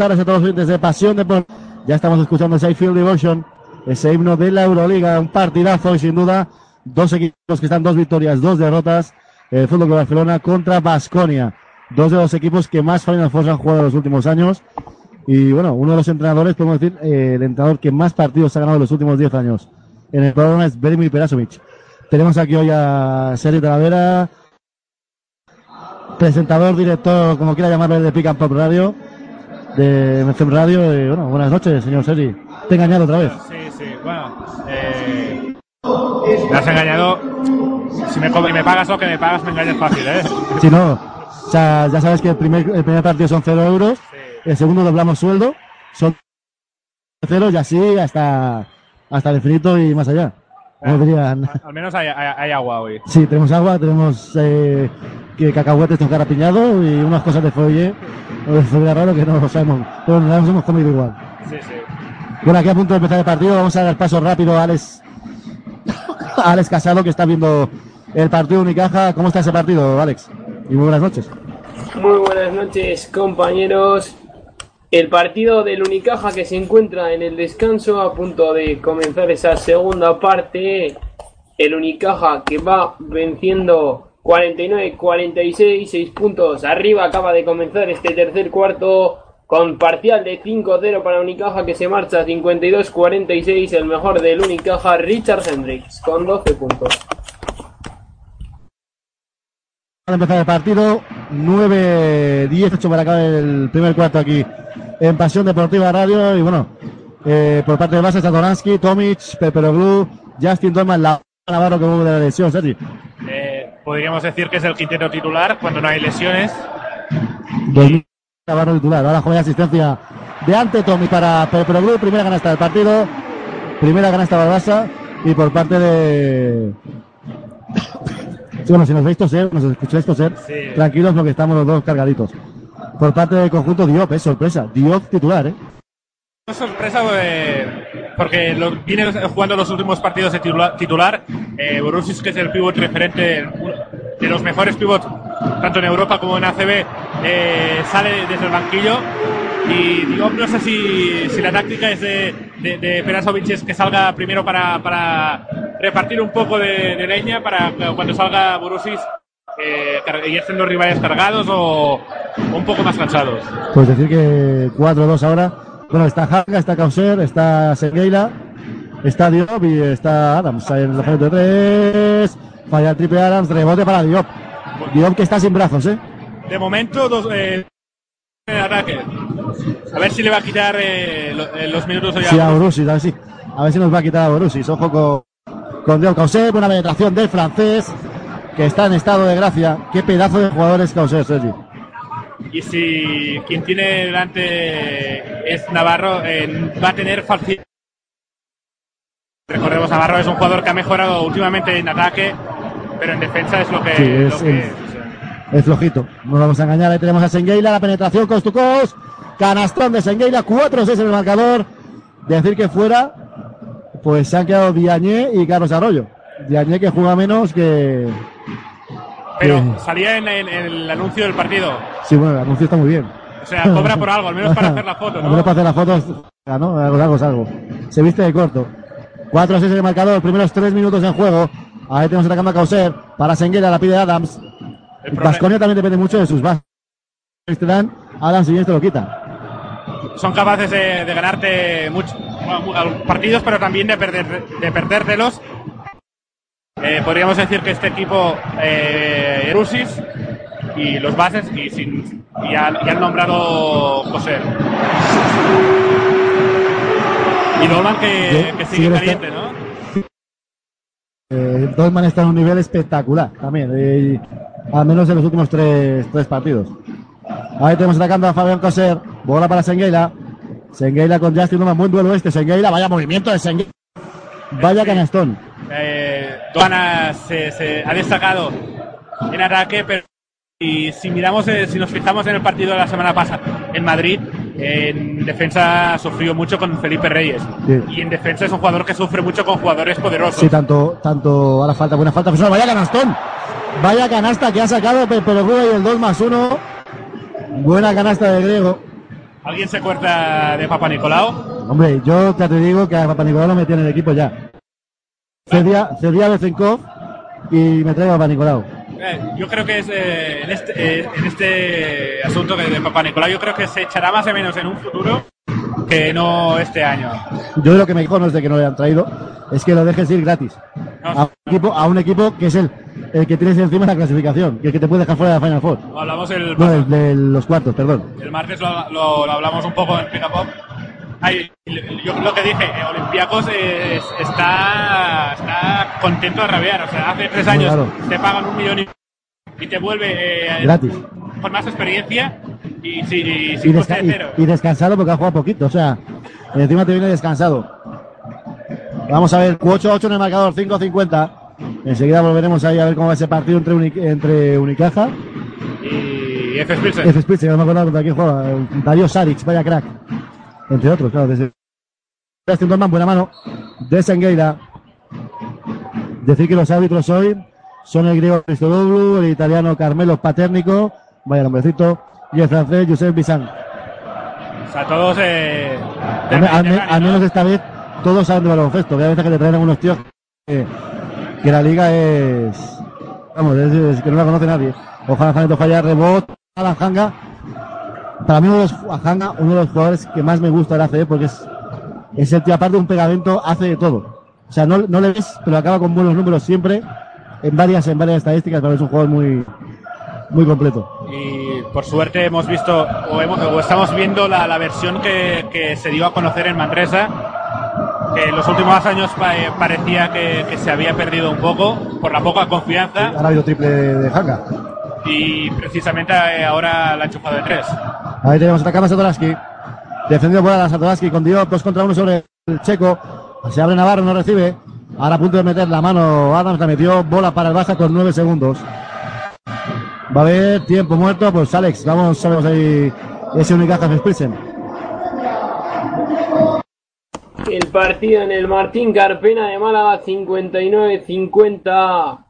Tardes a todos los de Pasión Deportiva. Ya estamos escuchando ese Field Devotion, ese himno de la Euroliga, un partidazo y sin duda dos equipos que están dos victorias, dos derrotas. El Fútbol de Barcelona contra Basconia. Dos de los equipos que más Final Four han jugado en los últimos años. Y bueno, uno de los entrenadores, podemos decir, eh, el entrenador que más partidos ha ganado en los últimos 10 años. En el programa es Verimir Perasovic. Tenemos aquí hoy a Sergio Talavera, presentador, director, como quiera llamarlo, de Pick and Pop Radio, de MFM Radio. Y, bueno, buenas noches, señor Sergi. Te he engañado otra vez. Sí, sí, bueno. Eh, me has engañado. Si me, me pagas lo que me pagas, me engañas fácil, ¿eh? Si no, o sea, ya sabes que el primer, el primer partido son cero euros, el segundo doblamos sueldo, son cero y así hasta, hasta el infinito y más allá. Como dirían. Al, al menos hay, hay- hay agua hoy. Sí, tenemos agua, tenemos eh, que cacahuetes con carapiñado y unas cosas de folle, o de folle raro que no lo sabemos, pero nos las hemos comido igual. Sí, sí. Bueno, aquí a punto de empezar el partido, vamos a dar paso rápido a Alex, a Alex Casado que está viendo el partido Unicaja. ¿Cómo está ese partido, Alex? Y muy buenas noches. Muy buenas noches, compañeros. El partido del Unicaja que se encuentra en el descanso a punto de comenzar esa segunda parte. El Unicaja que va venciendo 49-46, 6 puntos arriba. Acaba de comenzar este tercer cuarto con parcial de 5-0 para Unicaja que se marcha 52-46. El mejor del Unicaja, Richard Hendricks, con 12 puntos. Para empezar el partido, 9-18 para acabar el primer cuarto aquí en Pasión Deportiva Radio. Y bueno, eh, por parte de base está Doransky, Tomic, Peperoglu, Justin Dorman, la Navarro que vuelve de la lesión, Sergi. Eh, podríamos decir que es el quinteto titular cuando no hay lesiones. 2000 Navarro titular. Ahora juega asistencia de ante Tommy para Peperoglu, primera canasta del partido, primera canasta Barbasa y por parte de... Sí, bueno, si nos veis toser, nos escucháis toser, Sí. tranquilos porque estamos los dos cargaditos. Por parte del conjunto Diop, es sorpresa. Diop titular, ¿eh? Es sorpresa eh, porque lo- viene jugando los últimos partidos de titula- titular. Eh, Borussis, que es el pivot referente, de los mejores pivots, tanto en Europa como en ACB, eh, sale desde el banquillo. Y digo, no sé si, si la táctica es de, de, de Perasovic es que salga primero para, para repartir un poco de, de leña para cuando salga Borussis eh, y los rivales cargados o, un poco más cansados. Pues decir que 4-2 ahora. Bueno, está Haga, está Causer, está Segueira, está Diop y está Adams. Ahí en el lanzamiento de tres. Falla el triple Adams, rebote para Diop. Diop que está sin brazos, ¿eh? De momento, dos, eh, ataque. A ver si le va a quitar eh, eh, los minutos a Sí, a. Borussis, a ver si, a ver si nos va a quitar a Borussis. Ojo con, con Diop Causer, buena penetración del francés, que está en estado de gracia. Qué pedazo de jugador es Causer, Sergi. Y si quien tiene delante es Navarro, eh, va a tener facilidad. Recordemos, Navarro es un jugador que ha mejorado últimamente en ataque, pero en defensa es lo que, Sí, es lo que es. Es flojito. No nos vamos a engañar. Ahí tenemos a Sengueila, la penetración cost to cost. Canastón de Sengueila, 4-6 en el marcador. Decir que fuera, pues se han quedado Diañé y Carlos Arroyo. Diañé que juega menos que. Pero salía en, en- en el anuncio del partido. Sí, bueno, el anuncio está muy bien. O sea, cobra por algo, al menos para hacer la foto, Al ¿no? menos para hacer la foto, ¿no? Algo, algo algo. Se viste de corto. 4-6 en el marcador, primeros 3 minutos en juego. Ahí tenemos atacando a Causer. Para Sengueila, la pide Adams. Vasconia también depende mucho de sus bases. Te dan, Adams y te lo quita. son capaces de, de ganarte mucho- bueno, partidos, pero también de, perder, de perdértelos. Eh, podríamos decir que este equipo, eh, Erusis y los bases, y, sin, y, han, y han nombrado José. Y Dolan que, sí, sigue pero caliente, está- ¿no? Eh, Dolman está en un nivel espectacular también, eh, al menos en los últimos tres, tres partidos. Ahí tenemos atacando a Fabián Coser, bola para Sengueila. Sengueila con Justin Dolman, buen duelo este. Sengueila, vaya movimiento de Sengueila. Vaya canastón. Eh, Dolan ha, se, se ha destacado en ataque, pero y si miramos, eh, si nos fijamos en el partido de la semana pasada en Madrid, en defensa sufrió mucho con Felipe Reyes. Sí. Y en defensa es un jugador que sufre mucho con jugadores poderosos. Sí, tanto, tanto, ahora falta, buena falta personal. Vaya canastón. Vaya canasta que ha sacado Pepe y el 2 más 1. Buena canasta de Griego. ¿Alguien se acuerda de Papa Nicolau? Hombre, yo te digo que a Papa Nicolau lo metí en el equipo ya. Cedía, cedía Bezenkov y me traigo a Papa Nicolau. Eh, yo creo que es eh, en, este, eh, en este asunto de Papa Nicolau, yo creo que se echará más o menos en un futuro que no este año. Yo lo que me dijo no es de que no le han traído, es que lo dejes ir gratis. A un equipo, a un equipo que es el, el que tienes encima la clasificación, el que te puede dejar fuera de la Final Four. Hablamos el, No, el de los cuartos, perdón. el martes, lo, lo- lo hablamos un poco en Up. Ay, yo lo que dije, eh, Olympiacos es- está, está contento de rabiar. O sea, hace tres años Claro. te pagan un millón y, te vuelve eh, Gratis. con más experiencia y, sí, y sin desca- y- y descansado porque ha jugado poquito, o sea, encima te viene descansado. Vamos a ver, 8-8 en el marcador, 5-50. Enseguida volveremos ahí a ver cómo va ese partido entre, entre Unicaja Y F. Spilsen. F. Spitz, no me acuerdo contra quién juega. eh, Darío Saric, vaya crack. Entre otros, claro. Desde Justin Dorman, buena mano. De Sengueira. Decir que los árbitros hoy son el griego Christodoulou, el italiano Carmelo Paternico, vaya nombrecito, y el francés Josep Bissan. O sea, todos eh, Al, al- al ¿no? menos esta vez todos saben de baloncesto. que hay veces que te traen algunos tíos que, que la liga es. Vamos, es, es que no la conoce nadie. Ojalá Janeto falla rebote a la Janga. Para mí, uno de los, Janga, uno de los jugadores que más me gusta del ACB porque es, es el tío, aparte de un pegamento, hace de todo. O sea, no, no le ves, pero acaba con buenos números siempre. En varias, en varias estadísticas, pero es un jugador muy, muy completo. Y por suerte hemos visto, o, hemos- o estamos viendo la, la versión que, que se dio a conocer en Manresa, que en los últimos años eh, parecía que, que se había perdido un poco por la poca confianza Ahora ha habido triple de Janga. y precisamente eh, ahora la ha enchufado de tres. Ahí tenemos atacando a Satoraski. Defendido por Satoraski con Diop, dos contra uno sobre el checo. Se abre Navarro, no recibe. Ahora a punto de meter la mano Adams, la metió. Bola para el Baja con nueve segundos. Va a haber tiempo muerto. Pues Alex, vamos, sabemos ahí ese Unicaja Spilsen. El partido en el Martín Carpena de Málaga 59-50.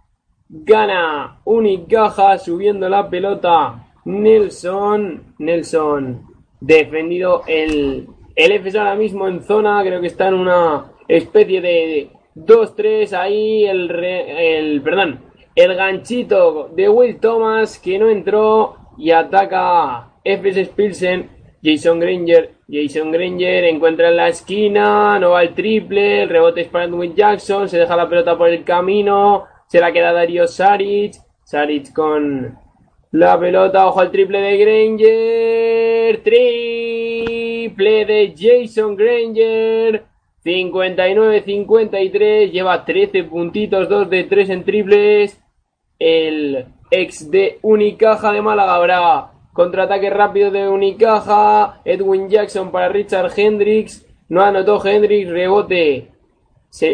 Gana Unicaja subiendo la pelota. Nelson. Nelson. Defendido el, el FS ahora mismo en zona. Creo que está en una especie de 2-3. Ahí el, re- el. Perdón. El ganchito de Will Thomas que no entró. Y ataca FS Spilsen. Jason Granger. Jason Granger encuentra en la esquina, no va el triple, el rebote es para Edwin Jackson, se deja la pelota por el camino, se la queda Darío Saric, Saric con la pelota, ojo al triple de Granger, triple de Jason Granger, 59-53, lleva 13 puntitos, 2 de 3 en triples, el ex de Unicaja de Málaga habrá contraataque rápido de Unicaja, Edwin Jackson para Richard Hendricks, no anotó Hendricks, rebote,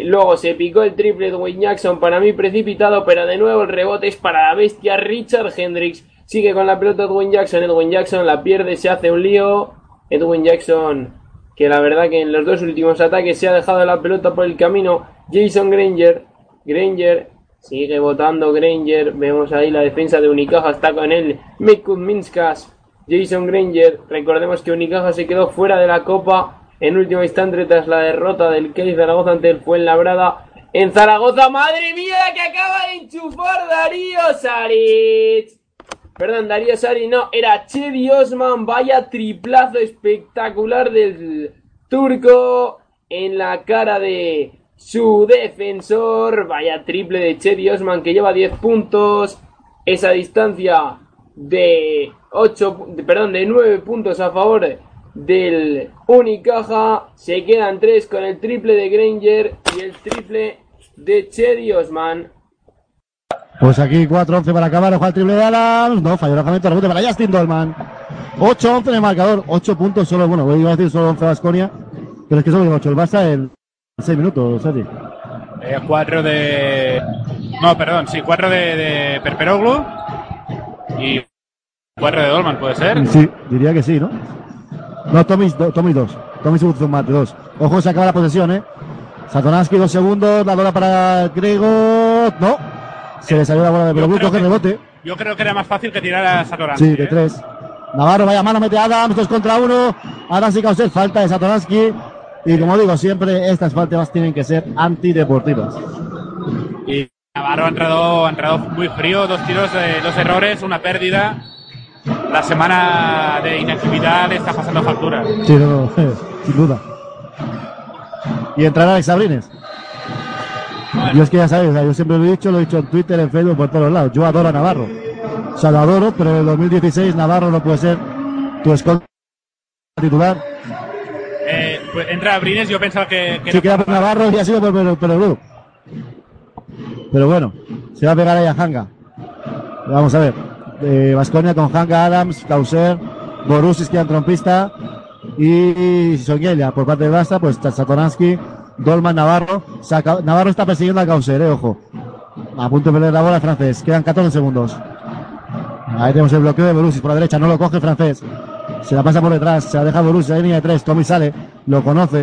luego se picó el triple Edwin Jackson para mí precipitado, pero de nuevo el rebote es para la bestia Richard Hendricks, sigue con la pelota Edwin Jackson, Edwin Jackson la pierde, se hace un lío, Edwin Jackson que la verdad que en los dos últimos ataques se ha dejado la pelota por el camino, Jason Granger, Granger Sigue votando Granger. Vemos ahí la defensa de Unicaja. Está con él. Mikut Minskas. Jason Granger. Recordemos que Unicaja se quedó fuera de la Copa en último instante tras la derrota del Kelly Zaragoza ante el Fuenlabrada. En Zaragoza, madre mía, que acaba de enchufar Darío Saric. Perdón, Darío Saric, no, era Chedi Osman. Vaya triplazo espectacular del turco en la cara de su defensor. Vaya triple de Chedi Osman que lleva 10 puntos. Esa distancia de 8, de- perdón, de 9 puntos a favor del Unicaja. Se quedan 3 con el triple de Granger y el triple de Chedi Osman. Pues aquí 4-11 para acabar. Ojo al triple de Adams. No, falló el lanzamiento. Rebote para Justin Dolman. 8-11 en el marcador. 8 puntos solo. Bueno, iba a decir solo 11 Vasconia. Pero es que solo 8 el Barça en 6 minutos, Sergi. Eh, cuatro de. No, perdón, sí, cuatro de, de Perperoglu y cuatro de Dolman, ¿puede ser? Sí, diría que sí, ¿no? No, Tommy 2. Tommy 2. Tommy Zumate 2. Ojo, se acaba la posesión, ¿eh? Satonaski, dos segundos. La bola para Grego. No. Se le salió la bola de creo Coge rebote. Yo creo que era más fácil que tirar a Satoransky. Sí, de ¿eh? tres. Navarro, vaya mano, mete a Adams, dos contra uno. Ahora sí Causer, falta de Satoransky. Y como digo siempre, estas faltas tienen que ser antideportivas. Y Navarro ha entrado, ha entrado muy frío, dos tiros, eh, dos errores, una pérdida. La semana de inactividad le está pasando factura. Sí, no, no, sin duda. Y entrará Alex Abrines. Yo es que ya sabes, yo siempre lo he dicho, lo he dicho en Twitter, en Facebook, por todos lados. Yo adoro a Navarro. O sea, lo adoro, pero en el 2016 Navarro no puede ser tu escolta titular. Eh, pues entra Abrines, yo pensaba que. que queda por Navarro y ha sido por Pero, pero, pero bueno, se va a pegar ahí a Hanga. Vamos a ver. Vasconia con Hanga, Adams, Causer, Borussis que trompista y Songelia por parte de Basta, pues Satoransky, Dolman, Navarro. Saca- Navarro está persiguiendo a Causer, eh, ojo. A punto de perder la bola francés. Quedan 14 segundos. Ahí tenemos el bloqueo de Borussis por la derecha, no lo coge el francés. Se la pasa por detrás, se la deja Borussis, ahí línea de tres, Tommy sale, lo conoce.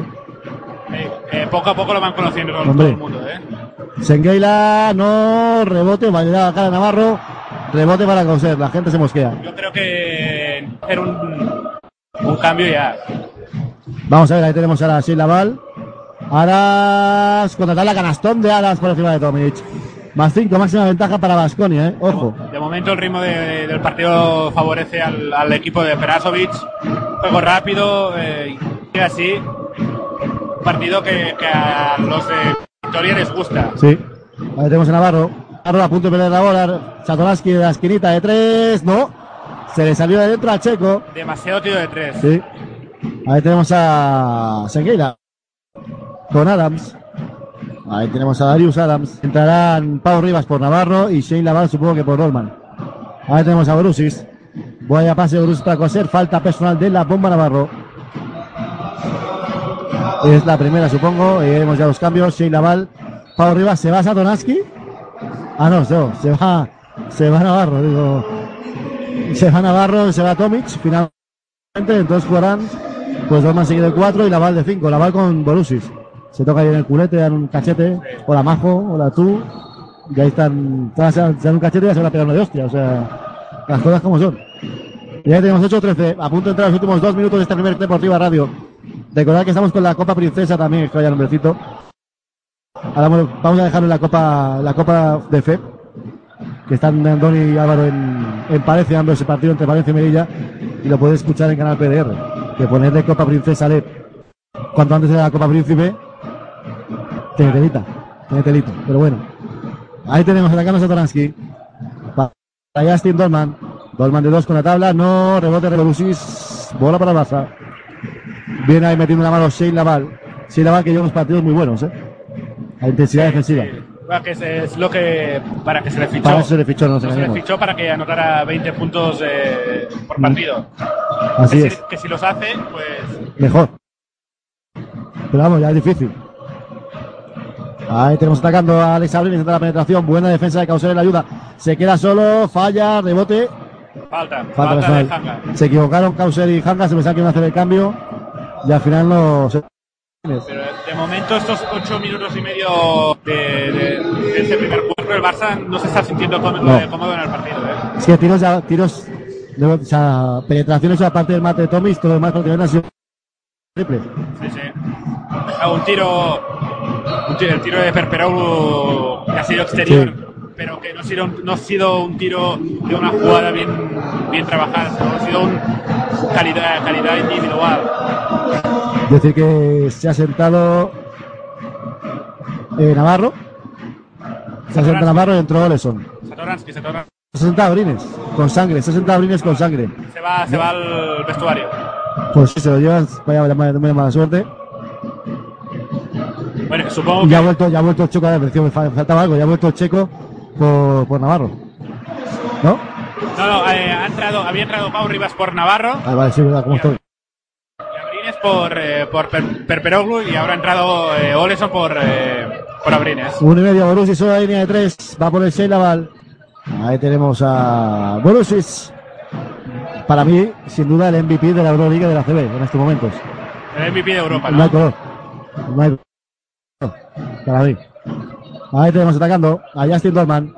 eh, eh, poco a poco lo van conociendo Hombre. todo el mundo, ¿eh? Sengueila, no, rebote, va a llegar a cara Navarro, rebote para Causer, la gente se mosquea. Yo creo que hacer un, un cambio ya. Vamos a ver, ahí tenemos ahora a Sheila Val. Aras, contratar la canastón de Aras por encima de Tomic. Más 5, máxima ventaja para Vasconia, eh, ojo. De momento el ritmo de- del partido favorece al, al equipo de Perasovic. Juego rápido eh, así. Un partido que, que a los de Victoria les gusta. Sí. Ahí tenemos a Navarro. Navarro a punto de perder la bola. Satoransky de la esquinita de tres, no. Se le salió de dentro al checo. Demasiado tiro de tres. Sí. Ahí tenemos a Sengueila. Con Adams. Ahí tenemos a Darius Adams. Entrarán Pau Rivas por Navarro y Shane Laval supongo que por Dolman. Ahí tenemos a Brusis. Vaya pase de Brusis para coser. Falta personal de la bomba Navarro. Es la primera supongo. Y vemos ya los cambios. Shane Laval. Pau Rivas. ¿Se va a Satonansky? Ah, no, no, se va. Se va Navarro, digo. Se va Navarro, se va Tomic. Finalmente, entonces jugarán. Pues Dolman seguido de 4 y Laval de 5. Laval con Borussis. Se toca ahí en el culete, dan un cachete. Hola Majo, hola tú. Y ahí están, todas se dan un cachete y ya se van a pegar una de hostia. O sea, las cosas como son. Y ahí tenemos 8-13. A punto de entrar los últimos dos minutos de esta primer Deportiva Radio. Recordad que estamos con la Copa Princesa también, que vaya nombrecito. Ahora vamos- a dejar la Copa, la Copa de FE. Que están Andoni y Álvaro en, en Palencia, dando ese partido entre Palencia y Melilla. Y lo podéis escuchar en Canal PDR. Que poner de Copa Princesa LED cuanto antes de la Copa Príncipe, tiene telita, tiene telita, pero bueno. Ahí tenemos atacando a Satoransky. Pa- Para Justin Dolman. Dolman de dos con la tabla, no, rebote de Belusis, bola para Baza. Viene ahí metiendo la mano Shane Laval. Shane Laval que lleva unos partidos muy buenos, ¿eh? A intensidad defensiva. Sí. Que es, es lo que para que se le fichó. Para eso se le fichó, no se le fichó para que anotara 20 puntos eh, por partido. Así que, es, Si, que si los hace, pues mejor. Pero vamos, ya es difícil. Ahí tenemos atacando a Alex Abril, intenta la penetración, buena defensa de Causer en la ayuda. Se queda solo, falla, rebote, falta. Falta Falta, de. Hanga. Se equivocaron Causer y Hanga, se pensaban que iban a hacer el cambio y al final no. se- Pero de momento estos 8 minutos y medio de, de- de este primer cuarto, el Barça no se está sintiendo cómodo, No. cómodo en el partido. ¿eh? Que tiros, ya- tiros, de- o sea, penetraciones aparte del mate de Tomis, todo lo demás prácticamente ha sido triple. Sí, sí. Ah, un tiro, un tiro- el tiro de Perperou que ha sido exterior, pero que no ha sido, no ha sido un tiro de una jugada bien, bien trabajada, sino ha sido un calidad, calidad individual. Decir, que se ha sentado eh, Navarro. Se ha sentado Navarro y entró Oleson. Satoransky, Satoransky. Se ha sentado Brines, con sangre. Se ha sentado Brines con sangre. Se va, se va al vestuario. Pues sí, se lo llevan. Vaya, vaya, muy mala suerte. Bueno, supongo que ya ha vuelto, ya ha vuelto el Checo, a ver, me fa- faltaba algo, ya ha vuelto el Checo por, por Navarro. ¿No? no, no, eh, ha entrado, había entrado Pau Rivas por Navarro. Ah, vale, sí, verdad, ¿cómo estoy? Y Abrines por, eh, por Per- Perperoglu y ahora ha entrado eh, Oleson por, eh, por Abrines. Uno y medio, Borussis, solo la línea de tres, va por el Sheilaval. Ahí tenemos a Borussis. Para mí, sin duda, el MVP de la Euroliga de la CB en estos momentos. El MVP de Europa, No hay ¿no? color. No hay color. Para mí. Ahí tenemos atacando a Justin Dolman.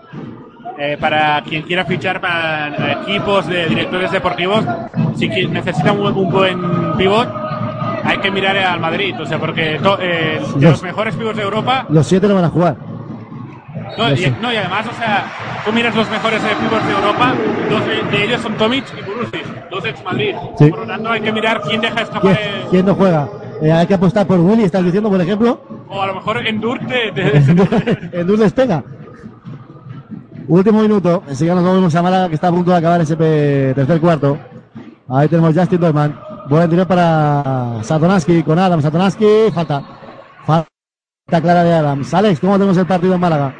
Eh, para quien quiera fichar para equipos de directores deportivos, si necesita un, un buen pivot, hay que mirar al Madrid, o sea, porque to- eh, de los mejores pivots de Europa, Los siete no van a jugar. no, y, no, y además, o sea, tú miras los mejores eh, pivots de Europa, dos de, de ellos son Tomic y Burusic, dos ex Madrid. Sí. Por lo tanto, hay que mirar quién deja escapar, ¿Quién, eh, quién no juega? Eh, hay que apostar por Willy, estás diciendo, por ejemplo. o a lo mejor Endurte. De, en Lourdes pega. Último minuto. Enseguida nos volvemos a Málaga, que está a punto de acabar ese tercer cuarto. Ahí tenemos Justin Dorman. Bola interior para Satonaski con Adam. Satonaski, falta. Falta clara de Adams. Alex, ¿cómo tenemos el partido en Málaga?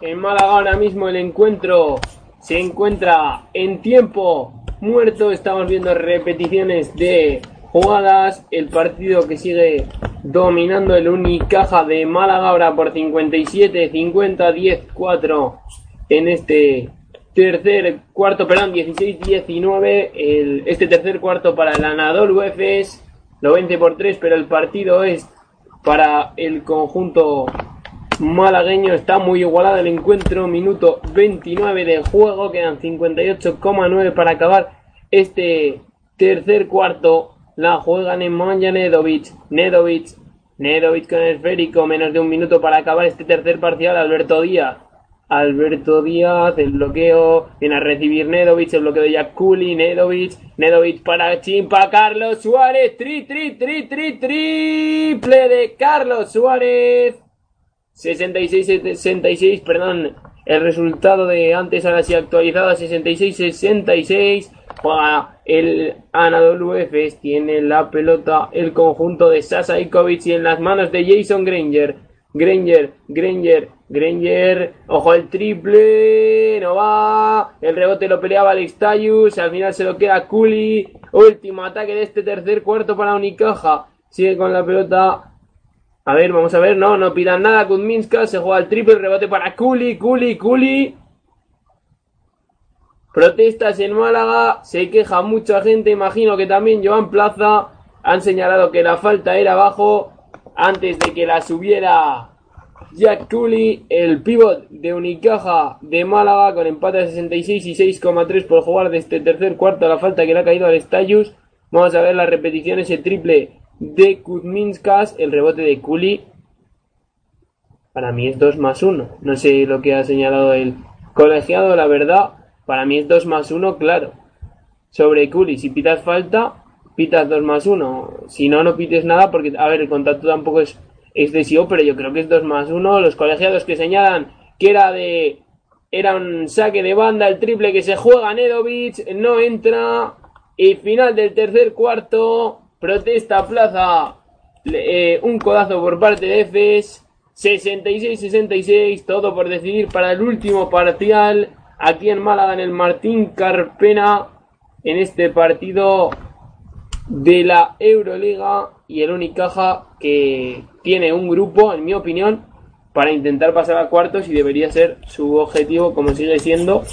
En Málaga ahora mismo el encuentro se encuentra en tiempo muerto. Estamos viendo repeticiones de jugadas. El partido que sigue dominando el Unicaja de Málaga ahora por 57, 50, 10, 4 en este tercer cuarto, perdón, 16, 19. El, este tercer cuarto para el Anadolu Efes lo vence por 3, pero el partido es para el conjunto malagueño. Está muy igualado el encuentro. Minuto 29 de juego. Quedan 58,9 para acabar este tercer cuarto. La juegan en Manja Nedovic. Nedovic. Nedovic con el esférico. Menos de un minuto para acabar este tercer parcial. Alberto Díaz. Alberto Díaz, el bloqueo, viene a recibir Nedovic, el bloqueo de Yakuli, Nedovic, Nedovic para Chimpa, Carlos Suárez, tri, tri, tri, tri, triple de Carlos Suárez. 66-66, perdón, el resultado de antes ahora sí actualizado a 66-66. Juega el Anadolu Efes, tiene la pelota el conjunto de Sasa Ikovic y en las manos de Jason Granger. Granger, Granger, Granger, ojo el triple, no va, el rebote lo peleaba Alex Tayus, al final se lo queda Kuli, último ataque de este tercer cuarto para Unicaja, sigue con la pelota a ver, vamos a ver, no, no pidan nada. Kuzminska se juega el triple rebote para Kuli, Kuli, Kuli. Protestas en Málaga, se queja mucha gente, imagino que también Joan Plaza han señalado que la falta era abajo antes de que la subiera Jack Cooley, el pívot de Unicaja de Málaga con empate a 66 y 6,3 por jugar de este tercer cuarto la falta que le ha caído al Stayus. Vamos a ver las repeticiones, el triple de Kuzminskas, el rebote de Cooley. Para mí es 2 más 1. No sé lo que ha señalado el colegiado, la verdad. Para mí es 2 más 1, claro. Sobre Cooley, si pitas falta, pitas 2 más 1. Si no, no pites nada porque, a ver, el contacto tampoco es excesivo, pero yo creo que es 2 más 1. Los colegiados que señalan que era de. Era un saque de banda, el triple que se juega Nedovic, no entra. Y final del tercer cuarto, protesta Plaza, eh, un codazo por parte de Efes. 66-66, todo por decidir para el último parcial aquí en Málaga en el Martín Carpena en este partido de la Euroliga. Y el Unicaja que tiene un grupo, en mi opinión, para intentar pasar a cuartos y debería ser su objetivo como sigue siendo.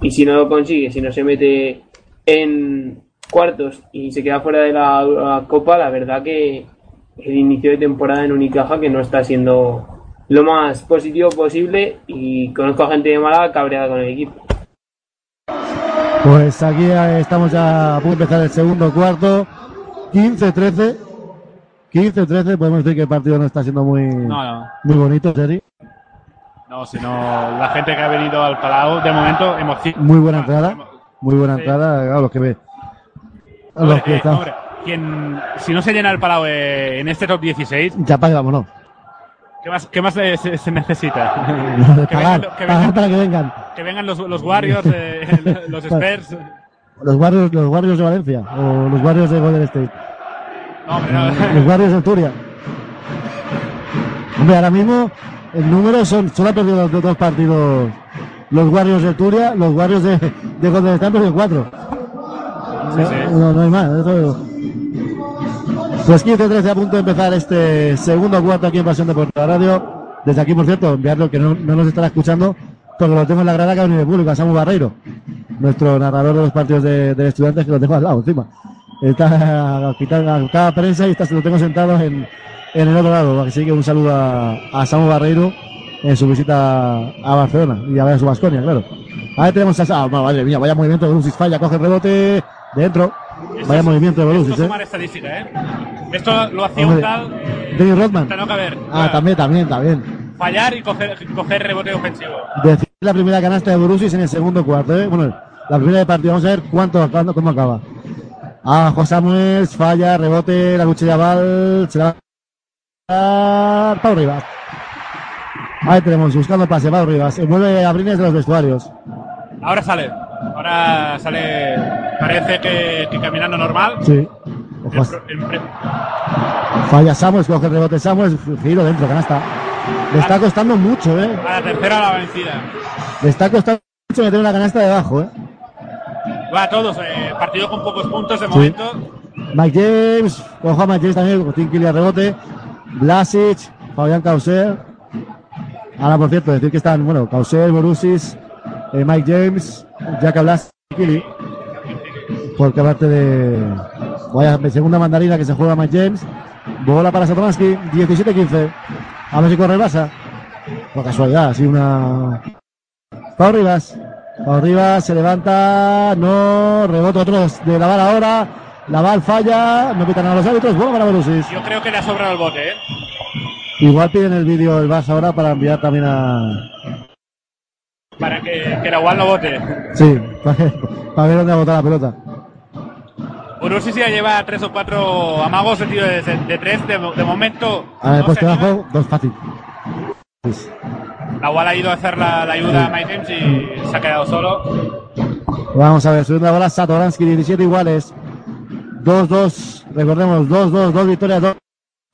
Y si no lo consigue, si no se mete en cuartos y se queda fuera de la, la Copa, la verdad que el inicio de temporada en Unicaja que no está siendo lo más positivo posible y conozco a gente de Málaga cabreada con el equipo. Pues aquí estamos ya a punto de empezar el segundo cuarto. 15-13. 15-13. Podemos decir que el partido no está siendo muy, No, no. muy bonito, Jerry. No, sino la gente que ha venido al Palau, de momento, emoción. Muy buena entrada. Muy buena Sí. entrada. Claro, los que ve. Hombre, Los que están. hombre, quien, si no se llena el Palau eh, en este top 16, Ya pague, vámonos. ¿qué más, qué más eh, se, se necesita? que, pagar, vengan, que, pagar vengan, para que vengan. que vengan los, los Warriors, eh, los Spurs. Los Warriors, los Warriors de Valencia o los Warriors de Golden State. No, hombre, no. Los Warriors de Turia. Hombre, ahora mismo el número son, solo ha perdido los dos partidos los Warriors de Turia, los Warriors de, de Golden State han perdido cuatro. No, sí. no, no hay más. eso- Pues 15-13 a punto de empezar este segundo cuarto aquí en Pasión Deportiva Radio. Desde aquí, por cierto, enviarlo que no, no nos estará escuchando, porque lo tengo en la grada que ha venido de público, a Samu Barreiro, nuestro narrador de los partidos de, de estudiantes, que lo tengo al lado encima. Está a a cada prensa y está, lo tengo sentado en, en el otro lado. Así que un saludo a, a Samu Barreiro en su visita a Barcelona y a ver su Basconia, claro. Ahí tenemos a ah, madre mía, vaya movimiento de Lucis Falla, coge el rebote dentro. Vaya movimiento de Borussia, Esto ¿eh? sumar estadística, ¿eh? Esto lo hacía un tal. eh, Dennis Rodman. Ah, también, también, también. Fallar y coger, coger rebote ofensivo. Decir la primera canasta de Borussia en el segundo cuarto, ¿eh? Bueno, la primera de partido. Vamos a ver cuánto, cuándo, cómo acaba. Ah, José Samuels, falla, rebote, la cuchilla Val, se la va a Pau Rivas. Ahí tenemos, buscando pase, Pau Rivas. Se mueve a Brines de los vestuarios. Ahora sale. Ahora sale. Parece que, que caminando normal. Sí. El el falla Samuels, coge el rebote Samuels, giro dentro, canasta. Le está costando mucho, ¿eh? a la tercera la vencida. Le está costando mucho meter una canasta debajo, ¿eh? Va a todos. eh, partido con pocos puntos de momento. Mike James, ojo a Mike James también, Tinkili al rebote. Blasic, Fabián Causer. Ahora, por cierto, decir que están, bueno, Causer, Borussis, eh, Mike James, Jack Tinkili. Porque aparte de. Vaya, segunda mandarina que se juega Mike James. Bola para Satoransky, 17-15. A ver si corre el Barça. Por casualidad, así una. Pau Rivas. Pau Rivas se levanta. No. Rebote otro de Laval ahora. Laval falla. No pitan a los árbitros. Bueno para Borussis. Yo creo que le ha sobrado el bote, ¿eh? Igual piden el vídeo el Barça ahora para enviar también a. Para que, que la UAL no vote. Sí, para, para ver dónde ha botado la pelota. Urusi ya lleva tres o cuatro amagos de tiro de, de tres. De, de momento. A ver, pues dos fácil. La UAL ha ido a hacer la, la ayuda a Mike James y se ha quedado solo. Vamos a ver, subiendo la bola Satoransky, 17 iguales. 2-2, recordemos, 2-2, dos victorias, dos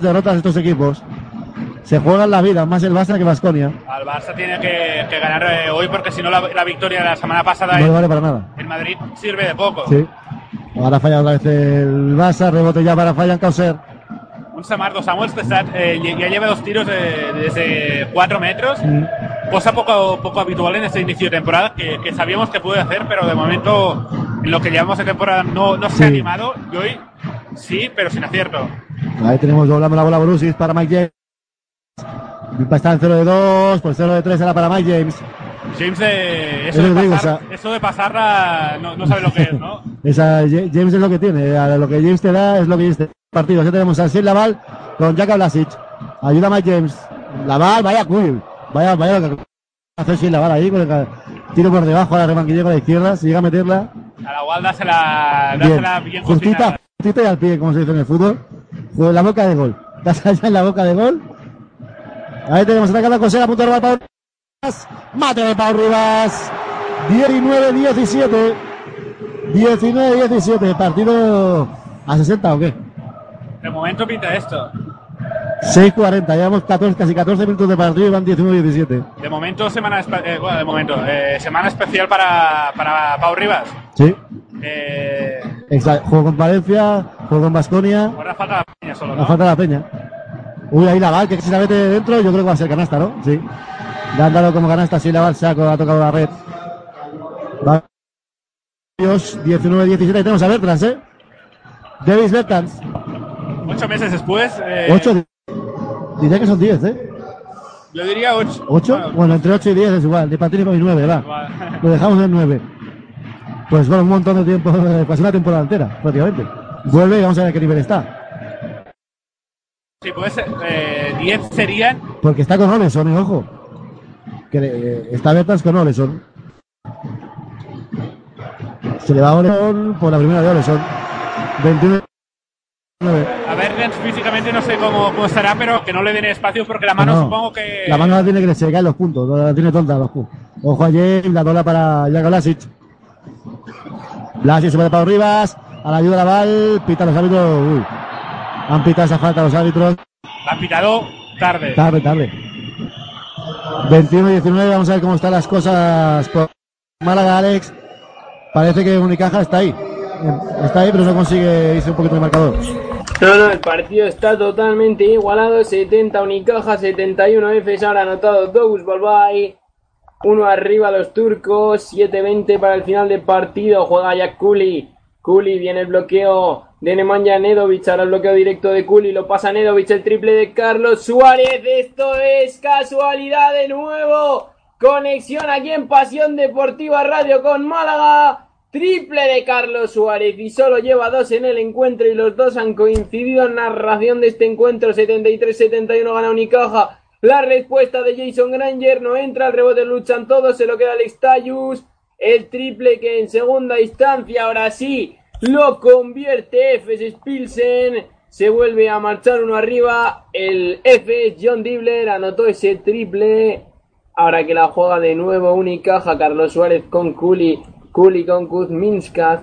derrotas de estos equipos. Se juegan la vida, más el Barça que Vasconia. Al Barça tiene que, que ganar eh, hoy porque si no la, la victoria de la semana pasada No en, vale para nada. en Madrid sirve de poco. Sí. Ahora falla otra vez el Barça, rebote ya para Fallan Causer. Un Samardo Samuels que está, eh, ya lleva dos tiros de- desde cuatro metros. Mm. Cosa poco, poco habitual en este inicio de temporada que, que sabíamos que puede hacer, pero de momento en lo que llevamos de temporada no, no se ha animado. Y hoy sí, pero sin acierto. Ahí tenemos doblando la bola Borussis para Mike James. Está en 0 de 2, pues 0 de 3 era para Mike James. James, eso, de que digo, pasar- o sea- eso de pasarla no, no sabe lo que es, ¿no? Esa, Ja- James es lo que tiene, a lo que James te da es lo que James te da. Partido, ya tenemos a Sil Laval con Jack Blasic. Ayuda a Mike James. Laval, vaya cool. Vaya, vaya lo que hace Sil Laval ahí con el tiro por debajo a la remanquilla con la izquierda. Si llega a meterla, A la Gual dásela, bien. dásela bien Justita, cocinada. justita y al pie, como se dice en el fútbol. Fue la boca de gol. Estás allá en la boca de gol. Ahí tenemos atacando a Cosera, punto de Pau Rivas. Mate de Pau Rivas. 19-17. 19-17. Partido a 60 o qué? De momento pinta esto. 6-40. Llevamos 14, casi 14 minutos de partido y van 19-17. De momento, semana, eh, bueno, de momento, eh, semana especial para, para Pau Rivas. Sí. Eh, Exacto. Juego con Valencia, juego con Basconia. ahora falta la peña solo, ¿no? falta de la peña. Uy, ahí Laval, que si la mete dentro, yo creo que va a ser canasta, ¿no? Sí. Le han dado como canasta, sí, Laval se ha, ha tocado la red. Va. 19-17, y tenemos a Bertrans, ¿eh? Davis Bertrans. Ocho meses después. eh, 8, diría que son 10, ¿eh? Yo diría ocho. 8, bueno, entre 8 y 10 es igual, de Patini con 9, va. va. Lo dejamos en 9. Pues bueno, un montón de tiempo, casi una temporada entera, prácticamente. Vuelve y vamos a ver a qué nivel está. Sí, pues eh, 10 serían. Porque está con Oleson, eh, ojo. Que eh, está Bertans con Oleson. Se le va a Oleson por la primera de Oleson. 21. A ver, Lenz físicamente no sé cómo, cómo estará, pero que no le den espacio porque la mano No, supongo que. La mano la tiene que se le caen los puntos, la tiene tonta los puntos. Ojo a James, la dola para Jack Blasic. Blasic se va de Pau Rivas, a la ayuda de Laval, pita los árbitros. Uy. Han pitado esa falta los árbitros. La ha pitado tarde. Tarde, tarde. 21-19, vamos a ver cómo están las cosas por Málaga, Alex. Parece que Unicaja está ahí. Está ahí, pero no consigue irse un poquito de marcador. No, no, el partido está totalmente igualado. 70 Unicaja, 71 Efes. Ahora anotado Dogus Balbay. Uno arriba los turcos. 7-20 para el final del partido. Juega ya Kuli. Kuli viene el bloqueo de Nemanja Nedovic. Ahora bloqueo directo de Kuli. Lo pasa Nedovic. El triple de Carlos Suárez. Esto es casualidad de nuevo. Conexión aquí en Pasión Deportiva Radio con Málaga. Triple de Carlos Suárez y solo lleva dos en el encuentro y los dos han coincidido en narración de este encuentro. 73-71 gana Unicaja. La respuesta de Jason Granger no entra, el rebote luchan todos, se lo queda Alex Tayus. El triple que en segunda instancia, ahora sí, lo convierte Efes Spilsen. Se vuelve a marchar uno arriba. El Efes John Dibler anotó ese triple. Ahora que la juega de nuevo Unicaja, Carlos Suárez con Kuli Kuli con Kuzminskas,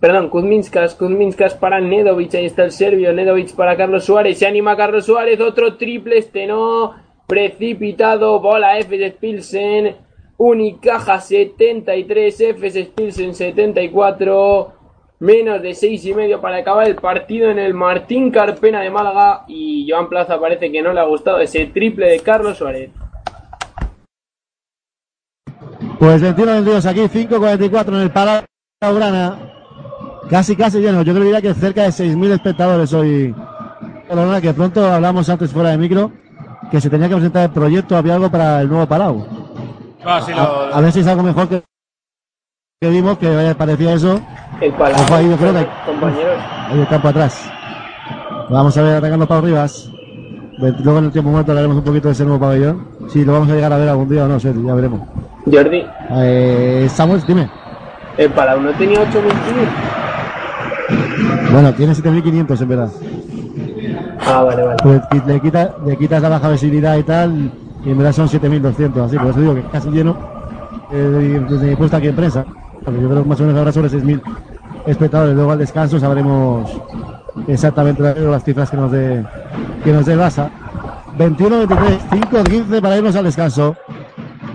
perdón, Kuzminskas, Kuzminskas para Nedovic, ahí está el serbio, Nedovic para Carlos Suárez, se anima Carlos Suárez, otro triple, este no, precipitado, bola F Spilsen, Unicaja 73, F Spilsen 74, menos de seis y medio para acabar el partido en el Martín Carpena de Málaga y Joan Plaza parece que no le ha gustado ese triple de Carlos Suárez. Pues 21-22 aquí, 5-44 en el Palau Grana. Casi, casi lleno. Yo creo que cerca de 6.000 espectadores hoy. Que pronto hablamos antes fuera de micro que se tenía que presentar el proyecto, había algo para el nuevo Palau. Ah, a, ver si es algo mejor que, que vimos, que parecía eso. El Palau, ahí, compañeros. Ahí el campo atrás. Vamos a ver atacando Pau Rivas. Luego en el tiempo muerto hablaremos un poquito de ese nuevo pabellón. Si lo vamos a llegar a ver algún día o no sé, ya veremos. Jordi. Eh, Samuel, dime. El Palau no tenía 8.000 Bueno, tiene 7.500 en verdad. Ah, vale, vale. Pues le, quita, le quitas la baja visibilidad y tal, y en verdad son 7.200, así, por eso digo que casi lleno eh, desde mi puesto aquí en prensa. Yo creo que más o menos habrá sobre 6.000 espectadores. Luego al descanso sabremos exactamente las cifras que nos dé que nos dé Basa. 21-23, 5-15 para irnos al descanso.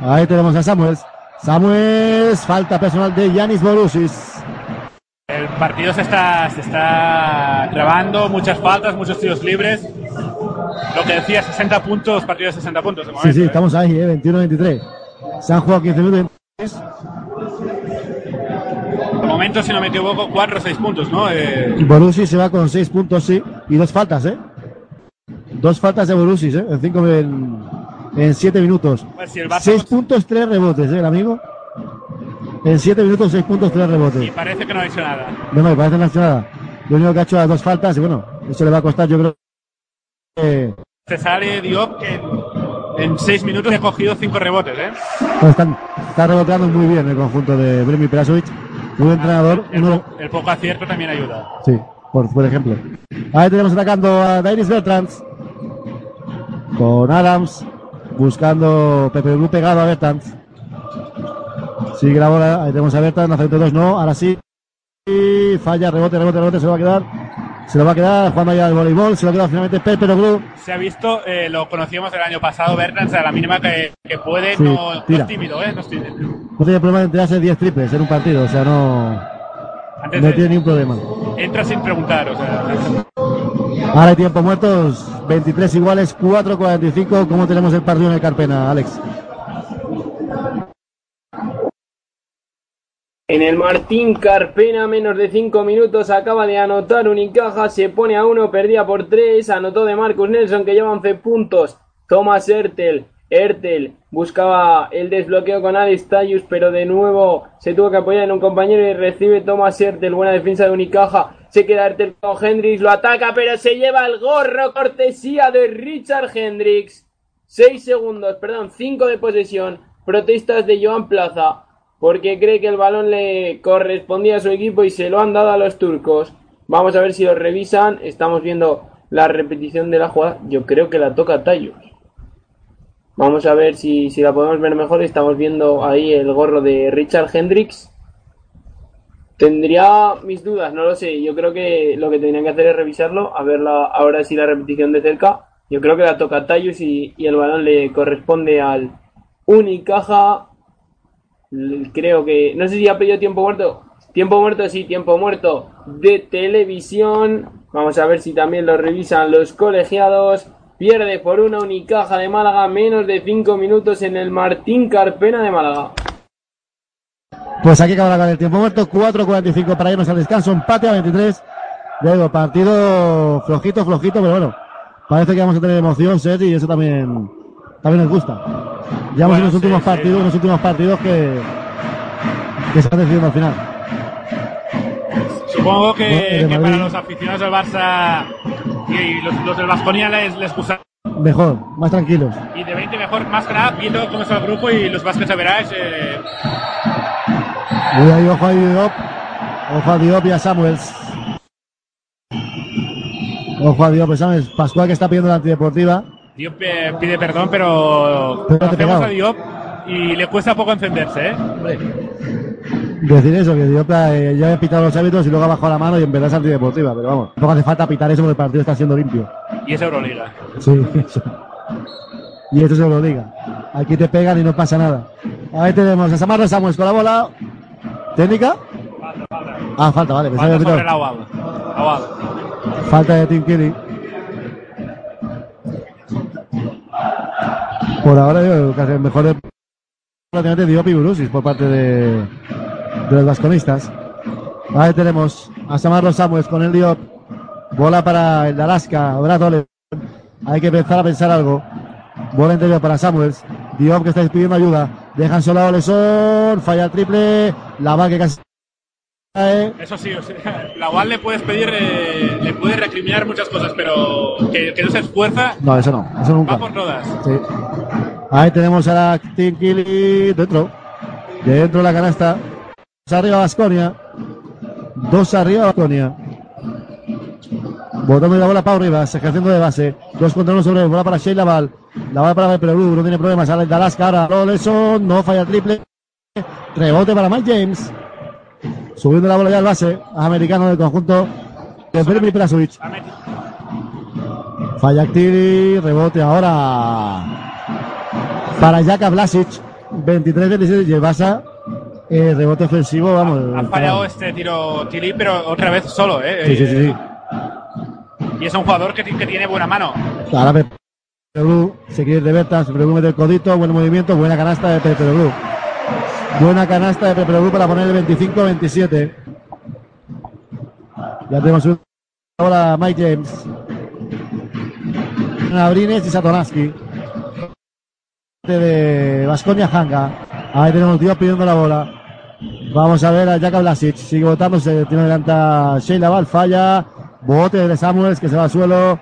Ahí tenemos a Samuels. Samuels, falta personal de Yanis Borussis. El partido se está, se está trabando, muchas faltas, muchos tiros libres. Lo que decía, 60 puntos, partido de 60 puntos. De sí, sí, ¿eh? estamos ahí, eh, 21-23. Se han jugado 15 minutos. De momento, si no me equivoco, 4 o 6 puntos, ¿no? Eh... Borussis se va con 6 puntos, sí, y dos faltas, ¿eh? Dos faltas de Borussis, ¿eh? En 5 en 7 minutos. 6 pues puntos, 3 rebotes, ¿eh, el amigo? En 7 minutos, 6 puntos, 3 rebotes. Y parece que no ha hecho nada. No, no, parece que no ha hecho nada. Lo único que ha hecho es dos faltas y bueno, eso le va a costar, yo creo que. Cesare Diop que en 6 minutos ha cogido 5 rebotes, ¿eh? Pues están, está reboteando muy bien el conjunto de Bremi Perasovic. Un entrenador. El, uno... el, poco acierto también ayuda. Sí, por, por ejemplo. Ahí tenemos atacando a Dairis Bertrands. Con Adams buscando Pepe Blue pegado a Bertans. Sigue la bola, ahí tenemos a Bertans, hace dos no, ahora sí. Y falla, rebote, rebote, rebote, se va a quedar. Se lo va a quedar jugando allá el voleibol, se lo queda finalmente Pepe Blue. Se ha visto, eh, lo conocíamos el año pasado, Bertans, a la mínima que, que puede, no, no, es tímido, ¿eh? No, es tímido. no tiene problema de enterarse 10 triples en un partido, o sea, no. Antes no tiene ningún problema. Entra sin preguntar, o sea. Ahora hay tiempo muertos, 23 iguales, 4-45. ¿Cómo tenemos el partido en el Carpena, Alex? En el Martín Carpena, menos de 5 minutos, acaba de anotar Unicaja, se pone a 1, perdía por 3, anotó de Marcus Nelson que lleva 11 puntos, Thomas Ertel, Ertel buscaba el desbloqueo con Alex Tayus, pero de nuevo se tuvo que apoyar en un compañero y recibe Thomas Ertel, buena defensa de Unicaja, se queda Ertel con Hendrix, lo ataca, pero se lleva el gorro, cortesía de Richard Hendrix. 6 segundos, perdón, 5 de posesión, protestas de Joan Plaza, porque cree que el balón le correspondía a su equipo y se lo han dado a los turcos. Vamos a ver si lo revisan, estamos viendo la repetición de la jugada, yo creo que la toca Tayus. Vamos a ver si, si la podemos ver mejor. Estamos viendo ahí el gorro de Richard Hendricks. Tendría mis dudas, no lo sé. Yo creo que lo que tendrían que hacer es revisarlo, a ver ahora sí la repetición de cerca. Yo creo que la toca Tayus y, y el balón le corresponde al Unicaja. Creo que. No sé si ha pedido tiempo muerto. Tiempo muerto, sí, tiempo muerto de televisión. Vamos a ver si también lo revisan los colegiados. Pierde por una Unicaja de Málaga, menos de 5 minutos en el Martín Carpena de Málaga. Pues aquí acaba con el tiempo muerto, 4.45 para irnos al descanso, empate a 23. Luego, partido flojito, flojito, pero bueno, parece que vamos a tener emoción, Sergi, y eso también, también nos gusta. Ya en los últimos partidos, en los últimos partidos que, que se están decidiendo al final. Supongo que, para los aficionados del Barça y los, los del Vasconia les, les gusta. Mejor, más tranquilos. Y de 20 mejor, más nada, viendo cómo está el grupo y los Vascos a verás. Eh, ahí, ojo a Diop. Ojo a Diop y a Samuels. Ojo a Diop y Samuels. Pascual que está pidiendo la antideportiva. Diop pide perdón, pero conocemos a Diop y le cuesta poco encenderse. ¿eh? Decir eso, que Diop eh, ya ha pitado los hábitos y luego ha bajado la mano y en verdad es antideportiva. Pero vamos, tampoco hace falta pitar eso porque el partido está siendo limpio. Y es Euroliga. Sí, eso. Y esto se lo diga. Aquí te pegan y no pasa nada. Ahí tenemos a Samarro Samuels con la bola. ¿Técnica? Ah, falta, vale. Falta sobre el. Falta de Tim Kelly. Por ahora yo el mejor prácticamente Brusis por parte de, los vasconistas. Ahí tenemos a Samarro Samuels con el Diop. Bola para el de Alaska. Brazo Hay que empezar a pensar algo. Bola interior para Samuels. Diop que está pidiendo ayuda. Dejan solo a Oleson. Falla triple. La va que casi. Eso sí, o sea, la UAL le puedes pedir, eh, le puedes recriminar muchas cosas, pero que, que no se esfuerza, No, eso no. Eso nunca. va por todas. Sí. Ahí tenemos a la Team Killy dentro. Dentro de la canasta. Dos arriba Vasconia. Dos arriba Vasconia. Botando la bola Pau Rivas, ejerciendo de base. Dos contra uno sobre. Bola para Sheila Val. La bola para Perú, no tiene problemas. Sale de Alaska ahora. Roleson, no falla triple. Rebote para Mike James. Subiendo la bola ya al base. Americano del conjunto de. Ha metido- Falla Actiri, rebote ahora para Jaka Blasic, 23-27 y el Barça, eh, rebote ofensivo, vamos. Ha fallado este tiro Tilly, pero otra vez solo, ¿eh? Sí, sí, sí. sí. Y es un jugador que, que tiene buena mano. Ahora Pepe Blue se quiere de Bertas, Pepe Blue mete el codito, buen movimiento, buena canasta de Pepe Blue. Buena canasta de Pepe para poner el 25-27. Ya tenemos un ahora Mike James. Abrines y Satonaski. De Vasconia Hanga. Ahí tenemos tío pidiendo la bola. Vamos a ver a Jaka Blasic. Sigue botándose. Tiene delante Sheila Val. Falla. Bote de Samuels que se va al suelo.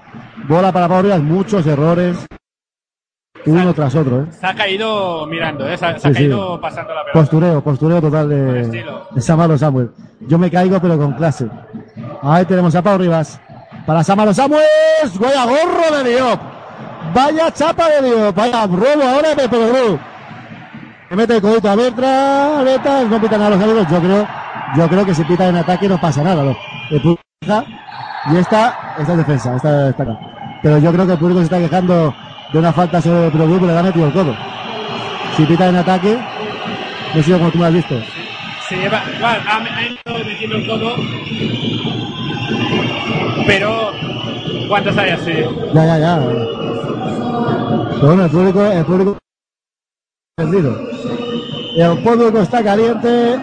Bola para Pau. Muchos errores. Uno tras otro. ¿eh? Se ha caído mirando, ¿eh? Se ha, se Sí, ha sí. caído pasando la pelota. Postureo, postureo total de, de Samaro Samuel. Yo me caigo pero con clase. Ahí tenemos a Pau Rivas. Para Samaro Samuel. Vaya gorro de Diop. Vaya chapa de Diop. Vaya robo ahora de Bru. Le mete el codito a Bertra. Bertra. No pitan a los amigos. Yo creo, yo creo que si pitan en ataque no pasa nada. queja y esta, esta es defensa. Esta, esta acá. Pero yo creo que el público se está quejando de una falta sobre el pero le ha metido el codo. Si pita en ataque, no sé como tú me has visto. Se lleva, igual, ha, ha metiendo el codo. Pero, ¿cuántos hay así? Ya, ya, ya. Pero bueno, el público, el público perdido. El público está caliente.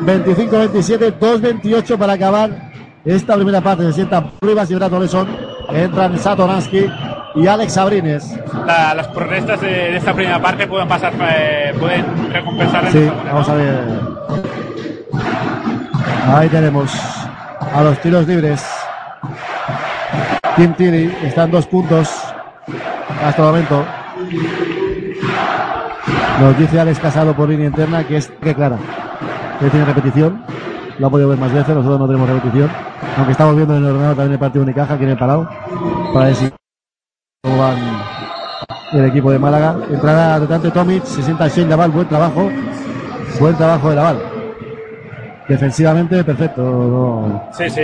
25-27, 2-28 para acabar esta primera parte. Se sientan Rivas y Brato Leson. Entran Satoransky y Alex Abrines. La- las protestas de, de esta primera parte pueden pasar, eh, pueden recompensar en Sí, segunda, vamos ¿no? a ver. Ahí tenemos a los tiros libres. Tim Tiri están dos puntos hasta el momento. Nos dice Alex Casado por línea interna que es que clara. Que tiene repetición. Lo ha podido ver más veces, nosotros no tenemos repetición. Aunque estamos viendo en el ordenador también el partido de Unicaja aquí en el Palau. Para ver van el equipo de Málaga. Entrada atacante Tomic, se sienta Shane Laval, buen trabajo. Buen trabajo de Laval. Defensivamente, perfecto. no- Sí, sí.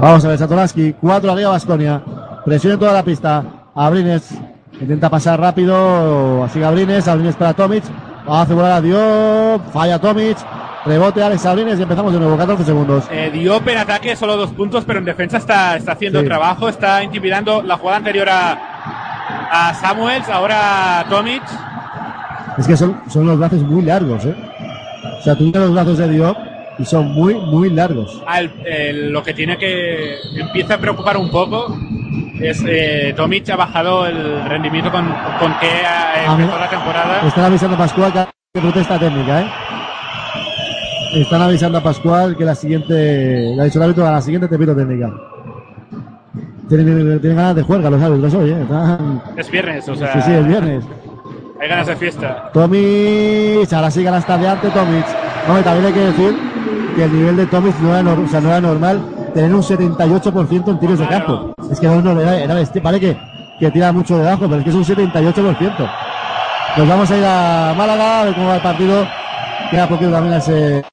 Vamos a ver, Satoransky, 4 arriba Vasconia. Presión en toda la pista. Abrines intenta pasar rápido. Así Abrines, Abrines para Tomic. Hace volar a Diop. Falla Tomic. Rebote Alex Abrines y empezamos de nuevo, 14 segundos. Eh, Diop en ataque solo dos puntos, pero en defensa está, está haciendo Sí. trabajo, está intimidando la jugada anterior a, a Samuels, ahora a Tomic. Es que son, son los brazos muy largos, ¿eh? O sea, tú los brazos de Diop y son muy, muy largos. El- el- lo que tiene que empieza a preocupar un poco es eh, Tomic ha bajado el rendimiento con, con que ha Ah, empezó la temporada. Están avisando Pascual que que protesta técnica, ¿eh? Están avisando a Pascual que la siguiente, le ha dicho el árbitro a la siguiente te pido técnica. Tienen, tienen ganas de jugar los árbitros hoy, ¿eh? Están- Es viernes, o sea. sí, sí, el viernes. Hay ganas de fiesta. Tomic, ahora sí ganas tadeante Tomic. Hombre, también hay que decir que el nivel de Tomic no era, nor- o sea, no era normal tener un 78% en tiros de campo. Es que no, no, era, era bestia. Vale que, que tira mucho debajo, pero es que es un 78%. Nos vamos a ir a Málaga a ver cómo va el partido. Queda poquito también a ese.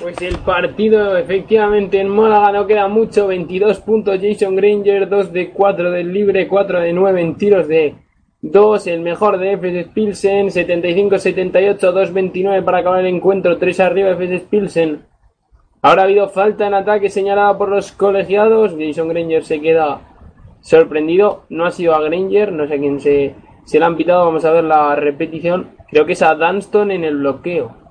Pues el partido efectivamente en Málaga no queda mucho, 22 puntos Jason Granger, 2 de 4 del libre, 4 de 9 en tiros de 2, el mejor de FS Pilsen, 75-78, 2-29 para acabar el encuentro, 3 arriba FS Pilsen. Ahora ha habido falta en ataque señalada por los colegiados, Jason Granger se queda sorprendido, no ha sido a Granger, no sé a quién se, se le han pitado, vamos a ver la repetición, creo que es a Dunston en el bloqueo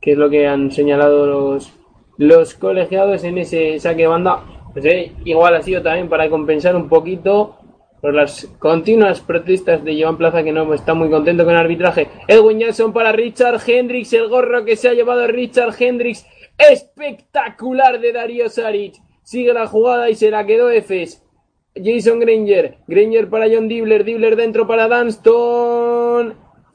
que es lo que han señalado los, los colegiados en ese saque de banda. Pues, igual ha sido también para compensar un poquito por las continuas protestas de Joan Plaza que no está muy contento con el arbitraje. Edwin Jackson para Richard Hendricks, el gorro que se ha llevado Richard Hendricks, espectacular de Darío Saric. Sigue la jugada y se la quedó Efes. Jason Granger, Granger para John Dibler, Dibler dentro para Dunston.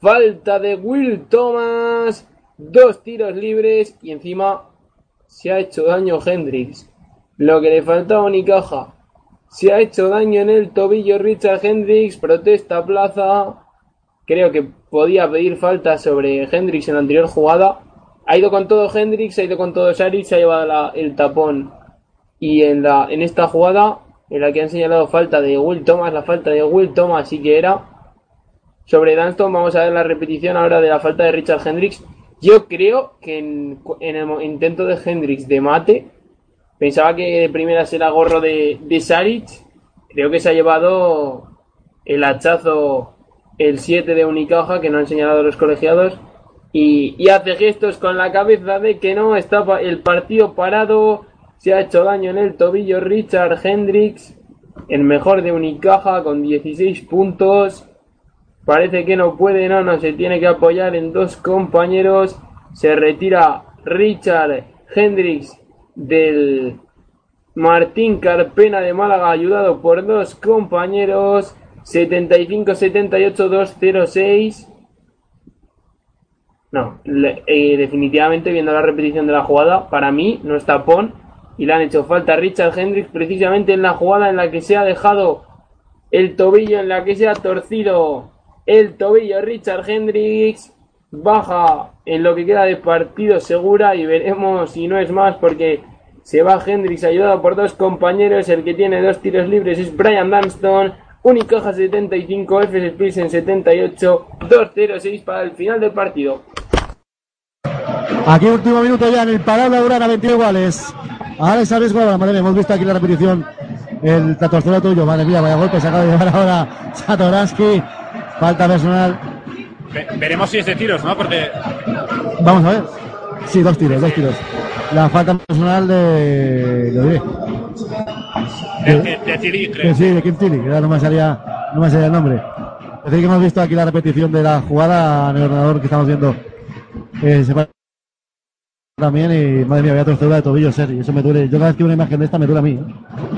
Falta de Will Thomas. Dos tiros libres y encima se ha hecho daño Hendrix. Lo que le faltaba a Unicaja. Se ha hecho daño en el tobillo Richard Hendrix. Protesta Plaza. Creo que podía pedir falta sobre Hendrix en la anterior jugada. Ha ido con todo Hendrix, ha ido con todo Saric, se ha llevado el tapón. Y en, la, en esta jugada, en la que han señalado falta de Will Thomas, la falta de Will Thomas sí que era sobre Dunston. Vamos a ver la repetición ahora de la falta de Richard Hendricks. Yo creo que en, el intento de Hendricks de mate, pensaba que de primera será gorro de, de Saric. Creo que se ha llevado el hachazo el 7 de Unicaja, que no han señalado los colegiados. Y, hace gestos con la cabeza de que no, está el partido parado. Se ha hecho daño en el tobillo Richard Hendricks, el mejor de Unicaja, con 16 puntos. Parece que no puede, no, no, se tiene que apoyar en dos compañeros. Se retira Richard Hendricks del Martín Carpena de Málaga, ayudado por dos compañeros. 75-78-206. No, eh, definitivamente viendo la repetición de la jugada, para mí no es tapón y le han hecho falta a Richard Hendricks precisamente en la jugada en la que se ha dejado el tobillo, en la que se ha torcido el tobillo Richard Hendricks. Baja en lo que queda de partido segura y veremos si no es más porque se va Hendricks ayudado por dos compañeros. El que tiene dos tiros libres es Brian Dunston. Unicaja 75, FS Pilsen 78, 2-0-6 para el final del partido. Aquí último minuto ya en el parado Urana, 20 iguales. Alex Arisco, madre hemos visto aquí la repetición. El tatorcero tuyo, madre mía, vaya golpe se acaba de llevar ahora Satoransky. Falta personal. Ve- veremos si es de tiros, ¿no? Porque Vamos a ver. Sí, dos tiros, dos tiros. La falta personal de. Lo diré. de, de, de Que creo. sí, de Kim Tilly, no me salía, no me salía el nombre. Es decir, que hemos visto aquí la repetición de la jugada en el ordenador que estamos viendo. Eh, se también y madre mía, voy a torcedura de tobillo, Sergi. Eso me duele. Yo cada vez que veo una imagen de esta me duele a mí. ¿eh?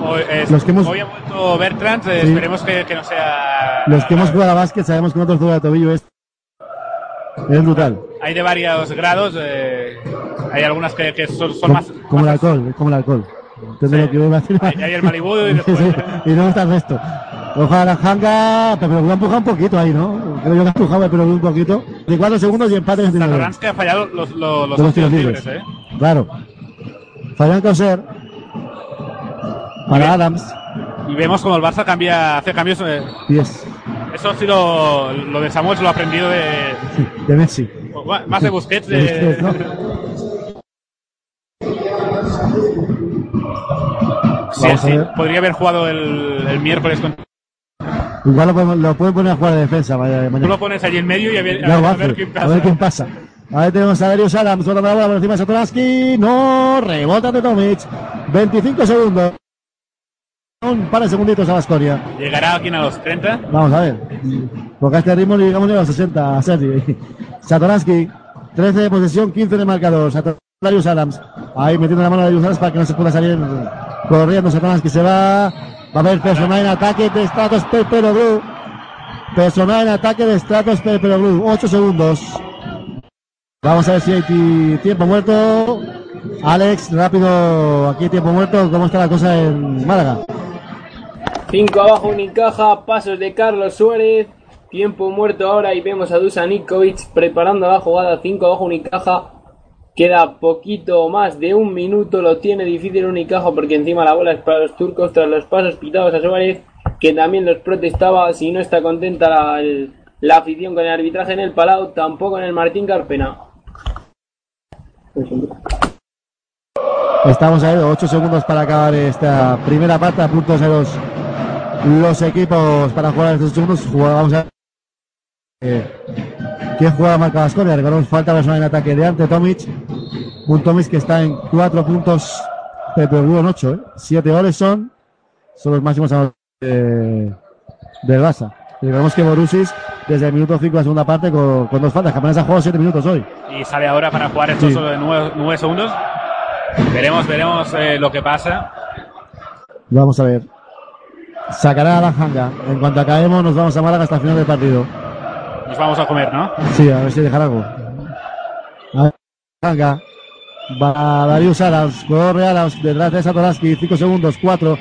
Hoy, es- Los que hemos- hoy ha vuelto Bertrand, eh, Sí. esperemos que, que no sea. Los que hemos jugado a básquet sabemos que una torcedura de tobillo es, es brutal. Hay de varios grados, eh, hay algunas que, que son, son más. como el más- alcohol, es como el alcohol. Entiendo Sí. lo que voy a decir. Hay- hay el Malibu y después- Sí, y luego está el resto. Ojalá Hanga, pero lo ha empujado un poquito ahí, ¿no? Creo yo que ha empujado, pero un poquito. De cuatro segundos y empate en el Satoransky ha fallado los, los, los tiros libres, ¿eh? Claro. Fabián Coser. Para Adams. Y vemos como el Barça cambia, hace cambios. eh, 10. eso ha sido lo de Samuel, lo ha aprendido de. De Messi. Más de Busquets. De De, Busquets, ¿no? Sí, sí, podría haber jugado el, el miércoles con. Igual lo, podemos- lo pueden poner a jugar de defensa vaya- Tú mañana. lo pones allí en medio y a ver, a ver, a ver quién pasa. A ver quién pasa. A ver, tenemos a Darius Adams, botando la bola por encima de Satoransky. No, rebota de Tomic. 25 segundos. Un par de segunditos a Vasconia. ¿Llegará aquí a los 30? Vamos a ver. Porque a este ritmo llegamos a los 60, a Sergi. Satoransky, 13 de posesión, 15 de marcador. Darius Adams. Ahí metiendo la mano a Darius Adams para que no se pueda salir corriendo. Satoransky se va. Va a haber personal en ataque de Stratos Pero Blue. Personal en ataque de Stratos Pero Blue. 8 segundos. Vamos a ver si hay tiempo muerto. Alex, rápido, aquí tiempo muerto. ¿Cómo está la cosa en Málaga? 5 abajo, Unicaja, pasos de Carlos Suárez. Tiempo muerto ahora y vemos a Dusan Nikovic preparando la jugada. 5 abajo, Unicaja. Queda poquito más de un minuto. Lo tiene difícil Unicaja porque encima la bola es para los turcos tras los pasos pitados a Suárez, que también los protestaba. Si no está contenta la, la afición con el arbitraje en el Palau, tampoco en el Martín Carpena. Estamos a 8 segundos para acabar esta primera parte. A puntos los, equipos para jugar estos segundos. Vamos a eh, ¿Quién juega marca Vasconia? Recordemos falta personal en ataque de ante Tomic. Un Tomic que está en 4 puntos. Pero en 8, ¿eh? 7 goles son. Son los máximos de, del Barça. Y vemos que Borussis desde el minuto 5 de la segunda parte con, con dos faltas. Apenas ha jugado 7 minutos hoy. Y sale ahora para jugar estos sí. 9, 9 segundos. Veremos, veremos eh, lo que pasa. Vamos a ver. Sacará a la janga. En cuanto acabemos, nos vamos a Málaga hasta el final del partido. Nos vamos a comer, ¿no? Sí, a ver si dejar algo. A ver, janga. Va Darius Adams. Corre Adams detrás de Satoransky. 5 segundos, 4.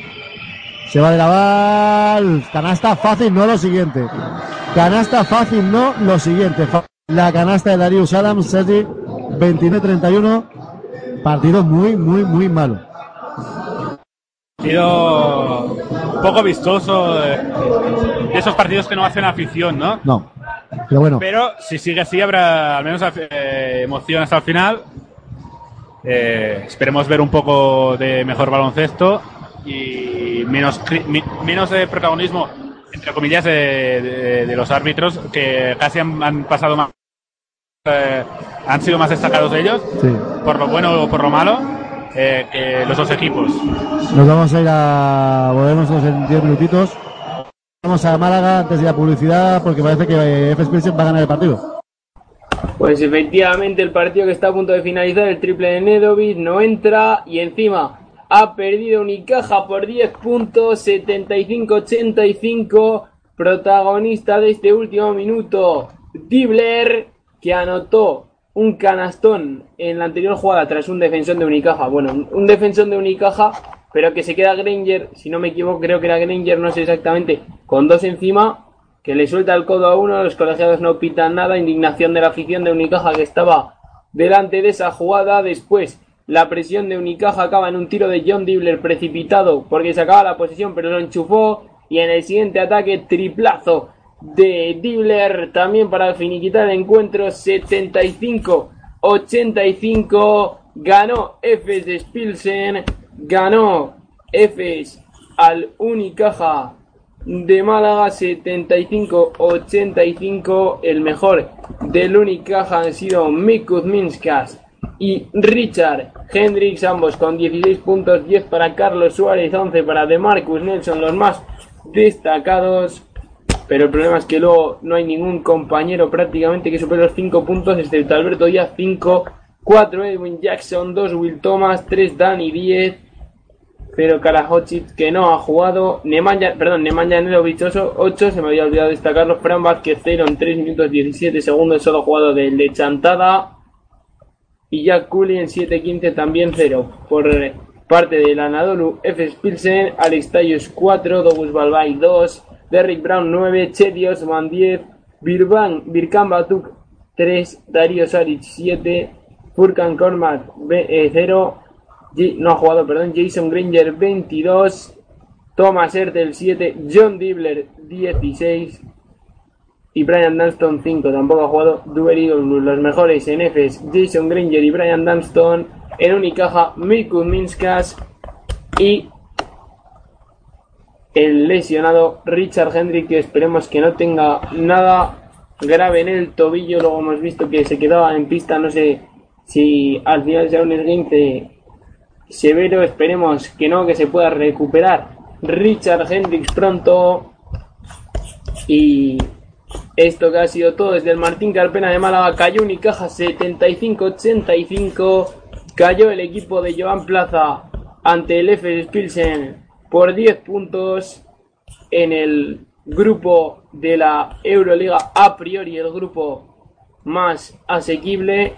Se va de la bal. Canasta fácil, no lo siguiente. Canasta fácil, no lo siguiente. La canasta de Darius Adams, Sergi, 29-31 partido muy, muy, muy malo. Partido un poco vistoso de, de esos partidos que no hacen afición, ¿no? No, pero bueno. Pero si sigue así habrá al menos eh, emoción hasta el final. Eh, esperemos ver un poco de mejor baloncesto y menos, menos de protagonismo, entre comillas, de, de, de los árbitros que casi han, han pasado más eh, han sido más destacados de ellos, sí. por lo bueno o por lo malo, eh, que los dos equipos. Nos vamos a ir a. Volvemos en 10 minutitos. Vamos a Málaga antes de la publicidad porque parece que F. Pilsen va a ganar el partido. Pues efectivamente el partido que está a punto de finalizar, el triple de Nedovic, no entra y encima ha perdido Unicaja por 10 puntos, 75-85, protagonista de este último minuto, Dibler, que anotó un canastón en la anterior jugada tras un defensor de Unicaja. Bueno, un defensor de Unicaja, pero que se queda Granger, si no me equivoco, creo que era Granger, no sé exactamente, con dos encima, que le suelta el codo a uno, los colegiados no pitan nada, indignación de la afición de Unicaja que estaba delante de esa jugada, después la presión de Unicaja acaba en un tiro de John Dibler precipitado porque se acaba la posición pero lo enchufó y en el siguiente ataque triplazo de Dibler también para finiquitar el encuentro 75-85 ganó Efes de Spilsen ganó Efes al Unicaja de Málaga 75-85 el mejor del Unicaja han sido Mikud Minskas y Richard Hendricks ambos con 16 puntos 10 para Carlos Suárez 11 para DeMarcus Nelson los más destacados. Pero el problema es que luego no hay ningún compañero prácticamente que supere los 5 puntos, excepto Alberto Díaz 5, 4 Edwin Jackson, 2 Will Thomas, 3 Dani 10, pero Karahochit que no ha jugado, Nemanja, perdón, Nemanja Nedovic 8, se me había olvidado destacarlo, Fran Vázquez 0 en 3 minutos 17 segundos, solo jugado de Chantada, y Jack Cooley en 7-15 también 0, por parte del Anadolu F. Spilsen, Alex Tayos 4, Dogus Balbay 2, Derrick Brown 9, Chedios Van 10, Birban, Birkan Batuk 3, Darío Saric 7, Furkan Kormak 0, no ha jugado, perdón, Jason Granger 22, Thomas Ertel 7, John Dibler 16 y Brian Dunston 5, tampoco ha jugado Duber los mejores en Fs, Jason Granger y Brian Dunston, en Unicaja, Miku Minskas y el lesionado Richard Hendrick, que esperemos que no tenga nada grave en el tobillo. Luego hemos visto que se quedaba en pista, no sé si al final sea un esguince severo. Esperemos que no, que se pueda recuperar Richard Hendricks pronto. Y esto que ha sido todo desde el Martín Carpena de Málaga. Cayó Unicaja 75-85. Cayó el equipo de Joan Plaza ante el FS Pilsen por 10 puntos en el grupo de la Euroliga a priori el grupo más asequible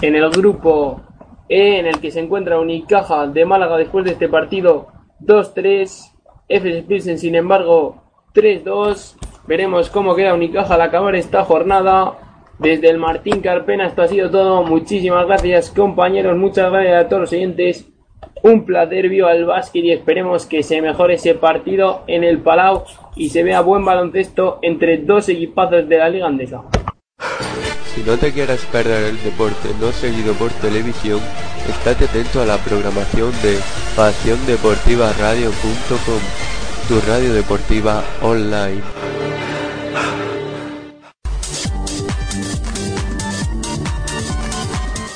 en el grupo en el que se encuentra Unicaja de Málaga después de este partido 2-3 FS Pilsen sin embargo 3-2 veremos cómo queda Unicaja al acabar esta jornada. Desde el Martín Carpena esto ha sido todo. Muchísimas gracias compañeros. Muchas gracias a todos los oyentes. Un placer vivo al básquet y esperemos que se mejore ese partido en el Palau y se vea buen baloncesto entre dos equipazos de la Liga Andesa. Si no te quieres perder el deporte no seguido por televisión, estate atento a la programación de pasiondeportivaradio.com, tu radio deportiva online.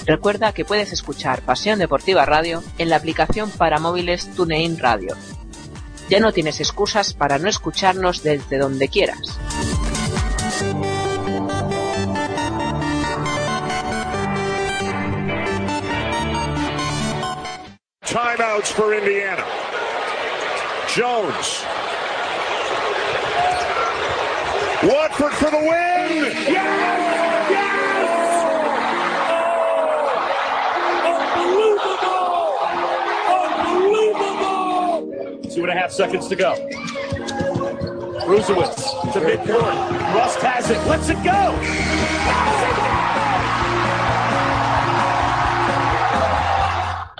Recuerda que puedes escuchar Pasión Deportiva Radio en la aplicación para móviles TuneIn Radio. Ya no tienes excusas para no escucharnos desde donde quieras. Timeouts for Indiana. Jones. Watford for the win. Yes! Yes! Unbelievable! Unbelievable! Two and a half seconds to go. Brusewitz to midcourt. Rust has it. Let's it go.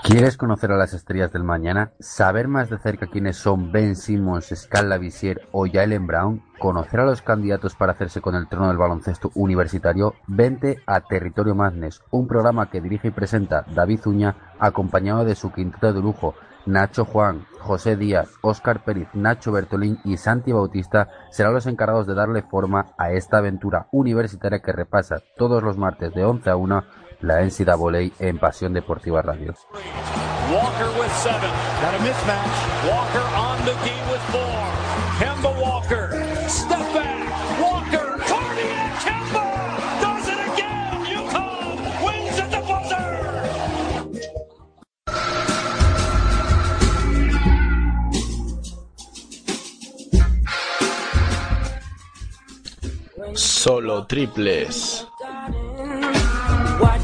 ¿Quieres conocer a las estrellas del mañana? ¿Saber más de cerca quiénes son Ben Simmons, Scala Visier o Jalen Brown? ¿Conocer a los candidatos para hacerse con el trono del baloncesto universitario? Vente a Territorio Madness, un programa que dirige y presenta David Uña, acompañado de su quinteto de lujo, Nacho Juan, José Díaz, Óscar Pérez, Nacho Bertolín y Santi Bautista serán los encargados de darle forma a esta aventura universitaria que repasa todos los martes de 11 a 1 la NCAA en Pasión Deportiva Radio. Walker with seven. Got a mismatch. Walker on the key with four. Kemba Walker. Step back. Walker. Cardiac Kemba. Does it again. UConn wins at the buzzer. Solo triples.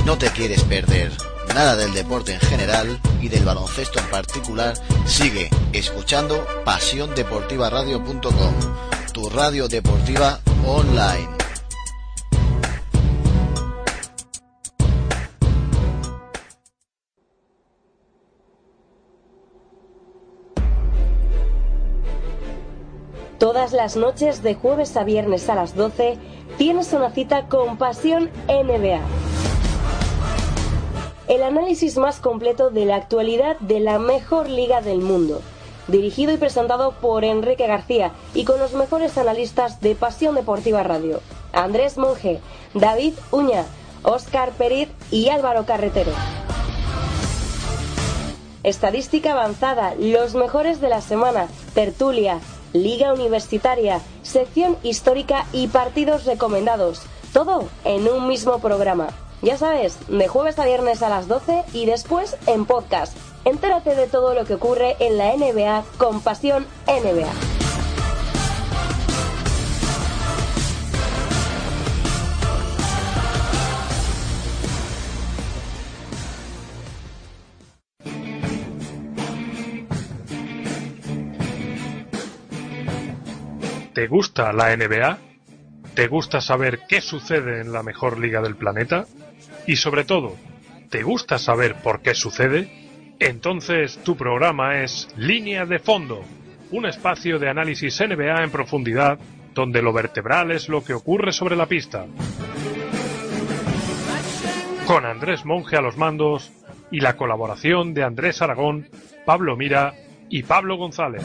Si no te quieres perder nada del deporte en general y del baloncesto en particular, sigue escuchando pasiondeportivaradio.com, tu radio deportiva online. Todas las noches de jueves a viernes a las 12 tienes una cita con Pasión NBA. El análisis más completo de la actualidad de la mejor liga del mundo. Dirigido y presentado por Enrique García y con los mejores analistas de Pasión Deportiva Radio. Andrés Monge, David Uña, Óscar Periz y Álvaro Carretero. Estadística avanzada, los mejores de la semana, tertulia, Liga Universitaria, sección histórica y partidos recomendados. Todo en un mismo programa. Ya sabes, de jueves a viernes a las 12 y después en podcast. Entérate de todo lo que ocurre en la NBA con Pasión NBA. ¿Te gusta la NBA? ¿Te gusta saber qué sucede en la mejor liga del planeta? Y sobre todo, ¿te gusta saber por qué sucede? Entonces tu programa es Línea de Fondo, un espacio de análisis NBA en profundidad donde lo vertebral es lo que ocurre sobre la pista. Con Andrés Monge a los mandos y la colaboración de Andrés Aragón, Pablo Mira y Pablo González.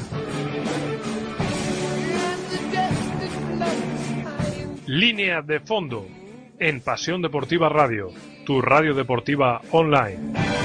Línea de fondo en Pasión Deportiva Radio, tu radio deportiva online.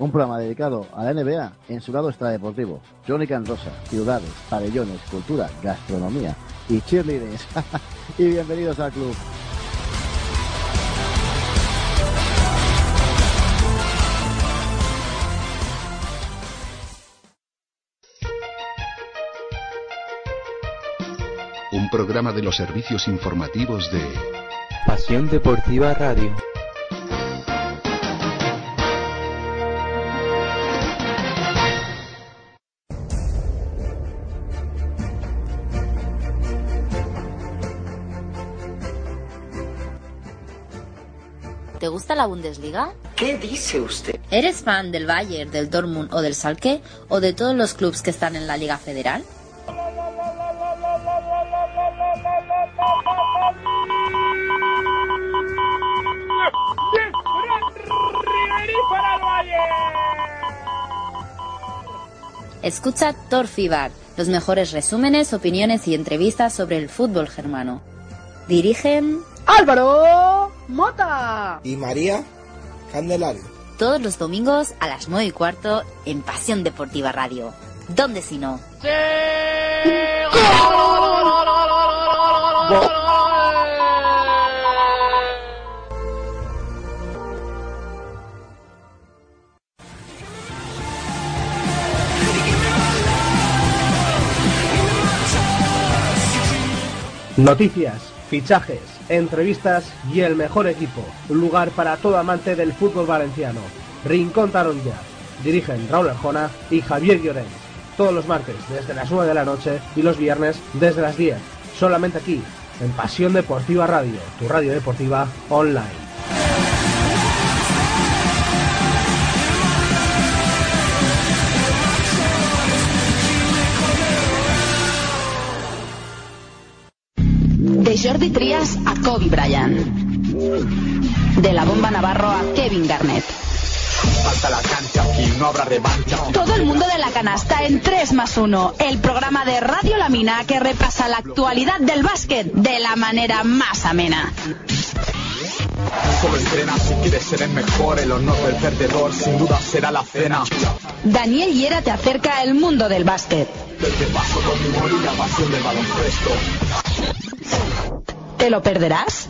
Un programa dedicado a la NBA en su lado extradeportivo. Crónica en rosa, ciudades, pabellones, cultura, gastronomía y cheerleaders. y bienvenidos al club. Un programa de los servicios informativos de Pasión Deportiva Radio. Gusta la Bundesliga? ¿Qué dice usted? ¿Eres fan del Bayern, del Dortmund o del Schalke o de todos los clubes que están en la Liga Federal? para el Bayern. Escucha Torfibar, los mejores resúmenes, opiniones y entrevistas sobre el fútbol germano. Dirigen Álvaro Mota. Y María Candelario. todos los domingos a las 9 y cuarto en Pasión Deportiva Radio. ¿Dónde si no? Noticias, fichajes, entrevistas y el mejor equipo. Lugar para todo amante del fútbol valenciano. Rincón Taronja. Dirigen Raúl Arjona y Javier Llorens. todos los martes desde las 9 de la noche y los viernes desde las 10. Solamente aquí, en Pasión Deportiva Radio, tu radio deportiva online. Jordi Trias a Kobe Bryant. De la bomba Navarro a Kevin Garnett. Falta la cancha, aquí no habrá revancha. Todo el mundo de la canasta en 3 más 1, el programa de Radio Lamina que repasa la actualidad del básquet de la manera más amena. Solo entrena si quieres ser el mejor, el honor del perdedor sin duda será la cena. Daniel Hiera te acerca al mundo del básquet. Desde paso con mi humor y la pasión del baloncesto. ¿Te lo perderás?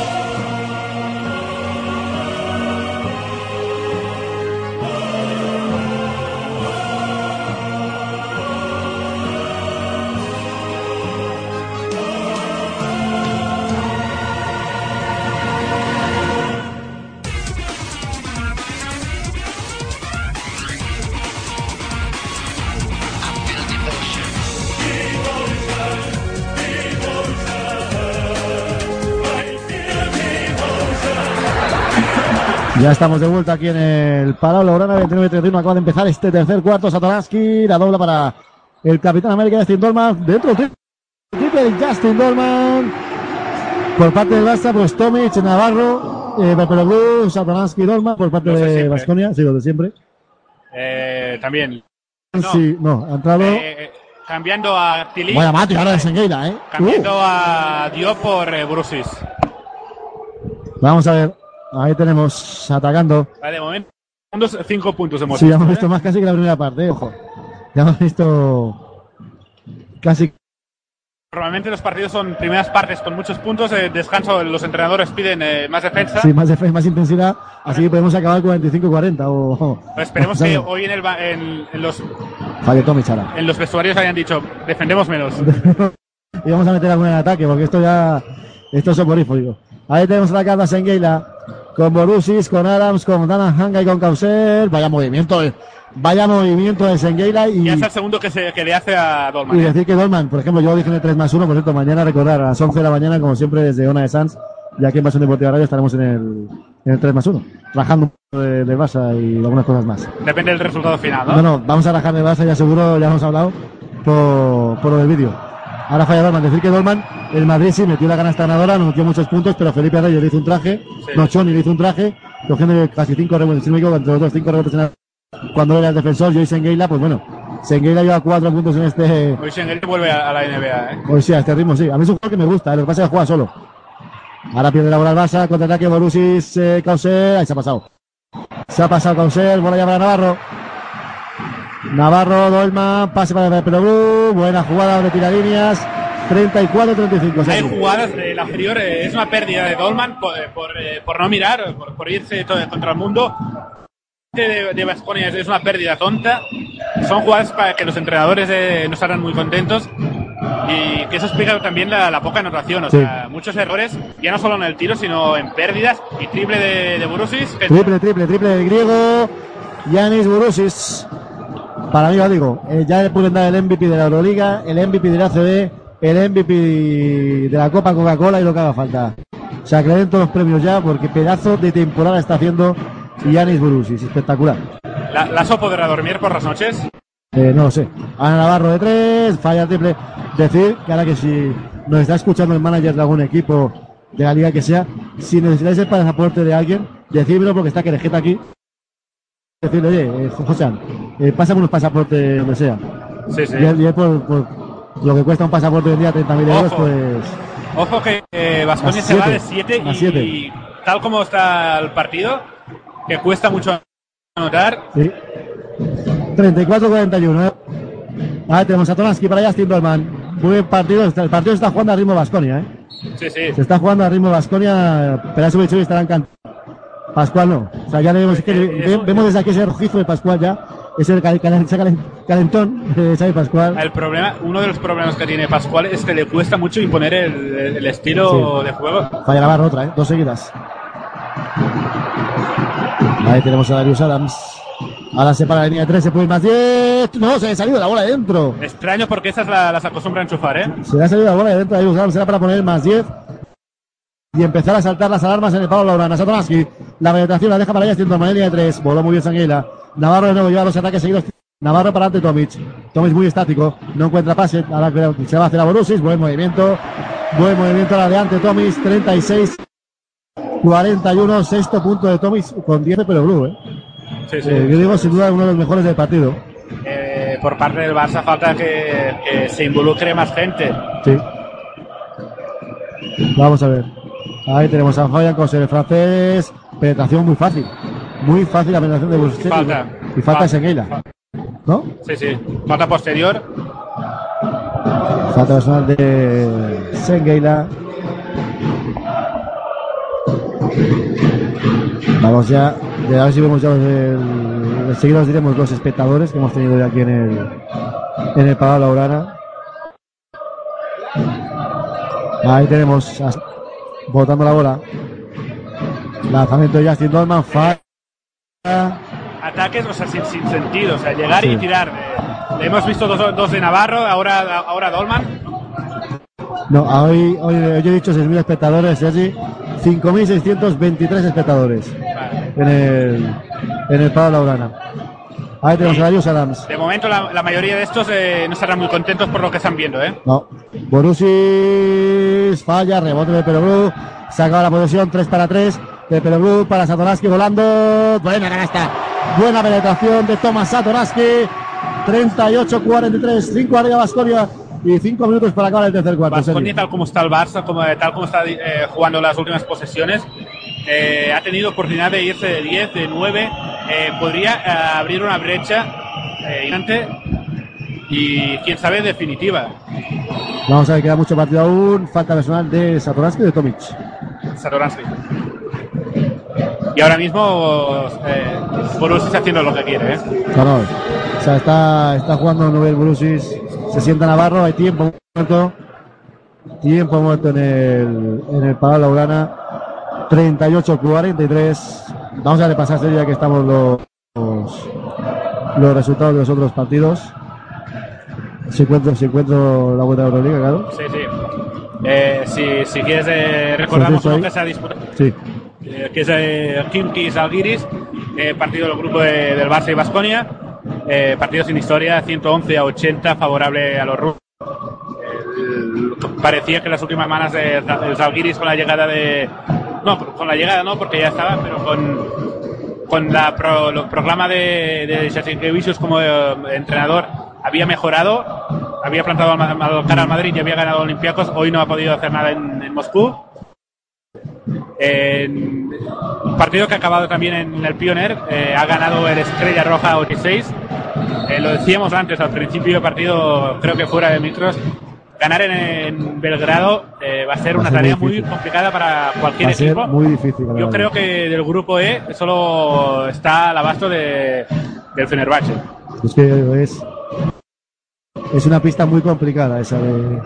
Ya estamos de vuelta aquí en el Palau Laurana 29-31. Acaba de empezar este tercer cuarto. Satanaski, la dobla para el Capitán América Justin Dolman. Dentro triple de Justin Dolman. Por parte del Barça, pues Tomic, Navarro, eh, Blue, Satanaski, Dolman. Por parte de Vasconia, sí, lo de siempre. Eh, también. Sí, no, ha entrado. Eh, cambiando a Tilly. Vaya mate, ahora de Sengueila, ¿eh? Cambiando a Diop por eh, Brusis. Vamos a ver. Ahí tenemos atacando. Vale, de momento, cinco puntos hemos Sí, visto, hemos ¿eh? visto más casi que la primera parte, ojo. Ya hemos visto casi. Normalmente los partidos son primeras partes con muchos puntos, eh, descanso, los entrenadores piden eh, más defensa. Sí, más defensa, más intensidad. Así que podemos acabar 45-40 o. o- Pero esperemos que hoy en, el, en, en los, en los vestuarios hayan dicho, defendemos menos. y vamos a meter alguna en ataque, porque esto ya. Esto es soporífico. Ahí tenemos la carta Sengueila. Con Borussis, con Adams, con Dana Hanga y con Causer. Vaya movimiento, eh. Vaya movimiento de Sengueila y. Ya es el segundo que, se, que le hace a Dolman. Y ¿eh? decir que Dolman, por ejemplo, yo dije en el 3 más 1, por cierto, mañana recordar a las 11 de la mañana, como siempre, desde Ona de Sanz, ya aquí en Pasión Deportiva Radio estaremos en el, en el 3 más 1, rajando un poco de, de Barça y algunas cosas más. Depende del resultado final, ¿no? No, no, vamos a rajar de Barça, ya seguro, ya hemos hablado, por, por lo del vídeo. Ahora falla Dolman, decir que Dolman, el Madrid sí metió la canasta ganadora, nos metió muchos puntos, pero Felipe Reyes le hizo un traje, Nochoni le hizo un traje, cogiendo casi 5 rebotes, si no me equivoco, entre los dos 5 rebotes en la- cuando era el defensor, yo y Sengueila, pues bueno, Sengueila lleva 4 puntos en este, Hoy Schengen vuelve a, a la NBA, ¿eh? Hoy sí, a este ritmo sí. A mí es un juego que me gusta, eh, lo que pasa es que juega solo. Ahora pierde la bola el Barça, contraataque Borussis, eh, Causer, ahí se ha pasado. Se ha pasado Causer, bola ya para Navarro. Navarro, Dolman, pase para el Pelobru, buena jugada de tiradíneas, 34-35. Hay jugadas de la anterior, eh, es una pérdida de Dolman por, eh, por, eh, por no mirar, por, por irse todo contra el mundo. De, de es, una pérdida tonta. Son jugadas para que los entrenadores eh, no estarán muy contentos. Y que eso explica también la, la poca anotación. O Sí. sea, muchos errores, ya no solo en el tiro, sino en pérdidas. Y triple de, de Borussis, que Triple, triple, triple del griego, Yanis Borussis. Para mí, ya digo, eh, ya le pueden dar el MVP de la Euroliga, el MVP de la ACB, el MVP de la Copa Coca-Cola y lo que haga falta. Le den todos los premios ya, porque pedazo de temporada está haciendo Yanis Borussis. Espectacular. la, Lazo podrá dormir por las noches. Eh, no lo sé. Ana Navarro de tres, falla triple. Decir que ahora que si nos está escuchando el manager de algún equipo de la liga que sea, si necesitáis el pasaporte de alguien, decídmelo porque está Querejeta aquí. Decirle, oye, eh, José, eh, pásame unos pasaportes donde sea. Sí, sí. Y él, y él por, por lo que cuesta un pasaporte hoy en día, 30.000 euros, pues. Ojo que eh, Vasconia se va de 7 más y, siete. tal como está el partido, que cuesta mucho anotar, Sí. 34-41. ¿eh? Ahí tenemos a Tomaski para Justin Dolman. Muy buen partido. El partido se está jugando a ritmo Vasconia. ¿eh? sí, sí. Se está jugando a ritmo Vasconia. Perasovic estará encantado. Pascual no. O sea, ya vemos, que ve- vemos desde aquí ese rojizo de Pascual ya. Ese cal- cal- ese calen- calentón de Xavi Pascual. El problema, uno de los problemas que tiene Pascual es que le cuesta mucho imponer el, el estilo Sí. de juego. Falla la barra otra, ¿eh? Dos seguidas. Ahí tenemos a Darius Adams. Ahora se para la línea de 3, se puede ir más 10. No, se le ha salido la bola de dentro. Extraño porque esas la- las acostumbra a enchufar, ¿eh? Se le ha salido la bola de dentro a Darius Adams. Será para poner más 10. Y empezar a saltar las alarmas en el palo Laurana. Satoransky. La penetración la deja para allá, haciendo la línea de 3. Voló muy bien Sanguila. Navarro de nuevo lleva los ataques seguidos. Navarro para ante Tomic. Tomic muy estático. No encuentra pase. Ahora se va a hacer a Borussis. Buen movimiento. Buen movimiento ahora de ante Tomic. 36. 41, sexto punto de Tomic con 10 de Perogrú, ¿eh? Sí, sí. Eh, yo digo sin duda uno de los mejores del partido. Eh, por parte del Barça falta que, que se involucre más gente. Sí. Vamos a ver. Ahí tenemos a Fabián Coser, el francés. Penetración muy fácil. Muy fácil la penetración de Busquets. Falta. Y falta Falta. Sengueila. ¿No? Sí, sí. Falta posterior. Falta personal de Sengueila. Vamos ya. A ver si vemos ya los del- enseguida os diremos los espectadores que hemos tenido ya aquí en el en el Palau Laurana. Ahí tenemos a- botando la bola. Lanzamiento de Justin Dolman. Falla. Ataques, o sea, sin, sin sentido. O sea, llegar Sí. y tirar. Eh, hemos visto dos, dos de Navarro, ahora, ahora Dolman. No, hoy, hoy, hoy he dicho 6.000 espectadores, Sergi. 5.623 espectadores en el, en el Palau Laurana. Ahí tenemos a Darius Adams. De momento, la, la mayoría de estos eh, no estarán muy contentos por lo que están viendo, ¿eh? No. Borussis falla, rebote de Perogrú. Saca la posesión, 3 para 3. De Perogrú para Satoransky volando. Buena canasta. Buena penetración de Tomás Satoransky. 38-43. 5 arriba Vasconia. Y 5 minutos para acabar el tercer cuarto. Vasconia, tal como está el Barça, como, tal como está eh, jugando las últimas posesiones, eh, ha tenido oportunidad de irse de 10, de 9. Eh, podría eh, abrir una brecha eh, gigante y, quién sabe, definitiva. Vamos a ver, queda mucho partido aún. Falta personal de Satoransky y de Tomic. Satoransky. Y ahora mismo eh, Borussia está haciendo lo que quiere, ¿eh? O sea, está, está jugando Nubel Borussis. Se sienta Navarro, hay tiempo muerto. Tiempo muerto en el, en el Palau Laurana. 38-43. Vamos a repasar ya que estamos los, los, los resultados de los otros partidos. Si encuentro, si encuentro la vuelta de Euroliga, claro. Sí, sí. Eh, si, si quieres, eh, recordamos ahí. que se ha disputado. Sí. eh, que es eh, Kimkis Algiris, eh, partido del grupo de- del Barça y Basconia, partido sin historia, 111 a 80, favorable a los rusos. Parecía que las últimas semanas de Zalgiris con la llegada de. No, con la llegada no, porque ya estaba, pero con, con la pro, el programa de, de como eh, entrenador había mejorado, había plantado al, cara al Madrid y había ganado Olympiacos. Hoy no ha podido hacer nada en, Moscú. En partido que ha acabado también en el Pioner, eh, ha ganado el Estrella Roja 86. Eh, lo decíamos antes, al principio del partido, creo que fuera de micros, ganar en, en Belgrado eh, va a ser Va una ser tarea muy complicada para cualquier Va a ser equipo. muy difícil. Yo creo que del grupo E solo está al abasto de, del Fenerbahce. Es que es, es una pista muy complicada esa de,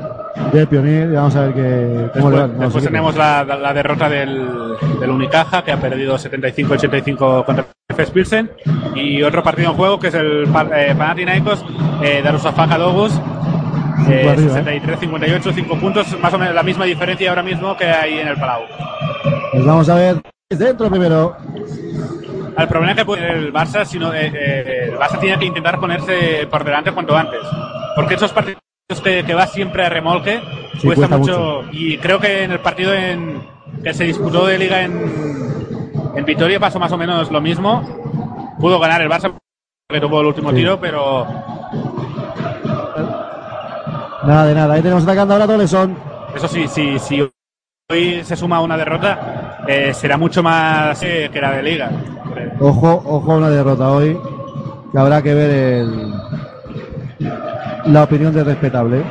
del Pionier. Vamos a ver que, cómo le Después. Vamos después tenemos la, la derrota del, del Unicaja, que ha perdido 75-85 contra FS Pilsen. Y otro partido en juego, que es el eh, Panathinaikos eh, Darussafaka. Eh, Cinco arriba, ¿eh? 63-58, 5 puntos, más o menos la misma diferencia ahora mismo que hay en el Palau. Pues vamos a ver dentro primero. El problema que puede el Barça, sino, eh, eh, el Barça tiene que intentar ponerse por delante cuanto antes. Porque esos partidos que, que va siempre a remolque Sí, cuesta, cuesta mucho. Y creo que en el partido en, que se disputó de liga en, en Vitoria pasó más o menos lo mismo. Pudo ganar el Barça que tuvo el último Sí. tiro, pero Nada de nada. Ahí tenemos atacando ahora Toleson. Eso sí, sí, sí hoy se suma una derrota, eh, será mucho más eh, que la de Liga. Ojo, ojo a una derrota hoy, que habrá que ver el, la opinión de respetable.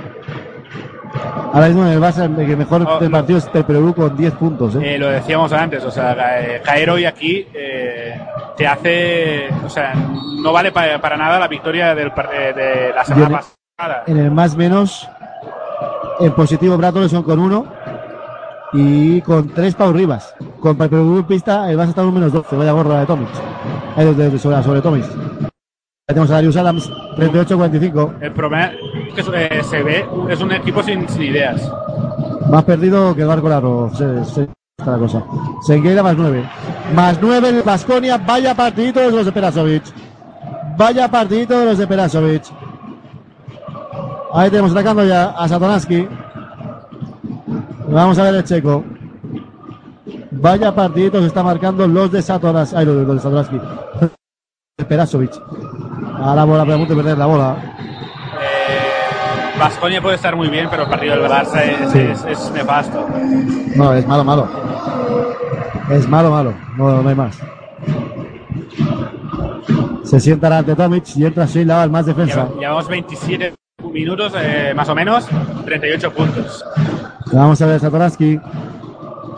Ahora mismo en el Barça el que mejor Oh, del partido es el Perú con 10 puntos. ¿eh? Eh, lo decíamos antes, o sea, ca- caer hoy aquí eh, te hace, o sea, no vale pa- para nada la victoria del, eh, de la semana pasada. En el más menos, en positivo Bradley son con 1 y con 3 Pau Rivas. Con Perú pista el Barça está en un menos 12, vaya gorra de Tomic. Ahí de- de- sobre, sobre Tomic. Ya tenemos a Darius Adams, 38-45. El problema es que eh, se ve, es un equipo sin, sin ideas. Más perdido que el barco largo. Se, se, está la cosa. Sengueira más 9. Más 9 en el Vasconia. Vaya partidito de los de Perasovic. Vaya partidito de los de Perasovic. Ahí tenemos atacando ya a Satoransky. Vamos a ver el checo. Vaya partidito se está marcando los de Satoransky. Ay, los de, los de Satoransky. De Perasovic. Ahora bola pregunta y perder la bola. Vasconia puede estar muy bien, pero el partido del Barça es, Sí. es- es nefasto. No, es malo, malo. Es malo, malo. No, no hay más. Se sienta ante Tomic y entra Sheila al más defensa. Lleva- Llevamos 27 minutos, eh, más o menos, 38 puntos. Vamos a ver Satoransky.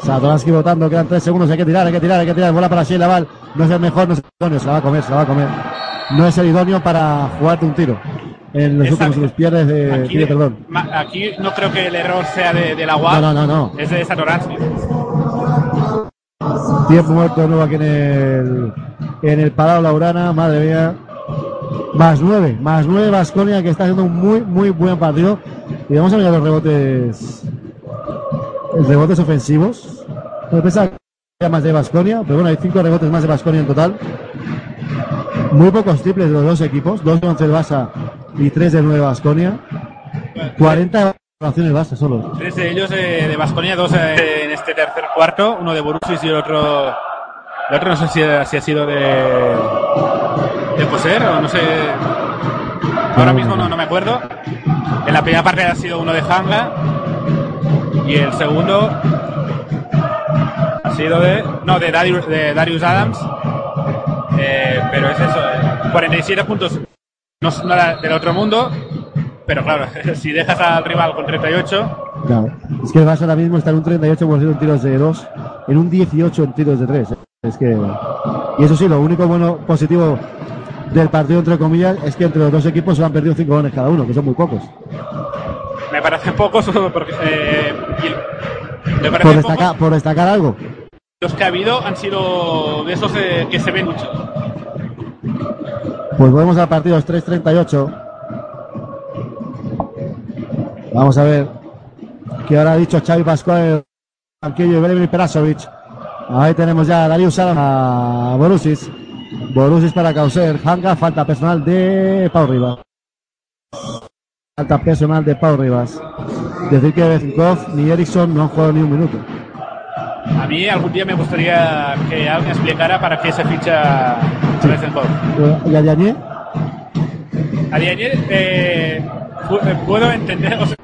Satoransky votando, quedan 3 segundos, hay que tirar, hay que tirar, hay que tirar. Bola para Sheila Val. No es el mejor, no es el idóneo, se la va a comer, se la va a comer. No es el idóneo para jugarte un tiro. En los Exacto. últimos pierdes de Aquí, perdón. aquí no creo que el error sea de, de la UAP, No, no, no, no. es de Satoransky. Tiempo muerto nuevo aquí en el, en el Palau Laurana, madre mía. Más nueve, más nueve Vasconia que está haciendo un muy, muy buen partido. Y vamos a ver los rebotes, los rebotes ofensivos. Me pensaba más de Vasconia, pero bueno, hay cinco rebotes más de Vasconia en total. Muy pocos triples de los dos equipos, dos de 11 el Barça y tres de 9 Vasconia. 40 evaluaciones Barça solo. Tres de ellos eh, de Vasconia, dos eh, en este tercer cuarto, uno de Borussia y el otro, el otro no sé si ha sido de, de Poser o no sé, ahora mismo no, no me acuerdo. En la primera parte ha sido uno de Hanga y el segundo ha sido de, no, de Darius, de Darius Adams. Eh, pero es eso, eh, 47 puntos, no es del otro mundo, pero claro, si dejas al rival con 38, Claro. Es que el Barça ahora mismo está en un 38% en tiros de 2, en un 18 en tiros de 3. Es que y eso sí, lo único bueno positivo del partido entre comillas es que entre los dos equipos se han perdido 5 goles cada uno, que son muy pocos. me parece pocos porque eh, me Por pocos. destacar, por destacar algo. Los que ha habido han sido de esos eh, que se ven mucho. Pues volvemos al partido 3-38. Vamos a ver qué ahora ha dicho Xavi Pascual banquillo y Belevin Perasovic. Ahí tenemos ya a Darius Adams a Borussis. Borussis para Causer. Hanga, falta personal de Pau Rivas. Falta personal de Pau Rivas. Decir que Bezinkov ni Eriksson no han jugado ni un minuto. A mí algún día me gustaría que alguien explicara para qué se ficha Bezenkov. ¿Y a Diagne? A Diagne, eh, eh, puedo entender, o sea,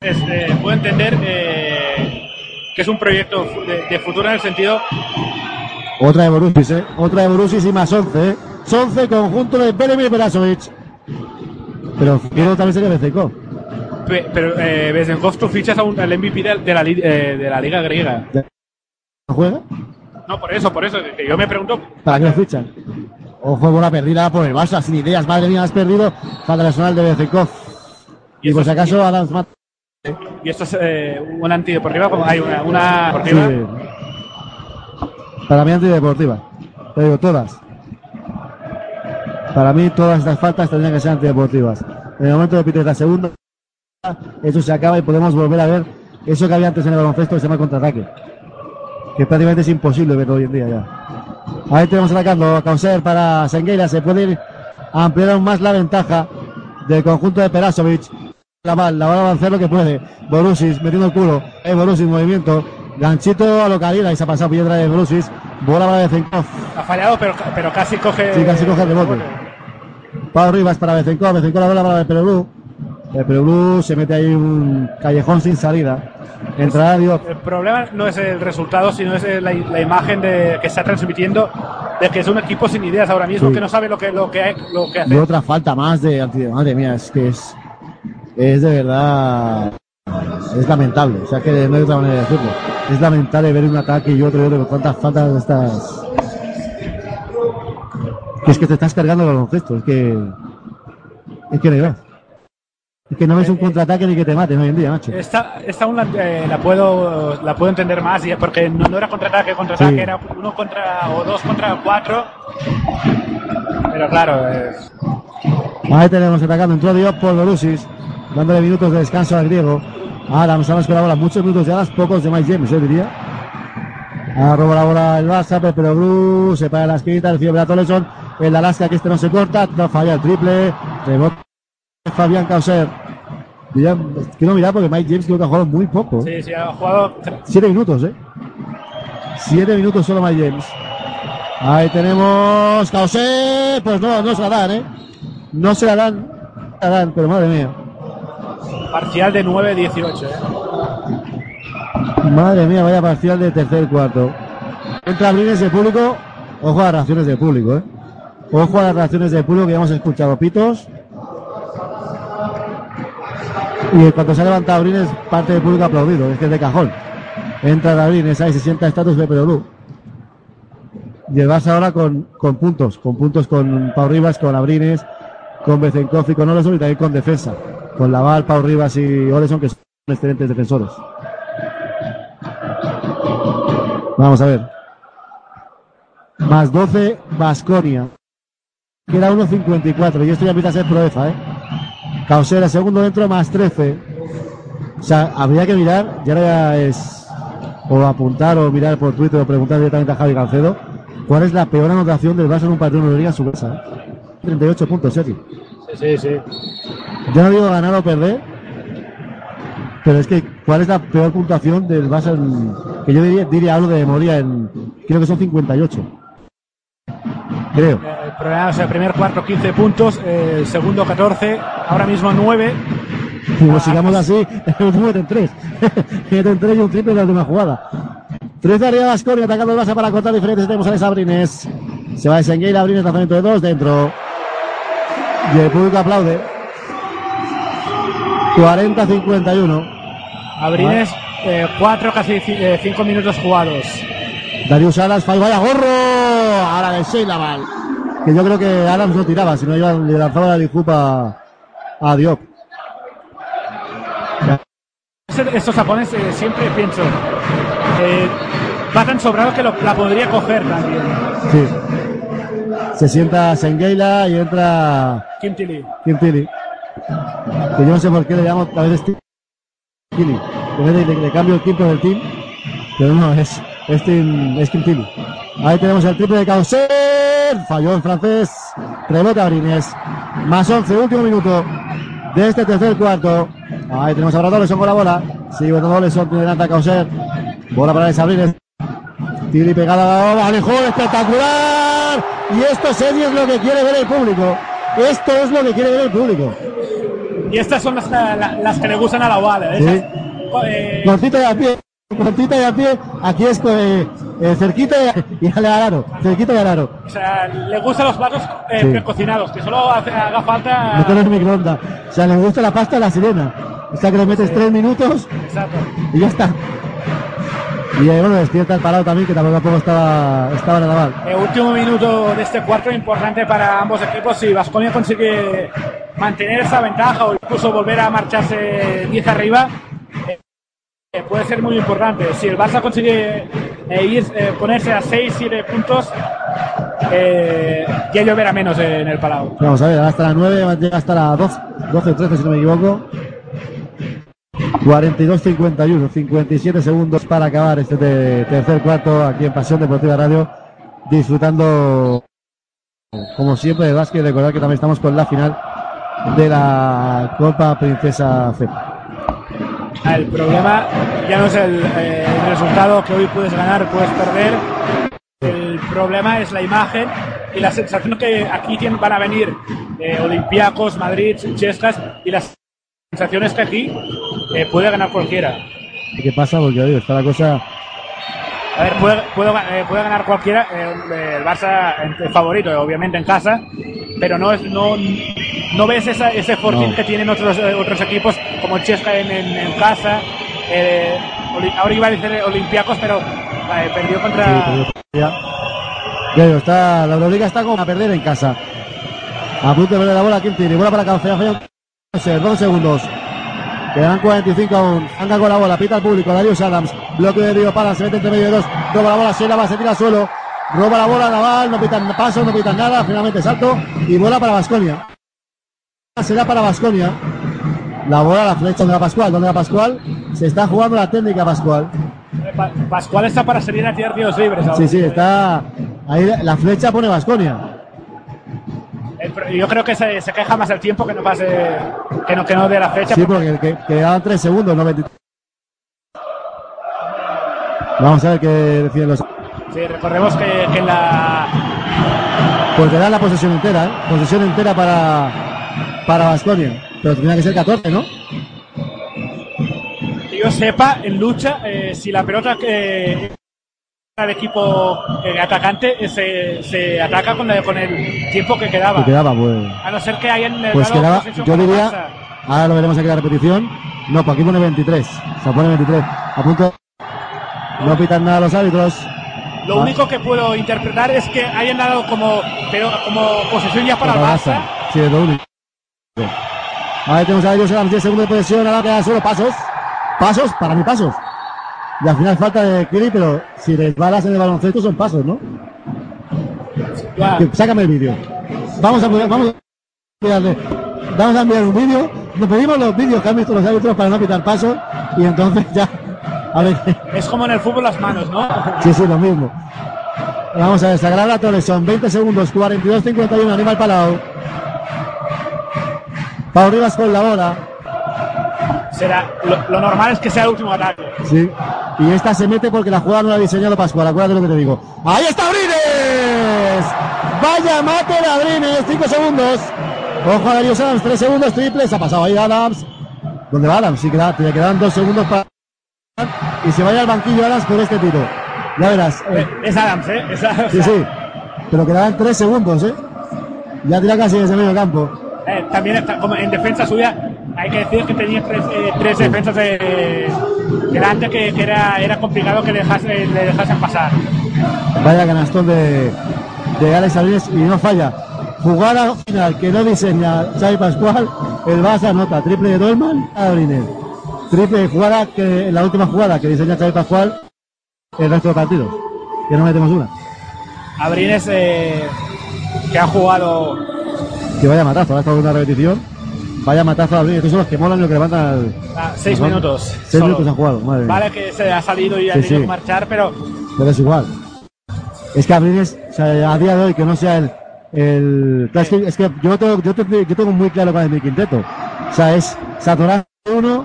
este, puedo entender eh, que es un proyecto de, de futuro en el sentido Otra de Borussis, ¿eh? Otra de Borussis y más 11, ¿eh? 11 conjunto de Belevin Perasovic. Pero quiero también sería Bezenkov. Pe- Pero eh, Bezenkov tú fichas al MVP de, de la, li- eh, de la liga griega. ¿No juega? No, por eso, por eso. yo me pregunto, ¿Para qué lo fichan? Ojo, bola perdida por el Barça, sin ideas. Madre mía, has perdido. Falta personal de Bezenkov. Y por si acaso, Adams mata. y esto es eh, un antideportiva, como hay una, una deportiva. Sí. Para mí, antideportiva. Te digo, todas. Para mí, todas estas faltas tendrían que ser antideportivas. En el momento de pitar la segunda, eso se acaba y podemos volver a ver eso que había antes en el baloncesto que se llama contraataque. Que prácticamente es imposible verlo hoy en día ya. Ahí tenemos atacando a Causer para Sengueira. Se puede ir ampliar aún más la ventaja del conjunto de Perasovic. La la va a avanzar lo que puede. Borussis metiendo el culo. Es Borussis movimiento. Ganchito a localidad y se ha pasado piedra de Borussis. Bola para Bezenkov. Ha fallado, pero, pero casi coge. Sí, casi coge el rebote. Pau Rivas para Bezenkov. Bezenkov la bola para el Perú. El Perú se mete ahí un callejón sin salida. Entrará Diop. El problema no es el resultado, sino es la, la imagen de, que está transmitiendo de que es un equipo sin ideas ahora mismo, Sí. que no sabe lo que, lo que, lo que Y hace. otra falta más de Madre mía, es que es. Es de verdad. Es lamentable. O sea que no hay otra manera de decirlo. Es lamentable ver un ataque y otro y otro con tantas faltas de estas. Que es que te estás cargando el baloncesto. Es que. Es que no hay más. Es que no ves un contraataque ni que te maten hoy en día, macho. Esta, esta aún la, eh, la puedo la puedo entender más porque no, no era contraataque contraataque Sí. era uno contra o dos contra cuatro pero claro es- Ahí tenemos atacando. Entró Diop por Borussis, dándole minutos de descanso al griego. Adams, Adams con la bola. Muchos minutos de Adams, pocos de Mike James, yo diría. Ahora roba la bola el Barça, Pepe Bruce, se para la esquinita, recibe Brad Toleson. El Alaska que este no se corta, no falla el triple. Rebote Fabián Causer. Ya, quiero mirar porque Mike James creo que ha jugado muy poco. ¿eh? sí, sí, ha jugado Siete minutos, ¿eh? Siete minutos solo Mike James. Ahí tenemos Causer. Pues no, no se la dan, ¿eh? No se la dan. Se la dan, pero madre mía. Parcial de 9-18 ¿eh? Madre mía, vaya parcial de tercer cuarto. Entra Brines de público. Ojo a las reacciones del público, ¿eh? Ojo a las reacciones del público que ya hemos escuchado pitos. Y cuando se ha levantado Brines, parte del público ha aplaudido, es que es de cajón. Entra Brines, ahí se sienta estatus de el Barça ahora con, con puntos, con puntos con Pau Rivas, con Abrines, con Bezenkov y con Oleson y también con defensa. Con Laval, Pau Rivas y Oleson que son excelentes defensores. Vamos a ver. Más 12, Basconia. Queda 1.54 y esto ya empieza a ser proeza, ¿eh? Causera, segundo dentro, más 13. O sea, habría que mirar, y ahora ya es o apuntar o mirar por Twitter o preguntar directamente a Javi Calcedo cuál es la peor anotación del Barça en un partido de Euroliga en su casa. ¿eh? 38 puntos, Sergio. sí, sí, sí Yo no digo ganar o perder, pero es que ¿cuál es la peor puntuación del Barça? en- que yo diría, diría algo de memoria en, creo que son 58. Creo. el problema es el primer cuarto 15 puntos eh, el segundo 14 ahora mismo 9 Si lo sigamos así, meten 3. meten 3 y un triple en la última jugada. 13 arriba Vasconia, atacando el Barça para cortar diferencias. Tenemos a Abrines. Se va a Sengueira, Abrines, lanzamiento de 2 dentro. Y el público aplaude. 40-51. Abrines 4 casi 5 minutos jugados Darius Adams, falla, vaya gorro. Ahora de Sheila Val. Que yo creo que Adams no tiraba, sino iba, le lanzaba la lijupa a Diop. Estos japoneses eh, siempre pienso eh, va tan sobrado que lo- la podría coger también Sí. Se sienta Sengeila y entra Kim Tilly Kim Tilly. Que yo no sé por qué le llamo a veces Tilly. Vez de, le cambio el Kim por el Team. Pero no, es, es, es Kim Tilly. Ahí tenemos el triple de Causer. Falló en francés. Rebote a Brines. Más 11, último minuto de este tercer cuarto. Ahí tenemos ahora Doleson con la bola. Sigue botando Doleson, tiene delante a Causer. Bola para Les Abrines. Tilly pegada a la alejón espectacular. Y esto, Sergio, es lo que quiere ver el público. Esto es lo que quiere ver el público. y estas son las, la- las que le gustan a la Oval Sí. ¿eh? Eh, Cortita y a pie. Cortita y a pie. Aquí es eh, eh, cerquita y, al aro. Cerquita y al aro. o sea, le gustan los platos eh, Sí. precocinados que solo hace- haga falta Meter en microondas. O sea, le gusta la pasta a la sirena. O sea, que le metes tres minutos Exacto. y ya está. Y eh, bueno, despierta el parado también, que tampoco estaba, estaba nada mal. Eh, último minuto de este cuarto importante para ambos equipos. Si Vasconia consigue mantener esa ventaja o incluso volver a marcharse 10 arriba, eh, eh, puede ser muy importante. Si el Barça consigue eh, ir, eh, ponerse a 6-7 puntos, eh, ya lloverá menos en el Palau. Vamos a ver, hasta las 9, llega hasta las 12, 12 13 si no me equivoco. 42-51, 57 segundos para acabar este te- tercer cuarto aquí en Pasión Deportiva Radio, disfrutando como siempre de básquet. Recordar que también estamos con la final de la Copa Princesa C. El problema ya no es el, eh, el resultado que hoy puedes ganar, puedes perder. El problema es la imagen y la sensación que aquí van a venir eh, Olympiacos, Madrid, Chescas y las sensaciones que aquí eh, puede ganar cualquiera. qué pasa, porque está la cosa. A ver, puede, puede, eh, puede ganar cualquiera, eh, el Barça el favorito, obviamente en casa, pero no es no, no ves esa, ese fortín No. que tienen otros eh, otros equipos como Chesca en, en, en casa. eh, ahora iba a decir Olympiacos, pero eh, perdió contra. Sí, ya. Digo, está, la Euroliga está como a perder en casa. A punto de perder la bola, ¿quién tiene? Bola para sé, 12 segundos. Quedan 45 aún. Anga con la bola, pita al público. Darius Adams. Bloque de Río Para, se mete entre medio de dos. Roba la bola, se lava, se tira al suelo. Roba la bola, Naval. No pitan paso, no pitan nada. Finalmente salto. Y bola para Basconia. Será para Basconia. La bola, la flecha donde va Pascual. Donde va Pascual. Se está jugando la técnica Pascual. Eh, Pa- Pascual está para salir a tirar tiros libres. ahora. Sí, sí, está. Ahí la flecha pone Basconia. Yo creo que se, se queja más el tiempo que no pase, que no, que no de la fecha. Sí, porque que, quedaban 3 segundos, no 23. Vamos a ver qué deciden los. Sí, recordemos que, que en la. Pues te dan la posesión entera, ¿eh? Posesión entera para. Para Basconia. Pero tendría que ser 14, ¿no? Que yo sepa, en lucha, eh, si la pelota que el equipo eh, atacante eh, se, se ataca con, el tiempo que quedaba. Que quedaba, pues. A no ser que hayan Pues quedaba, yo para diría. Ahora lo veremos aquí la repetición. No, pues aquí pone 23. Se pone 23. A punto. No pitan nada los árbitros. Lo Ah. único que puedo interpretar es que hayan dado como, pero como posesión ya para el Barça. Sí, es lo único. Ahí tenemos a Darius Adams, 10 segundos de posesión, ahora quedan solo pasos. Pasos, para mí pasos. Y al final falta de Kiri, pero si resbalas en el baloncesto son pasos, ¿no? Que- Sácame el vídeo. Vamos a vamos a vamos a enviar un vídeo. Nos pedimos los vídeos que han visto los árbitros para no pitar pasos y entonces ya. A ver. Es como en el fútbol las manos, ¿no? Sí, sí, lo mismo. Vamos a ver, Sagrada Torres, son 20 segundos, 42-51, Aníbal Palau. Pau Rivas con la bola. Será, lo, lo normal es que sea el último ataque. Sí. Y esta se mete porque la jugada no la ha diseñado Pascual. Acuérdate lo que te digo. ¡Ahí está Abrines! ¡Vaya mate de Abrines! 5 segundos. Ojo a Darius Adams, 3 segundos, triple. Se ha pasado ahí Adams. ¿Dónde va Adams? Sí, queda, te quedan 2 segundos para. Y se vaya al banquillo Adams por este tiro. Ya verás. eh, Es Adams, ¿eh? Es Adams. sí, sí. Pero quedaban 3 segundos, ¿eh? Ya tira casi desde medio campo. Eh, también está, como en defensa suya, hay que decir que tenía tres, eh, tres defensas de, delante que, que era, era complicado que dejase, le dejasen pasar. Vaya canastón de, de Alex Abrines y no falla. Jugada final que no diseña Xavi Pascual, el Barça anota triple de Dolman, Abrines. Triple jugada que la última jugada que diseña Xavi Pascual, el resto de partidos. Que no metemos una. Abrines, eh, que ha jugado Que vaya matazo, ahora estamos en una repetición. Vaya matazo a Abrines, estos son los que molan y los que levantan al. ah, seis al- minutos. Seis solo. minutos han jugado, madre. Vale que se ha salido y ha Sí, tenido sí. que marchar, pero Pero es igual. Es que Abrines, o sea, a día de hoy, que no sea el. el es, que, es que yo, tengo, yo, tengo, yo tengo muy claro cuál es mi quinteto. O sea, es Satoran uno,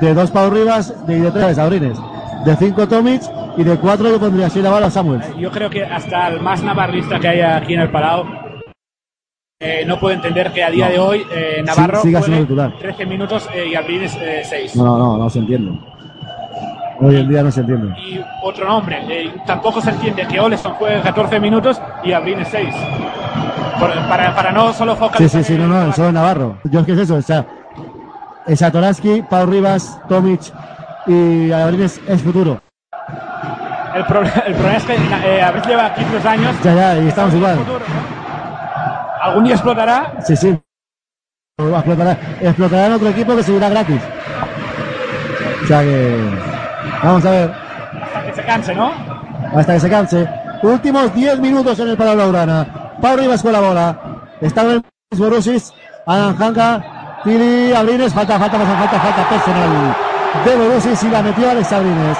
de dos Pau Rivas de, y de tres Abrines. De cinco Tomic y de cuatro yo pondría así la bala a Samuels. yo creo que hasta el más navarrista que hay aquí en el Palau eh, no puede entender que a día No. de hoy eh, Navarro Sí, siga juegue titular. 13 minutos eh, y Abrines 6. No, no, no, no se entiende. Hoy en día no se entiende. Y otro nombre, eh, tampoco se entiende que Oleson juegue 14 minutos y Abrines 6. para, para no solo Sí, focalizar sí, sí, no, no, el solo Navarro. Yo es que es eso, o sea, es Pau Rivas, Tomic y Abrines es futuro. El, proble- el problema es que eh, Abrines lleva aquí tres años. Ya, ya, y estamos igual. Algún día explotará. Sí, sí. Explotará, explotará en otro equipo que seguirá gratis. O sea que. Vamos a ver. Hasta que se canse, ¿no? Hasta que se canse. Últimos 10 minutos en el Palau Blaugrana. Pau Rivas con la bola. Está en Borussis. Alan Hanka. Tili Abrines. Falta, falta, falta, falta, falta personal. De Borussis y la metió Alex Abrines.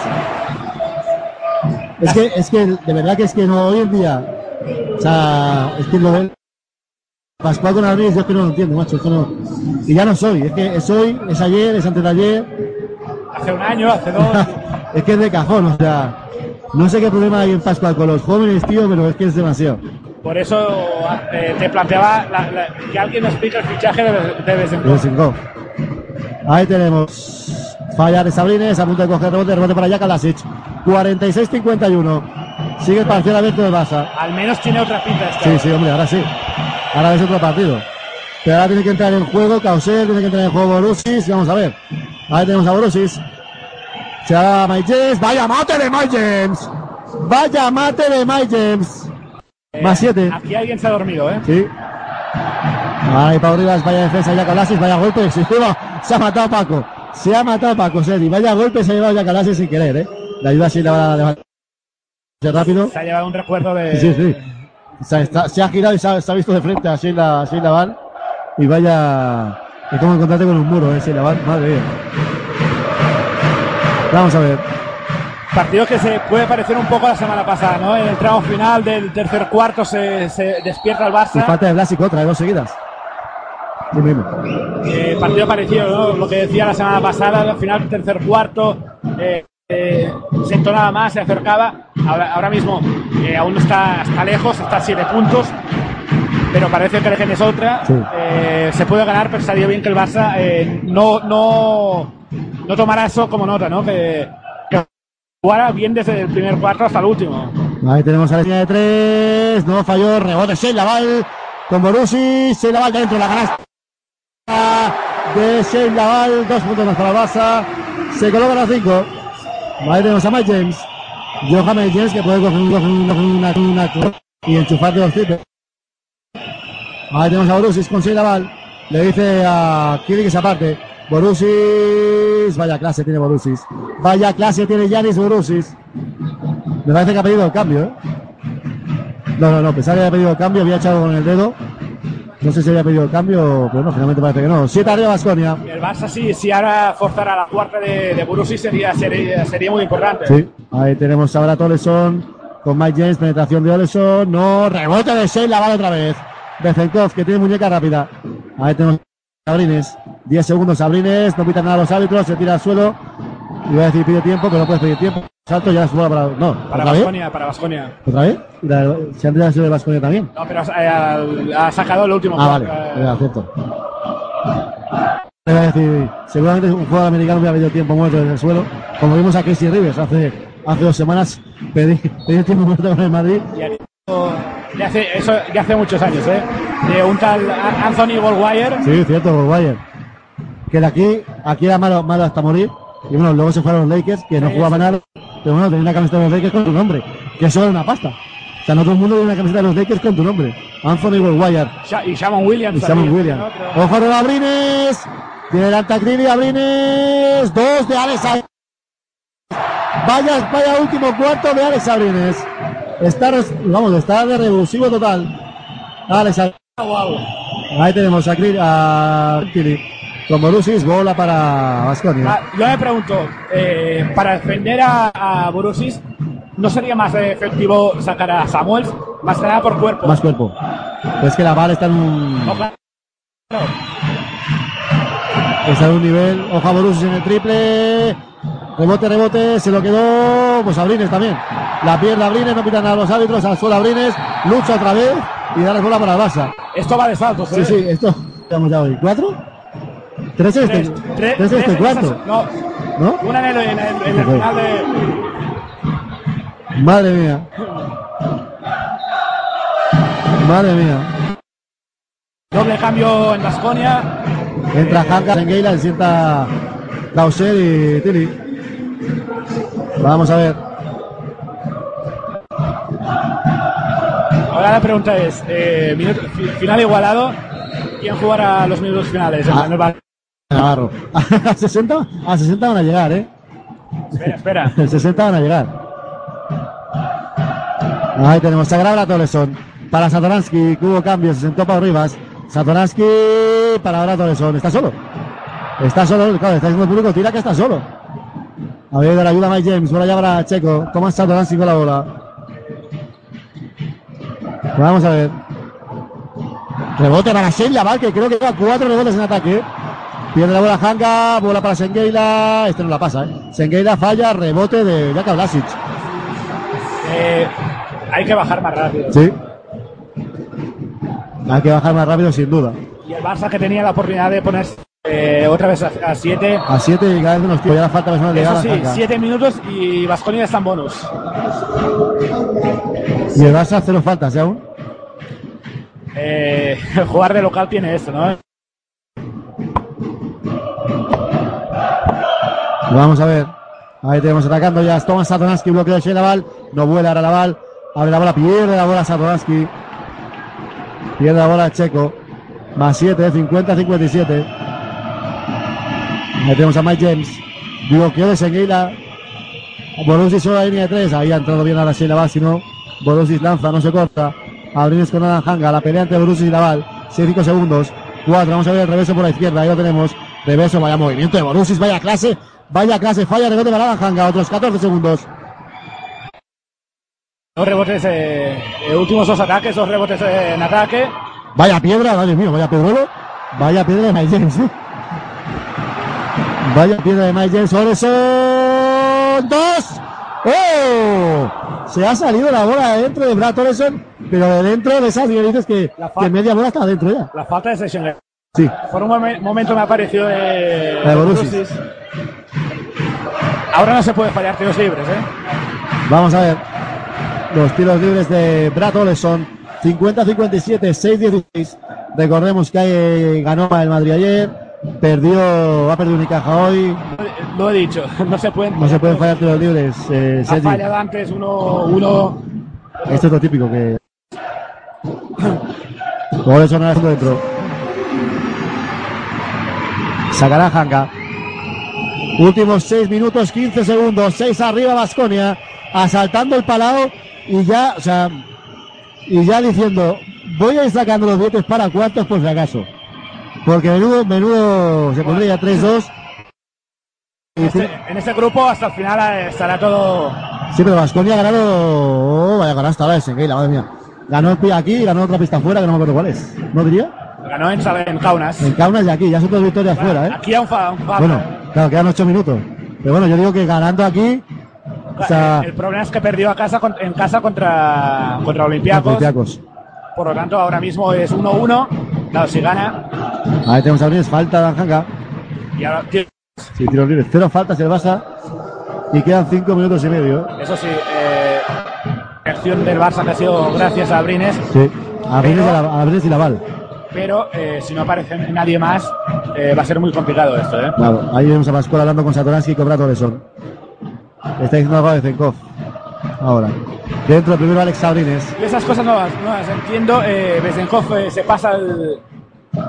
Es que, es que, de verdad que es que no hoy en día. O sea, es que lo de Pascual con Abrines, yo es que no lo entiendo, macho. Es que no, y ya no soy, es que es hoy, es ayer, es antes de ayer. Hace un año, hace dos. es que es de cajón, o sea. No sé qué problema hay en Pascual con los jóvenes, tío, pero es que es demasiado. Por eso eh, te planteaba la- la- que alguien nos explique el fichaje de, de. Ahí tenemos Falla de Sabrines, a punto de coger rebote, rebote para Jaka Lasic. 46-51. Sigue el partido abierto de Barça. Al menos tiene otra pinta este. Sí, sí, hombre, ahora sí. Ahora es otro partido. Pero ahora tiene que entrar en juego Causel, tiene que entrar en juego Borussis. Vamos a ver. Ahí tenemos a Borussis. Se va Mike James. Vaya mate de Mike James. Vaya mate de Mike James. Más siete. Aquí alguien se ha dormido, ¿eh? Sí. Ahí Pau Rivas, vaya defensa ya Calasis, vaya golpe. Encima se ha matado Paco. Se ha matado Paco Sedi. Vaya golpe se ha llevado ya Calasis sin querer, ¿eh? La ayuda así la va a levantar rápido. Se ha llevado un recuerdo de. Sí, sí. Se, está- se ha girado y se ha, se ha visto de frente a Sheila, Sheila Van. Y vaya. Es como encontrarte con un muro, ¿eh? Sheila Van. Madre mía. Vamos a ver. Partido que se puede parecer un poco a la semana pasada, ¿no? En el tramo final del tercer cuarto se, se despierta el Y Barça. falta de Blasic otra, de dos seguidas. Sí mismo. Eh, partido parecido, ¿no? Lo que decía la semana pasada, al final del tercer cuarto eh, eh, se entonaba más, se acercaba. Ahora, ahora mismo eh, aún no está, está lejos, está a 7 puntos, pero parece que la gente es otra. Sí. Eh, se puede ganar, pero estaría bien que el Barça eh, no, no, no tomara eso como nota, ¿no? Que, que jugara bien desde el primer cuarto hasta el último. Ahí tenemos a la línea de 3, no falló, rebote, se con Borussi, se Laval dentro, la ganaste de Shein dos puntos más para el Barça, se coloca a las 5. Madre de Osama James. Johan James que puede coger y enchufar de los tipos. Ahí tenemos a Borussis con Silaval. Le dice a Kiri que se aparte. Borussis. Vaya clase tiene Borussis. Vaya clase tiene Yanis Borussis. Me parece que ha pedido el cambio. ¿eh? No, no, no. Pensaba que había pedido el cambio. Había echado con el dedo. No sé si había pedido el cambio, pero no, finalmente parece que no. Siete arriba Basconia. El Barça, si, si ahora forzara la cuarta de, de Borussia, sería, sería, sería muy importante. Sí, ahí tenemos ahora a Toleson con Mike James, penetración de Oleson. No, rebote de Sheila, vale otra vez. Bezenkov, que tiene muñeca rápida. Ahí tenemos a Sabrines. 10 segundos Sabrines, no pitan nada los árbitros, se tira al suelo. Iba a decir pide tiempo, pero no puedes pedir tiempo. Salto ya es bola para. No, Para. Basconia, para Basconia. ¿Otra vez? ¿Y la- ¿Se han tirado de Basconia también? No, pero eh, ha sacado el último. Ah, vale, Eh. Le voy a decir, seguramente un jugador americano hubiera pedido tiempo muerto desde el suelo, como vimos a Casey Rivers hace, hace dos semanas, pedir tiempo muerto con el Madrid. ya, hace, eso ya hace muchos años, ¿eh? De un tal Anthony Goldwire. Sí, cierto, Maguire. Que de aquí, aquí era malo, malo hasta morir. Y bueno, luego se fueron los Lakers, que no jugaban nada. Pero bueno, tenía una camiseta de los Lakers con tu nombre. Que eso era una pasta. O sea, no todo el mundo tiene una camiseta de los Lakers con tu nombre. Anthony. Sha- Y Shamon Williams. Y también, Williams. Ojo de Abrines. Tiene el Altacriri, Abrines. Dos de Alex Abrines. Vaya, vaya último cuarto de Alex Abrines. Está, vamos, está de revulsivo total. Alex Abrines. Ahí tenemos a, Cri- a Kili. Con Borussis, bola para Vasconia. Ah, yo me pregunto, eh, para defender a, a Borussis, ¿no sería más efectivo sacar a Samuels? Más que nada por cuerpo. Más cuerpo. Es que la bala está en un, No, claro. está en un nivel. Ojo a Borussis en el triple. Rebote, rebote. Se lo quedó. Pues Abrines también. La pierde Abrines. No pitan a los árbitros. Al suelo Abrines. Lucha otra vez. Y da la bola para Barça. Esto va de saltos, Sí, ¿eh? sí. Esto. Estamos ya hoy. ¿Cuatro? Tres este. Tres, Tres tres- este cuarto. No, ¿No? una en el, en el- en el Ok. final de. Madre mía. Madre mía. Doble cambio en Vasconia. Entra Hanka en Gayla, se sienta Dauser y Tilly. Vamos a ver. Ahora la pregunta es: eh, minuto- final igualado. ¿Quién jugará los minutos finales? Ah. Navarro. A 60, a 60 van a llegar, ¿eh? Espera, espera. A 60 van a llegar. Ahí tenemos Sagrada Toleson. Para Satoransky, que hubo cambio, se sentó para Rivas. Satoransky para ahora Toleson. Está solo. Está solo, claro, está diciendo el público, tira que está solo. A ver, de la ayuda a Mike James, bola ya para Checo. Toma Satoransky con la bola. Vamos a ver. Rebote para Sheila Val, que creo que lleva cuatro rebotes en ataque. Pierde la bola Hanga, bola para Sengeila. Este no la pasa, ¿eh? Sengeila falla, rebote de Jaka Blasic. Eh, hay que bajar más rápido. Sí. Hay que bajar más rápido, sin duda. Y el Barça que tenía la oportunidad de ponerse Eh, otra vez a 7. A 7 y cada vez menos tiempo. Ya la falta personal de Eso sí, Hanga. 7 minutos y Vasconia está en bonus. Y el Barça cero faltas, ¿eh? Aún. Eh, jugar de local tiene esto, ¿no? Vamos a ver. Ahí tenemos atacando ya Thomas Satoransky, bloqueo de Shea Laval. No vuela ahora Laval. Abre la bola, pierde la bola Satoransky. Pierde la bola Checo. Más 7, 50-57. Ahí tenemos a Mike James. Bloqueo de Senguila. Borussis solo la línea de 3. Ahí ha entrado bien ahora Shea Laval, si no. Borussis lanza, no se corta. Abrines con Hanga. La pelea entre Borussis y Laval. 6-5 segundos. 4. Vamos a ver el reverso por la izquierda. Ahí lo tenemos. Reverso, vaya movimiento de Borussis. Vaya clase. Vaya clase. Falla rebote para Hanga. Otros 14 segundos. Dos rebotes, eh, eh, últimos dos ataques, dos rebotes eh, en ataque. Vaya piedra, madre mío, vaya pedrolo. Vaya piedra de Mike James, ¿eh? Vaya piedra de Mike James. Oreson. ¡Dos! ¡Oh! Se ha salido la bola de dentro de Brad Oreson, pero de dentro de esas que dices que, que media bola está dentro ya. La falta de Session. Sí. Por un momen- momento me ha parecido de, La de Borussis. Borussis. Ahora no se puede fallar tiros libres, ¿eh? Vamos a ver. Los tiros libres de Brad Oleson. 50-57, 6-16. Recordemos que eh, ganó el Madrid ayer. Perdió, ha perdido Unicaja hoy. Lo he dicho, no se pueden. No se pueden fallar tiros libres. Eh, Ha fallado antes uno, uno. Esto es lo típico que. Oleson ahora dentro. Sacará Hanga. Últimos 6 minutos, 15 segundos. 6 arriba Vasconia. Asaltando el palao. Y ya, o sea. Y ya diciendo, voy a ir sacando los billetes para cuartos por si acaso. Porque menudo, menudo, se pondría 3-2. En este, en este grupo hasta el final eh, estará todo. Sí, pero Vasconia ha ganado. Oh, vaya ganasta ahora de Sengueila, madre mía. Ganó el pie aquí y ganó otra pista fuera que no me acuerdo cuál es. ¿No diría? Ganó en, en Kaunas. En Kaunas y aquí, ya son dos victorias fuera, ¿eh? Aquí a un fa, un fa- Bueno, claro, quedan ocho minutos. Pero bueno, yo digo que ganando aquí. O sea, El problema es que perdió a casa en casa contra, contra Olympiacos. Olympiacos. Por lo tanto, ahora mismo es 1-1. Claro, si gana. Ahí tenemos a Brines, falta de Anjanga. Y ahora, Sí, tiro libre. Cero faltas el Barça. Y quedan cinco minutos y medio. ¿eh? eso sí, eh, acción del Barça que ha sido gracias a Brines. Sí. A Brines, y la- a Brines y Laval. Pero eh, si no aparece nadie más, eh, va a ser muy complicado esto. ¿eh? Claro, ahí vemos a Pascual hablando con Satoransky y con Brad Oleson. Está diciendo algo de Zenkov. Ahora. Dentro primero Alex Sabrines. Y esas cosas no, las- no las entiendo. Eh, Besenhoff eh, se pasa el,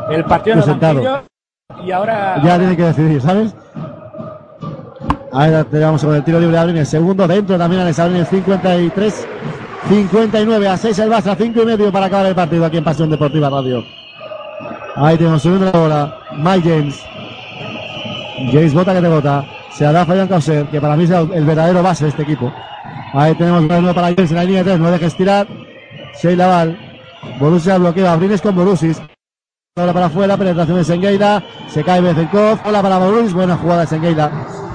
el partido y ahora. Ya tiene que decidir, ¿sabes? Ahora tenemos con el tiro libre de Abrines. Segundo dentro también Alex Abrines. 53. 59 a 6 el Barça. 5 y medio para acabar el partido aquí en Pasión Deportiva Radio. Ahí tenemos subiendo la bola. Mike James. James bota que te bota. Se hará Fabián Causer, que para mí es el verdadero base de este equipo. Ahí tenemos una para James en la línea de 3. No deja estirar. Shea Laval. Borussia bloquea. Abrines con Borussis. Ahora para afuera, penetración de Sengueira, se cae Bezenkov, hola para Borussis, buena jugada de Sengueira,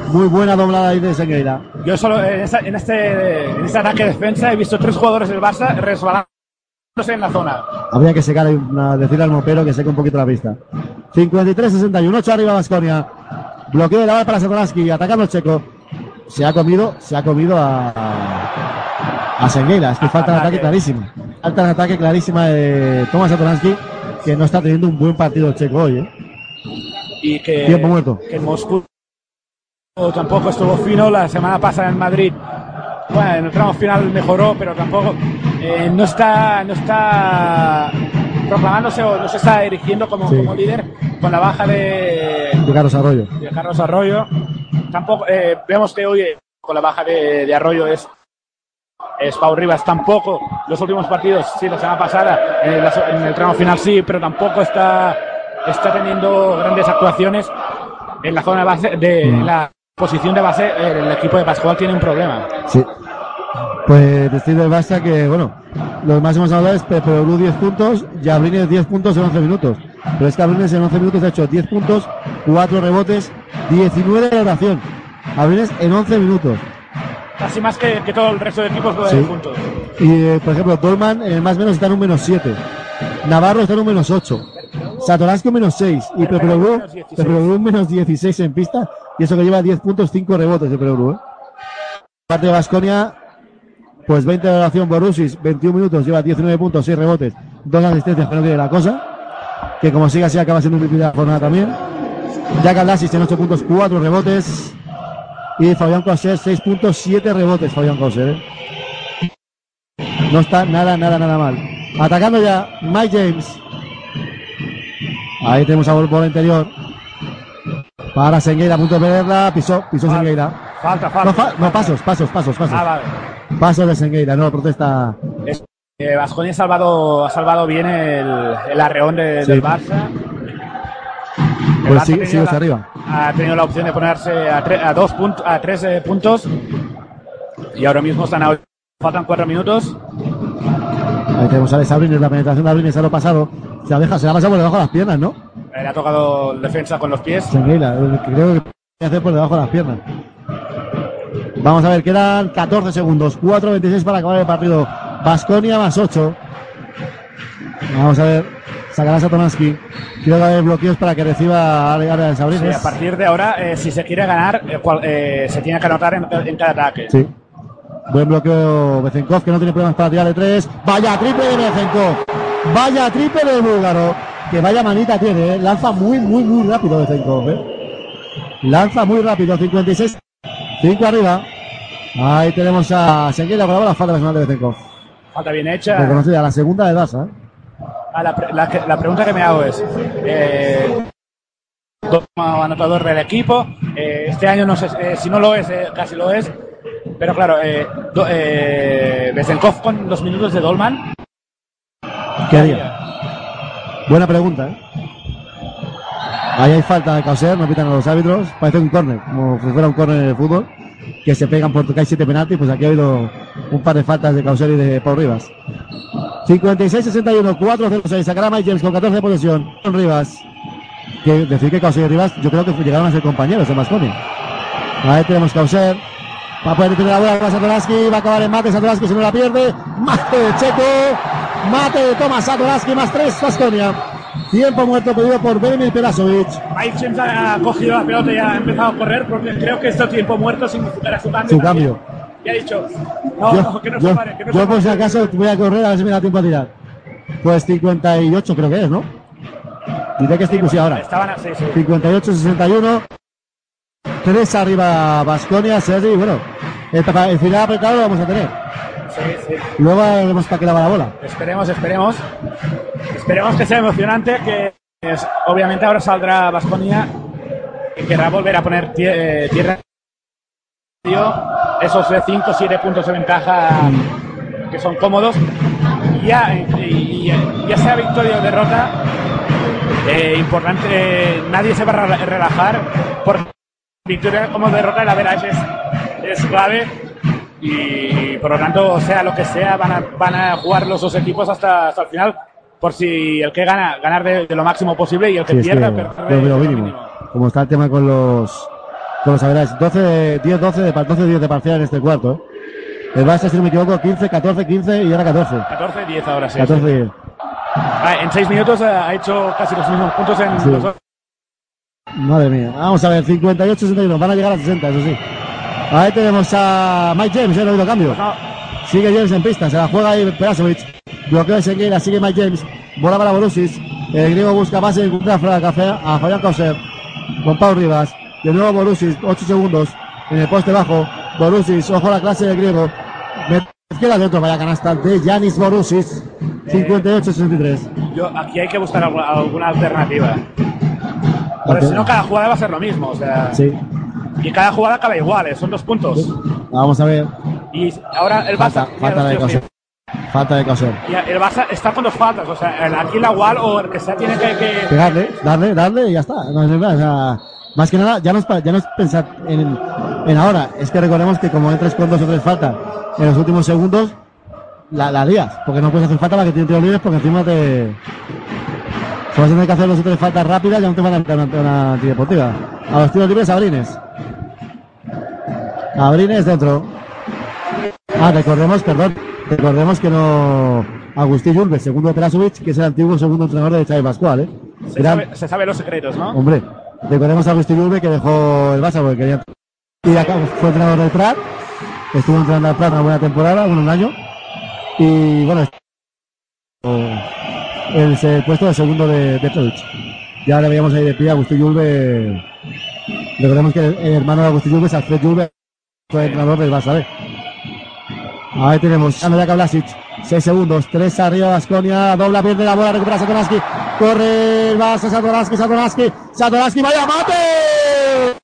muy buena doblada ahí de Sengueira. Yo solo en, este, ataque de defensa he visto tres jugadores del Barça resbalándose en la zona. Habría que secar, una, decirle al mopero que seque un poquito la pista. 53-61, 8 arriba Vasconia, bloqueo de la bala para Satoransky, atacando el checo, se ha comido, se ha comido a, a, es que falta de ataque clarísima, falta de ataque clarísima de Tomás Satoransky, que no está teniendo un buen partido el checo hoy, ¿eh? Y que, Tiempo muerto. que en Moscú tampoco estuvo fino. La semana pasada en Madrid, bueno, en el tramo final mejoró, pero tampoco eh, no está no está proclamándose o no se está erigiendo como, Sí. como líder con la baja de, de Carlos Arroyo. de Carlos Arroyo. Tampoco eh, vemos que hoy eh, con la baja de, de Arroyo es es Pau Rivas tampoco los últimos partidos sí la semana pasada en el, en el tramo final sí pero tampoco está está teniendo grandes actuaciones en la zona base de en la posición de base eh, el equipo de Pascual tiene un problema Sí. Pues decir del Barça que, bueno, los máximos anotadores, Pepe Bru 10 puntos, Jabrines 10 puntos en 11 minutos. Pero es que Abrines en 11 minutos ha hecho 10 puntos, 4 rebotes, 19 de oración. Abrines en 11 minutos. casi más que, que todo el resto de equipos eh, Sí. juntos Y, eh, por ejemplo, Dolman en el más menos está en un menos 7. Navarro está en un menos 8. Satoransky menos 6 y Peperoglu Peperoglu menos 16 en pista y eso que lleva 10 puntos, 5 rebotes de Peperoglu. ¿eh? Parte de Vasconia, pues 20 de oración Borussis, 21 minutos, lleva 19 puntos, 6 rebotes, 2 asistencias, que no tiene la cosa. Que como siga así acaba siendo un MVP de la jornada también. Jack Alasis en 8 puntos, 4 rebotes. Y Fabián Coser, 6 puntos, 7 rebotes, Fabián Coser. ¿eh? No está nada, nada, nada mal. Atacando ya Mike James. Ahí tenemos a bola interior. Para Sengueira, a punto de perderla. Pisó, pisó Sengueira. Falta, No, falta. fa- no, pasos, pasos, pasos, pasos. Ah, vale. Pasos de Sengueira, no, protesta. Es- eh, ha salvado, ha salvado bien el, el arreón de- Sí. del Barça. El Pues sigue, sigue hacia la- arriba. Ha tenido la opción de ponerse a, tre- a dos puntos, a tres eh, puntos. Y ahora mismo están a Faltan cuatro minutos. Ahí tenemos a Sabrines, la penetración de Sabrines a lo pasado. Se la deja, se la pasa por debajo de las piernas, ¿no? Eh, Le ha tocado defensa con los pies. Que creo que puede hacer por debajo de las piernas. Vamos a ver, quedan 14 segundos. 4.26 para acabar el partido. Basconia más 8. Vamos a ver. Sacará Satomansky. Quiero que haya bloqueos para que reciba área de Sí, Sabrines. a partir de ahora, eh, si se quiere ganar, eh, cual- eh, se tiene que anotar en, en cada ataque. Sí. Buen bloqueo Bezenkov, que no tiene problemas para tirar de tres. Vaya triple de Bezenkov. Vaya triple del búlgaro. Que vaya manita tiene, ¿eh? Lanza muy, muy, muy rápido Bezenkov, ¿eh? Lanza muy rápido, 56. 5 arriba. Ahí tenemos a Sengueira con la bola, falta personal de Bezenkov. Falta bien hecha. Reconocida, la segunda de Daza, ¿eh? Ah, la, pre- la pregunta que me hago es, eh, como anotador del equipo, eh, este año no sé eh, si no lo es, casi lo es, pero claro, eh, do- con los minutos de Dolman, ¿Qué haría? Buena pregunta, ¿eh? Ahí hay falta de Causer, no pitan a los árbitros. Parece un córner, como si fuera un córner de fútbol. Que se pegan por tocar siete penaltis, pues aquí ha habido un par de faltas de Causer y de Paul Rivas. 56-61, 4-0-6. Sacará Mike James con 14 de posesión. Rivas. Que decir que Causer y Rivas, yo creo que llegaron a ser compañeros de Masconi. Ahí tenemos Causer. Va a poder tener la bola para Satoransky. Va a acabar en mate. Satoransky si no la pierde. Mate de Checo. Mate de Tomás Satoransky. Más 3. Vasconia. Tiempo muerto pedido por Benimir Perasovic. Mike James ha cogido la pelota y ha empezado a correr porque creo que este tiempo muerto significará su cambio. Su también. cambio. Y ha dicho, no, yo, no, que no yo- se pare, que no yo se por si acaso voy a correr a ver si me da tiempo a tirar. Pues 58 creo que es, ¿no? Diré que es 5 sí ahora. Estaban así, sí. 58-61. 3 arriba Basconia, Sergi. Bueno, el, el final apretado lo vamos a tener. Sí, sí. Luego veremos para qué la va la bola. Esperemos, esperemos. Esperemos que sea emocionante, que es- obviamente ahora saldrá Vasconia y querrá volver a poner tie- eh, tierra esos 5 o 7 puntos de ventaja que son cómodos. Ya, y, y- ya sea victoria o derrota, eh, importante, eh, nadie se va a rela- relajar por victoria como derrota, la average es, es clave y por lo tanto, sea lo que sea, van a, van a jugar los dos equipos hasta, hasta el final por si el que gana, ganar de, de lo máximo posible y el que Sí, que pierda, lo, perder de lo lo mínimo. Como está el tema con los con los averages. 12, 10, 12 de, par- 12, 10 de parcial en este cuarto. El Barça, si no me equivoco, 15, 14, 15 y ahora 14. 14, 10 ahora sí. 14, sí. 10. Ah, en 6 minutos eh, ha hecho casi los mismos puntos en Sí. los dos. Madre mía. Vamos a ver, 58, 61. Van a llegar a 60, eso sí. Ahí tenemos a Mike James, ¿eh? no ha habido cambio. Sigue James en pista, se la juega ahí Perasovic. Bloqueo de Seguera, sigue Mike James. Bola para Borussis. El griego busca base, encuentra a Café- a Fabián Causer. Con Pau Rivas. De nuevo Borussis, 8 segundos. En el poste bajo. Borussis, ojo a la clase del griego. Izquierda dentro, vaya canasta de Yanis Borussis. 58-63. Yo, aquí hay que buscar alguna, alguna alternativa. Porque si no, cada jugada va a ser lo mismo. O sea, Sí. Y cada jugada acaba igual, eh, son dos puntos. Vamos a ver. Y ahora el Barça. falta de Causer. Falta de y el Barça está con dos faltas. O sea, el- aquí la igual o el que sea tiene que. que- pegarle, darle, darle y ya está. No, es verdad, o sea, más que nada, ya no es, ya no es pensar en, en ahora, es que recordemos que como entres con dos o tres faltas en los últimos segundos, la, la lías, porque no puedes hacer falta para que tienes tiros libres porque encima te... Si vas a tener que hacer dos o tres faltas rápidas, ya no te van a meter una, una antideportiva. A los tiros libres, Abrines. Abrines dentro. Ah, recordemos, perdón, recordemos que no... Agustín Julves, segundo de Perasovic, que es el antiguo segundo entrenador de Xavi Pascual, ¿eh? Se, Gran- sabe, se sabe los secretos, ¿no? Hombre, recordemos a Agustín Urbe que dejó el Barça porque quería. Y acá fue entrenador del Prat. Estuvo entrenando al Prat una buena temporada, bueno, un año. Y bueno, el, puesto de segundo de, de. Ya le veíamos ahí de pie a Agustín Yulbe. Recordemos que el, el hermano de Agustín Yulbe es Alfred Yulbe, fue entrenador del Barça, ¿eh? Ahí tenemos a Medaka Blasic. 6 segundos, 3 arriba Vasconia, dobla, pierde la bola, recupera Satoraski. Corre el Barça, Satoraski, Satoraski, Satoraski, vaya mate.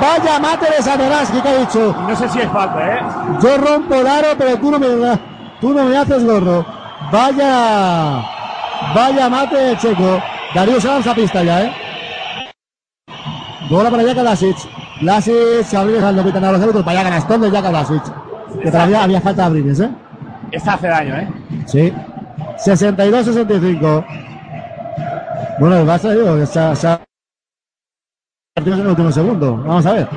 Vaya mate de Satoraski, que ha dicho. No sé si es falta, ¿eh? Yo rompo el aro, pero tú no me, tú no me haces gorro. Vaya, vaya mate Checo. Darío Sanz a pista ya, ¿eh? Bola para Jaka Blasic. Blasic se abrió al 90 a los minutos. Vaya canastón de Jaka Blasic. Que todavía había falta de Abrines, ¿eh? Esta hace daño, ¿eh? Sí. 62-65. Bueno, el Barça, digo, que se ha- se ha- en el último segundo. Vamos a ver.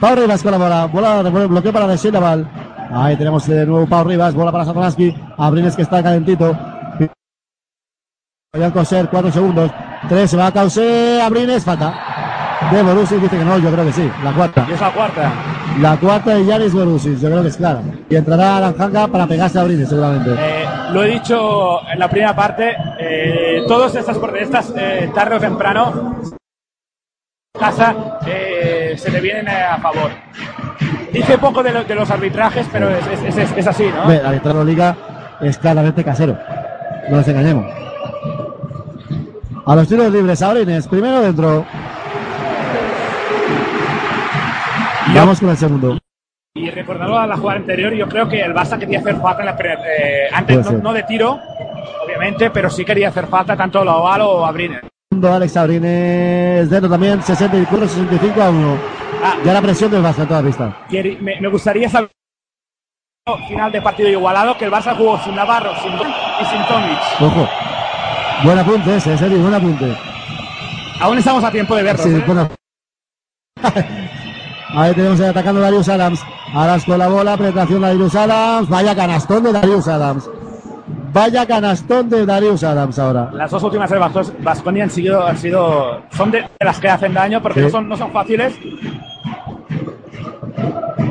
Pau Rivas con la bola. Bola de bloqueo para Desir Laval. Ahí tenemos de nuevo Pau Rivas. Bola para Satoransky. Abrines que está calentito. Voy a coser 4 segundos. 3 se va a causar. Abrines, falta. De Borussia dice que no, yo creo que sí. La cuarta. Y es la cuarta. La cuarta de Yanis Borussia, yo creo que es clara. Y entrará Aranjanga para pegarse a Abrines, seguramente. Eh, lo he dicho en la primera parte, eh, todas estas, estas eh, tarde o temprano, casa eh, se le vienen eh, a favor. Dice poco de, lo- de los arbitrajes, pero es, es- es- es así, ¿no? Hombre, la de la liga es claramente casero. No nos engañemos. A los tiros libres, Abrines, primero dentro. Vamos con el segundo. Y recordando a la jugada anterior, yo creo que el Barça quería hacer falta en la eh, antes, no, de tiro, obviamente, pero sí quería hacer falta tanto la Oval o Abrines. Segundo, Alex Abrines, dentro también, 64-65 a 1. Ya la presión del Barça en toda pista. Me, me gustaría saber final de partido igualado que el Barça jugó sin Navarro sin Don- y sin Tomic. Ojo. Buen apunte ese, serio, buen apunte. Aún estamos a tiempo de verlo. Sí, ¿eh? bueno. Ahí tenemos ahí atacando Darius Adams. Adams con la bola, penetración de Darius Adams. Vaya canastón de Darius Adams. Vaya canastón de Darius Adams ahora. Las dos últimas de Bas- Baskonia han sido, han sido son de, de las que hacen daño porque Sí. no, son, no son fáciles.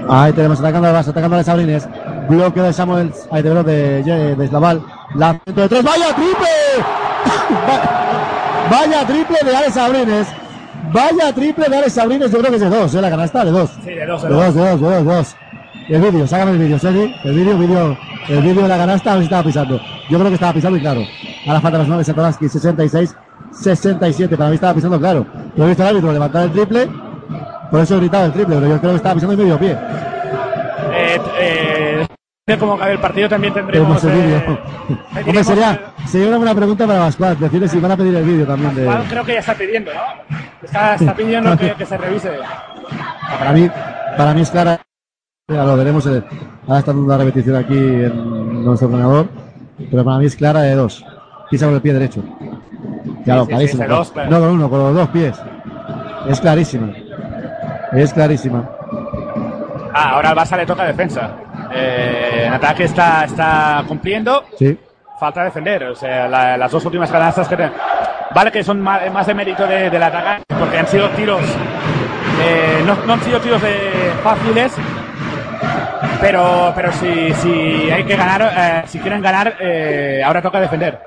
Ahí tenemos atacando al Barça, atacando a Sabrines. Bloqueo de Samuel, ahí tenemos de, de, de Slaval. Lanzamiento de tres. ¡Vaya triple! Va- Vaya triple de Alex Sabrines. Vaya triple de Alex Sabrines. Yo creo que es de dos, ¿eh? La canasta de dos. Sí, de dos, De de dos, de dos, de dos, de dos. El vídeo, sácame el vídeo, Sergi. El vídeo, vídeo, el vídeo de la canasta, a ver si estaba pisando. Yo creo que estaba pisando y claro. Ahora falta personal de Satoransky, 66, 67. Para mí estaba pisando claro. Lo he visto al árbitro levantar el triple. Por eso he gritado el triple, pero yo creo que estaba pisando en medio pie. Eh, eh, cómo acabe el partido también tendremos. Tenemos el eh. Hombre, sería, sería una buena pregunta para Pascual. Decirle si van a pedir el vídeo también de. Creo que ya está pidiendo, ¿no? Está, está pidiendo que, que se revise. Para mí, para mí es clara. Ya lo veremos. eh, Ahora está dando la repetición aquí en nuestro ordenador. Pero para mí es clara de dos. Pisa con el pie derecho. Claro, Sí, sí, clarísimo. sí, de dos, claro. No con uno, con los dos pies. Es clarísima. Es clarísima. Ah, ahora al Barça le toca defensa. Eh, en ataque está, está cumpliendo. Sí. Falta defender. O sea, la- las dos últimas canastas que te- Vale que son más, más de mérito de- del atacante, porque han sido tiros. eh, no, no han sido tiros de fáciles. Pero, pero si, si hay que ganar, eh, si quieren ganar, eh, ahora toca defender.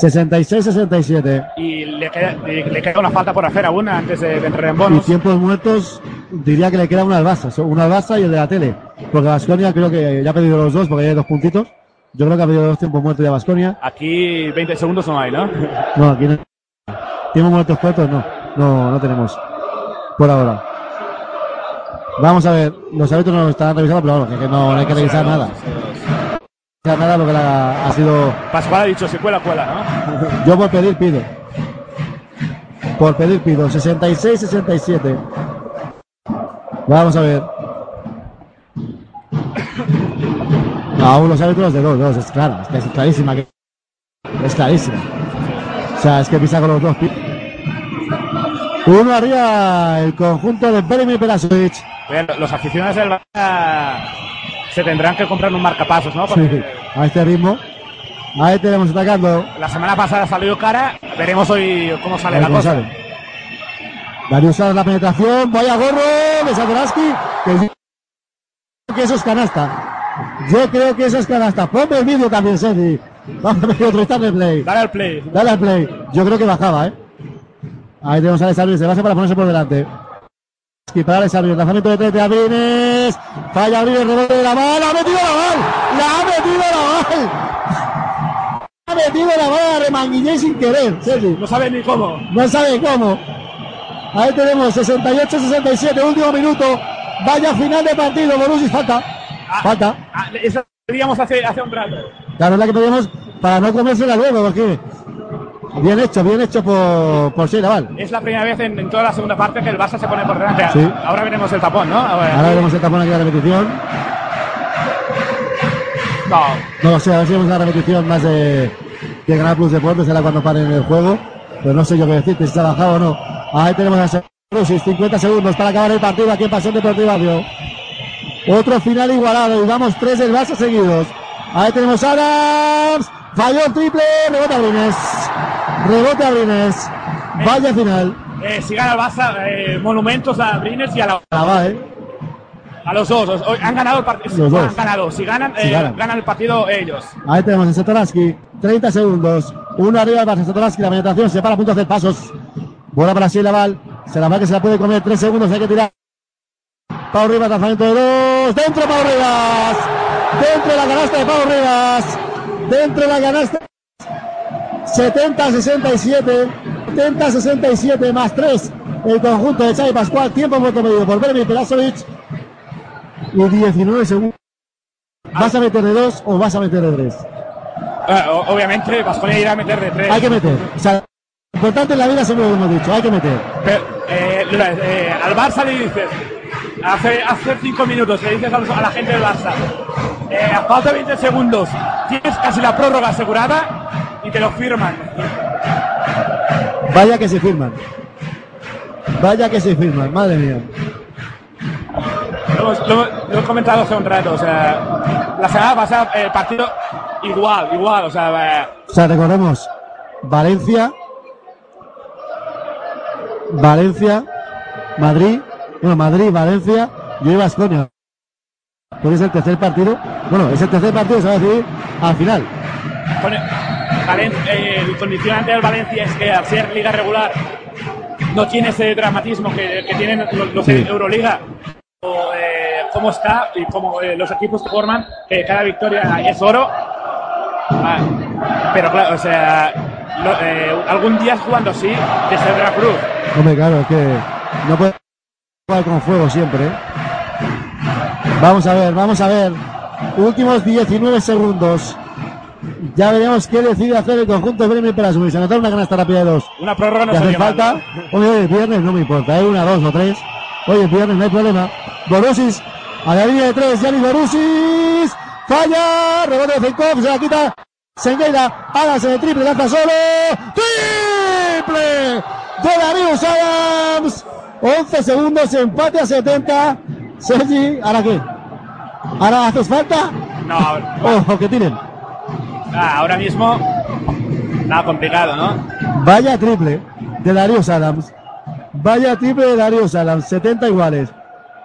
66-67. Y le queda, y le queda una falta por hacer aún antes de, de entrar en Y bonus. tiempos muertos, diría que le queda una al Barça. so- Una al Barça y el de la tele. Porque Vasconia creo que ya ha pedido los dos, porque hay dos puntitos. Yo creo que ha pedido dos tiempos muertos de Vasconia. Aquí 20 segundos no hay, ¿no? No, aquí no. Tiempos muertos cortos, no. No, no tenemos. Por ahora. Vamos a ver. Los árbitros no lo están revisando, pero bueno, que, que no, no hay que revisar nada. Hay que nada porque la- ha sido. Pascual ha dicho, si cuela, cuela, ¿no? Yo por pedir pido. Por pedir pido. 66-67. Vamos a ver. Aún los árbitros de dos, dos, es clara, es, que es clarísima. que- Es clarísima. O sea, es que pisa con los dos pies. Uno arriba, el conjunto de Beremy Perasovic. Los aficionados del se tendrán que comprar un marcapasos, ¿no? Porque Sí, a este ritmo. Ahí tenemos atacando. La semana pasada salió cara, veremos hoy cómo sale la cómo cosa. sale. Darius la penetración. Vaya gorro de Satoransky. Que que eso es canasta. Yo creo que eso es canasta. Ponme el vídeo también, Sergi. Vamos a ver otro instante play. Dale al play. Dale al play. Yo creo que bajaba, ¿eh? Ahí tenemos a Alex de base para ponerse por delante. Y para Alex Abrines, lanzamiento de tres de Abrines. Falla Abrines, rebote de la bala. ¡Ha metido la bala! ¡La ha metido la Ha metido la bala de Remanguillé sin querer, Sergi. No sabe ni cómo. No sabe cómo. Ahí tenemos 68-67, último minuto. Vaya final de partido, Borussia, falta. Falta. Ah, lo pedíamos hace, hace un rato. Claro, la que pedimos para no comérsela luego, porque bien hecho, bien hecho por, por. Es la primera vez en, en toda la segunda parte que el Barça se pone por delante. Sí. Ahora veremos el tapón, ¿no? Ahora- Ahora veremos el tapón aquí de la repetición. No. No sé, a ver si vemos la repetición más de, de Canal Plus Deportes, será cuando paren el juego. Pero no sé yo qué decirte, si se ha bajado o no. Ahí tenemos a Brusis, 50 segundos para acabar el partido aquí en Pasión Deportiva. Bio. Otro final igualado y damos tres del Barça seguidos. Ahí tenemos a Adams. Falló el triple. Rebote a Brines. Rebote a Brines. Vaya final. Eh, si gana el Barça, eh, monumentos a Brines y a, la- La va, ¿eh? A los dos. Os- hoy han ganado el partido. Los. Han ganado. Si ganan, Si eh, ganan. ganan el partido ellos. Ahí tenemos a Satoransky. 30 segundos. Uno arriba Barça. Satoransky. La penetración se para a punto de hacer pasos. Bola para Sheila Val. Se la va que se la puede comer. Tres segundos. Hay que tirar. Pau Rivas, lanzamiento de dos. Dentro Pau Rivas. Dentro de la canasta de Pau Rivas. Dentro de la canasta. 70-67. 70-67 más 3. El conjunto de Xavi Pascual. Tiempo muerto medido por Bermi Pelasovic. Y 19 segundos. ¿Vas a meter de dos o vas a meter de tres? Eh, o- obviamente, Vasconia irá a meter de tres. Hay que meter. O sea, lo importante en la vida siempre lo hemos dicho. Hay que meter. Pero, eh, eh, al Barça le dices, hace, hace cinco minutos le dices a, los- a la gente del Barça, eh, a falta de 20 segundos, tienes casi la prórroga asegurada y te lo firman. Vaya que se firman. Vaya que se firman. Madre mía. Lo, hemos- lo- lo he comentado hace un rato, o sea, la semana pasada el partido igual, igual, o sea, eh, O sea, recordemos. Valencia. Valencia. Madrid. Bueno, Madrid, Valencia. Y hoy Baskonia. Porque es el tercer partido. Bueno, es el tercer partido que se va a decidir al final. con el, Valen- eh, el condicionante del Valencia es que al ser liga regular no tiene ese dramatismo que, que tienen los, los Sí. Euroliga. Eh, cómo está y cómo eh, los equipos que forman, que cada victoria es oro. Ah, pero claro, o sea, lo- eh, algún día jugando así, de Cedra Cruz. Hombre, claro, es que no puede jugar con fuego siempre. ¿eh? Vamos a ver, vamos a ver. Últimos 19 segundos. Ya veremos qué decide hacer el conjunto Bremen para subirse. Anotar una canasta rápida de dos. Una prórroga no ¿Te hace falta? Oye, viernes no me importa, ¿eh? Una, dos o tres. Oye, viernes no hay problema. Borussis, a la línea de tres, Yanis Borussis. Falla, rebote de Fenkov, se la quita. Sengueira, Adams en el triple, lanza solo. ¡Triple! De Darius Adams. 11 segundos, empate a 70. Sergi, ¿ahora qué? ¿Ahora haces falta? No, Ojo, que tiren. ah, ahora mismo, nada complicado, ¿no? Vaya triple de Darius Adams. Vaya triple de Darius Adams. 70 iguales.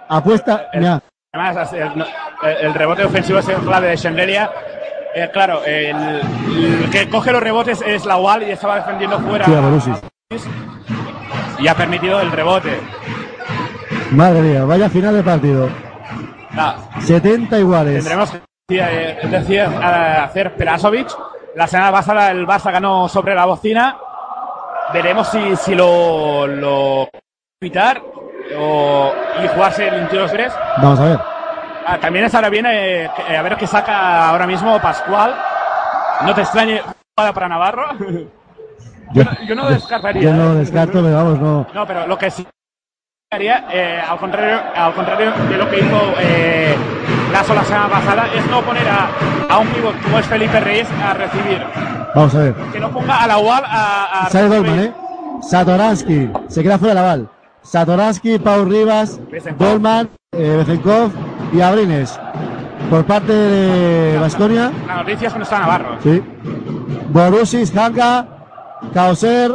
Apuesta. Mira, Además, el, el- el rebote ofensivo es el clave de Shengelia. Eh, claro, el, el que coge los rebotes es la UAL y estaba defendiendo fuera. Sí, a Borussis. y ha permitido el rebote. madre mía, vaya final de partido. Ah, 70 iguales. tendremos que eh, decir, hacer Perasovic. La semana pasada el Barça ganó sobre la bocina. Veremos si, si lo, lo evitar o, y jugarse el 22-3. Vamos a ver. Ah, también estará bien eh, eh, a ver qué saca ahora mismo Pascual. No te extrañe jugada para Navarro. yo, no, yo no descartaría. Yo no eh. descarto, pero vamos, no. No, pero lo que sí haría, eh, al, contrario, al contrario de lo que hizo eh, Lasso la semana pasada, es no poner a, a un pivot como es Felipe Reyes a recibir. Vamos a ver. Que no ponga a la UAL a, a Sale. Dolman, ¿eh? Satoransky. Se queda fuera la bal. Satoransky, Pau Rivas, Dolman, eh, Bezenkov y Abrines. Por parte de Vasconia. La noticia es que no está Navarro. Sí. Borussis, Hanka, Kauser,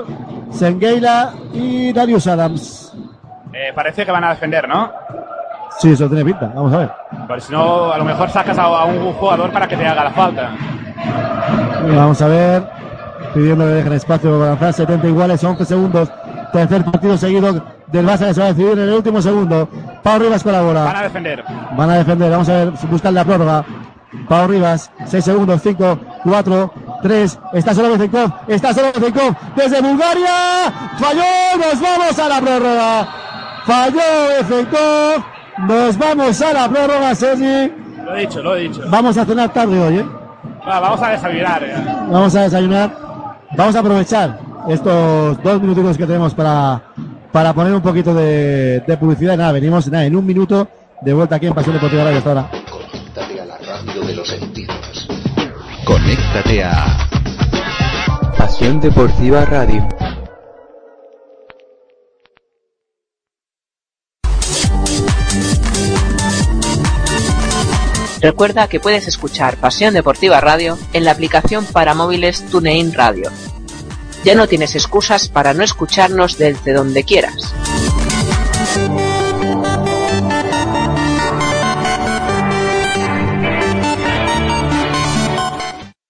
Sengeila y Darius Adams. Eh, parece que van a defender, ¿no? Sí, eso tiene pinta. Vamos a ver. Porque si no, a lo mejor sacas a, un jugador para que te haga la falta. Vamos a ver. Pidiendo que dejen espacio para lanzar 70 iguales, 11 segundos. Tercer partido seguido del Barça que se va a decidir en el último segundo. Pau Rivas con la bola. Van a defender. Van a defender. Vamos a ver, buscar la prórroga. Pau Rivas, 6 segundos, 5, 4, 3. Está solo Bezenkov. Está solo Bezenkov. Desde Bulgaria. Falló. Nos vamos a la prórroga. Falló Bezenkov. Nos vamos a la prórroga, Sergi. Lo he dicho, lo he dicho. Vamos a cenar tarde hoy, ¿eh? Va, vamos a desayunar. eh. Vamos a desayunar. Vamos a aprovechar estos dos minutitos que tenemos para, para poner un poquito de, de publicidad. Nada, venimos nada, en un minuto de vuelta aquí en Pasión Deportiva Radio hasta ahora. Conéctate a la radio de los sentidos. Conéctate a Pasión Deportiva Radio. Recuerda que puedes escuchar Pasión Deportiva Radio en la aplicación para móviles TuneIn Radio. Ya no tienes excusas para no escucharnos desde donde quieras.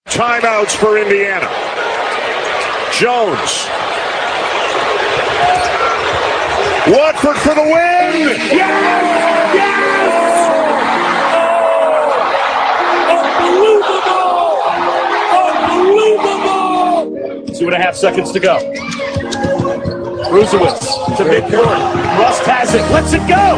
Timeouts for Indiana. Jones. Watford for the win! Two and a half seconds to go. Brusewitz to midcourt. Rust has it. Lets it go.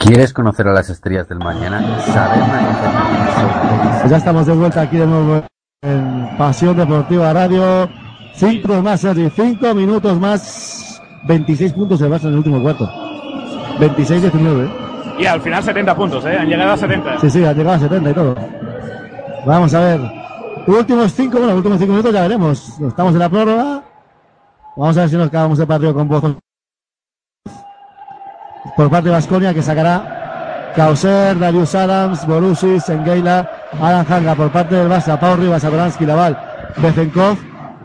¿Quieres conocer a las estrellas del mañana? Saber Fernández Pues ya estamos de vuelta aquí de nuevo en Pasión Deportiva Radio. Cinco más, Sergi, cinco minutos más. 26 puntos de base en el último cuarto. 26-19. Y al final 70 puntos, ¿eh? Han llegado a 70. Sí, sí, ha llegado a 70 y todo. Vamos a ver. Últimos cinco, bueno, últimos cinco minutos ya veremos. Estamos en la prórroga. Vamos a ver si nos acabamos de partido con voz por parte de Vasconia que sacará Causer, Darius Adams, Borussis, Sengeila, Alan Hanga por parte del Barça, Pau Rivas, Abransky, Laval, Bezenkov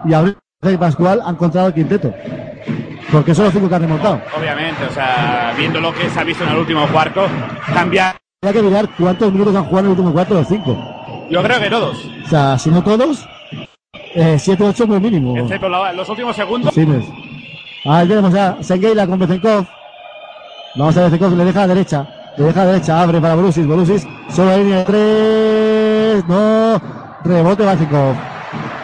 y Abril Pascual han encontrado el quinteto. Porque son los cinco que han remontado. Obviamente, o sea, viendo lo que se ha visto en el último cuarto, cambia. Hay que mirar cuántos minutos han jugado en el último cuarto los cinco. Yo creo que todos. O sea, si no todos, eh, 7 8 como mínimo. Excepto la- los últimos segundos. Sí, pues. Ahí tenemos a Sengeila con Bezenkov. Vamos a ver Bezenkov, le deja a la derecha. Le deja a la derecha, abre para Brusis. Brusis, solo línea de tres. No. Rebote Bezenkov.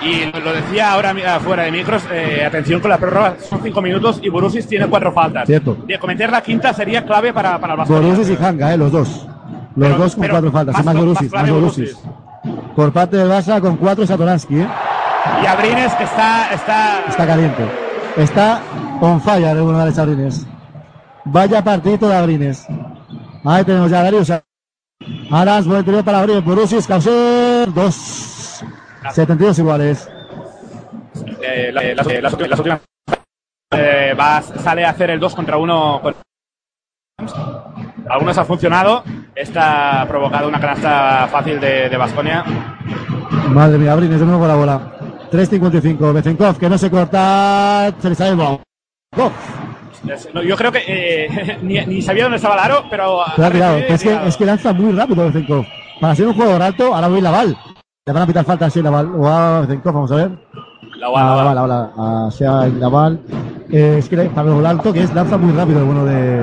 Y lo, decía ahora mi- fuera de micros, eh, atención con la prórroga, son cinco minutos y Borussis tiene cuatro faltas. Cierto. De cometer la quinta sería clave para, para el. Borussis y Hanga, eh, los dos. Los Pero- dos con pero cuatro faltas. más más Borussis, más más clave Borussis. Por parte del Barça con cuatro Satoransky, eh. Y Abrines que está, está, Está caliente. Está on fire el de Abrines. Vaya partidito de Abrines. Ahí tenemos ya a Darius. Aras, buen interior para Abrines. Borussis, Causer, dos. 72 iguales. eh, la- eh, las, eh, las últimas- las últimas- eh, va, sale a hacer el 2 contra 1 con algunos ha funcionado esta ha provocado una canasta fácil de Vasconia Madre mía, Abrines de nuevo con la bola. 3.55. Bezenkov, que no se corta. Se le sale el balón. Gol. yo creo que eh, ni, ni sabía dónde estaba el aro pero Pero ha tirado. Es que, es que lanza muy rápido Bezenkov. Para ser un jugador alto, ahora voy Laval. Le van a pitar falta así Laval. O a Bezenkov, vamos a ver. La Ah, Laval, Laval, Laval, a Sea Laval. Eh, es que para lo alto que es, lanza muy rápido el bueno de,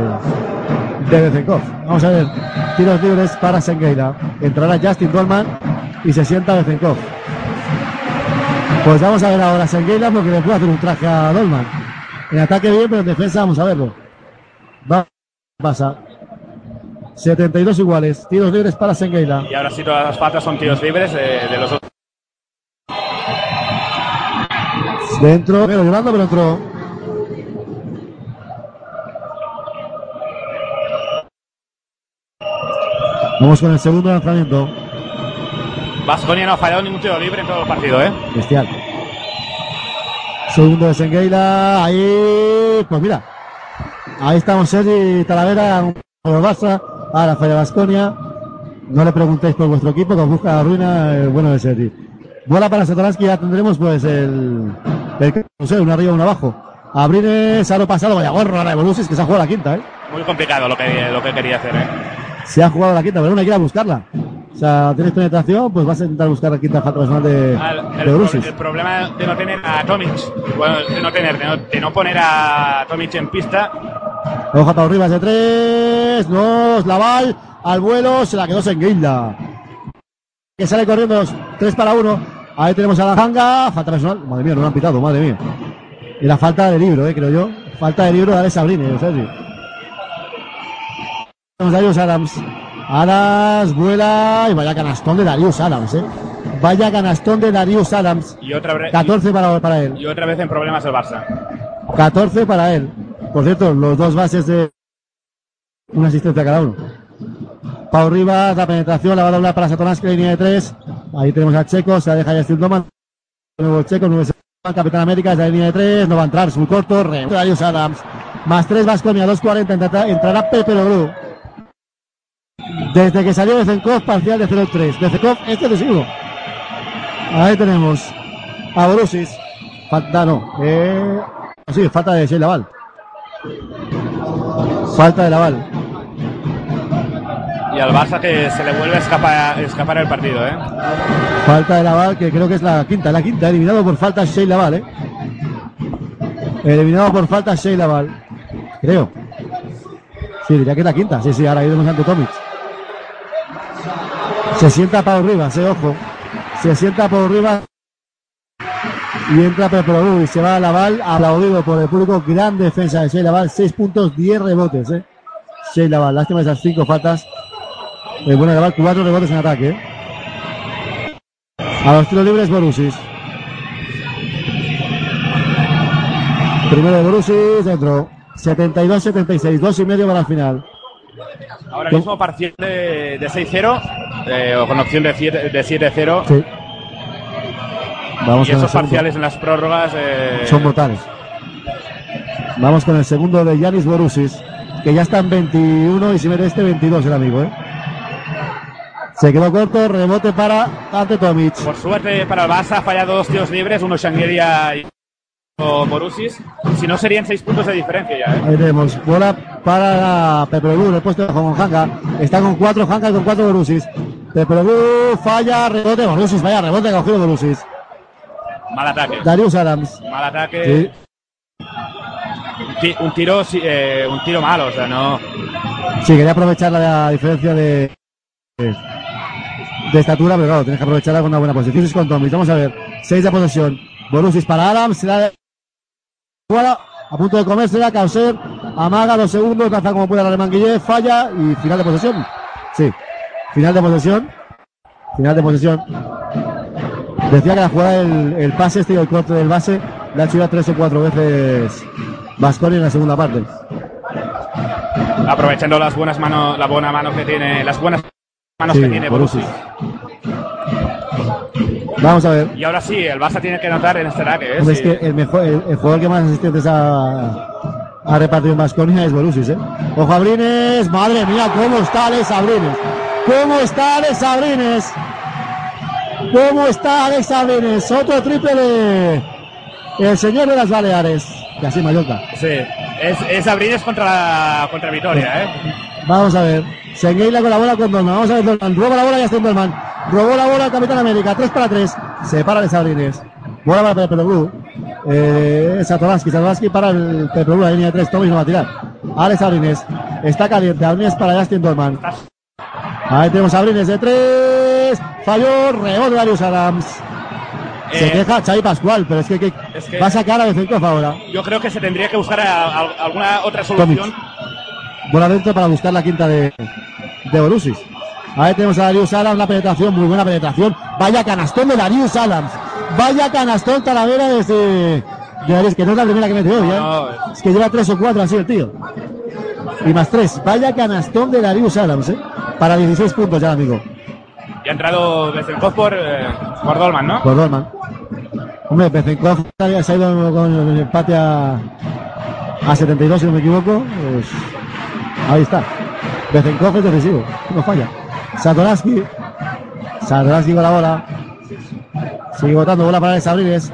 de Bezenkov. Vamos a ver. Tiros libres para Sengeira. Entrará Justin Dolman y se sienta Bezenkov. Pues vamos a ver ahora a Sengeira porque le puede hacer un traje a Dolman. En ataque bien, pero en defensa vamos a verlo. Va, pasa. 72 iguales. Tiros libres para Sengeila. y ahora sí todas las faltas son tiros libres eh, de los dos Dentro, pero llorando, pero entró. Vamos con el segundo lanzamiento. Vasconia no ha fallado ningún tiro libre en todo el partido ¿eh? Bestial. Segundo de Sengueila. Ahí, pues mira. Ahí estamos Sergi Talavera Barça. Ahora falla Vasconia. No le preguntéis por vuestro equipo, que os busca la ruina, eh, bueno de ser. Bola para Satoransky, ya tendremos pues el, el no sé, un arriba, un abajo. Abrines, aro pasado, vaya gorro a la Evolusis, que se ha jugado la quinta, ¿eh? Muy complicado lo que, lo que quería hacer, ¿eh? Se ha jugado la quinta, pero no hay que ir a buscarla. O sea, tienes penetración, pues vas a intentar buscar la quinta falta personal de, Ah, de el, pro- el problema de no tener a Tomic, bueno, de no tener, de no, de no poner a Tomic en pista, Ojo para Rivas de tres, dos, Laval, al vuelo, se la quedó Senguilda. Que sale corriendo, tres para uno. Ahí tenemos a la janga, falta personal. Madre mía, no lo han pitado, madre mía. Y la falta de libro, eh, creo yo. Falta de libro de Alex Sabrine, en a Darius Adams. Adams vuela y vaya canastón de Darius Adams, eh. Vaya canastón de Darius Adams. y otra, vez- 14 para, para él. y otra vez en problemas el Barça. 14 para él. Por cierto, los dos bases de una asistencia cada uno. Pau Rivas, la penetración, la va a doblar para Satoransky, línea de tres. Ahí tenemos a Checo, se la deja Justin Doman. Nuevo Checo, nuevo Capitán América, es la línea de tres, no va a entrar, es muy corto. Darius Adams. Más tres Vasconia, 2.40, entrará, Pepe Loglu. Desde que salió de Zenkov, parcial de 0-3. De Zenkov, este decisivo. Ahí tenemos a Borussis. Falta, no. Eh, sí, falta de Shea Laval. Falta de Laval. Y al Barça que se le vuelve a escapar, escapar el partido, ¿eh? Falta de Laval, que creo que es la quinta. La quinta, eliminado por falta Shea Laval, ¿eh? Eliminado por falta Shea Laval. Creo. Sí, diría que es la quinta. Sí, sí, ahora iremos ante Tomic. Se sienta Pau Rivas, eh, ojo. Se sienta Pau Rivas. Y entra Pepe Loglu y se va a Laval, aplaudido por el público. Gran defensa de Shea Laval, 6 puntos, 10 rebotes, eh. Shea Laval, lástima esas 5 faltas. Eh, bueno, Laval, 4 rebotes en ataque, eh. A los tiros libres, Borussis. Primero de Borussis, dentro. 72-76, dos y medio para el final. Ahora mismo parcial de, de 6-0, eh, o con opción de 7 de 7-0. Sí. Vamos y esos parciales en las prórrogas eh, Son brutales. Vamos con el segundo de Yanis Borussis, que ya está en 21 y si mete este 22 el amigo, ¿eh? Se quedó corto, rebote para ante Tomic. Por suerte para el Barça ha fallado dos tiros libres, uno Shangueria y otro Borussis. Si no serían 6 puntos de diferencia ya, ¿eh? Ahí tenemos bola para Pepe Lu, el puesto con Hanga. Está con cuatro Hanga y con cuatro Borussis. Pepe Lu falla, rebote Borussis, vaya rebote cogido Borussis. Mal ataque. Darius Adams. Mal ataque. Un, ti- un tiro eh, un tiro malo, o sea, no. Sí, quería aprovechar la diferencia de, de, de estatura, pero claro, tienes que aprovecharla con una buena posición. Es con. Vamos a ver. Seis de posesión. Borussis para Adams. Se da de- a punto de comérsela. Causer amaga dos segundos. Lanza como puede el alemán Guillet. Falla y final de posesión. Sí. Final de posesión. Final de posesión. Decía que la jugada, el, el pase este y el corte del base, le ha hecho ya tres o cuatro veces Vasconi en la segunda parte. Aprovechando las buenas manos, la buena mano que tiene, las buenas manos Sí, que tiene. Borussis. Vamos a ver. Y ahora sí, el Barça tiene que notar en este ataque, ¿eh? Sí. es que el, mejor, el, el jugador que más asistentes ha, ha repartido en Vasconia es Borussis, ¿eh? Ojo Abrines, madre mía, cómo está Alex Abrines. ¿Cómo está Alex Abrines? ¿Cómo está Alex Abrines? Otro triple de el señor de las Baleares. Que así Mallorca. Sí, es, es Abrines contra, contra Vitoria, ¿eh? Vamos a ver. Sengueila colabora con Dolman. Vamos a ver Dolman. Roba la bola y ya está en Dolman. Robó la bola el Capitán América. 3 para 3. Se para de Sabrines. Bola para Pepe Blue. Eh, Satoransky. Satoransky para el Pepe. La línea de 3. Tomis no va a tirar. Alex Sabrines. Está caliente. Abrines para Justin Dolman. Ahí tenemos a Abrines de 3. Falló. Rebote de Darius Adams. Se Eh, queja Xavi Pascual, pero es que, que es que- va a sacar a Bezenkov ahora. Yo creo que se tendría que buscar a- a- alguna otra solución. Bola dentro para buscar la quinta de, de Borussis. Ahí tenemos a Darius Adams, la penetración, muy buena penetración. Vaya canastón de Darius Adams. Vaya canastón Talavera desde... De Darius, que no es la primera que mete hoy, ¿eh? No, Es que lleva tres o cuatro así el tío. Y más tres. Vaya canastón de Darius Adams, ¿eh? Para 16 puntos ya, amigo. Y ha entrado Bezenkov por, eh, por Dolman, ¿no? Por Dorman. Hombre, Bezenkov se ha ido con el empate a, a 72, si no me equivoco. Pues, ahí está. Bezenkov es decisivo, no falla. Satoraski. Satoraski con la bola. Sigue votando bola para Sabrines.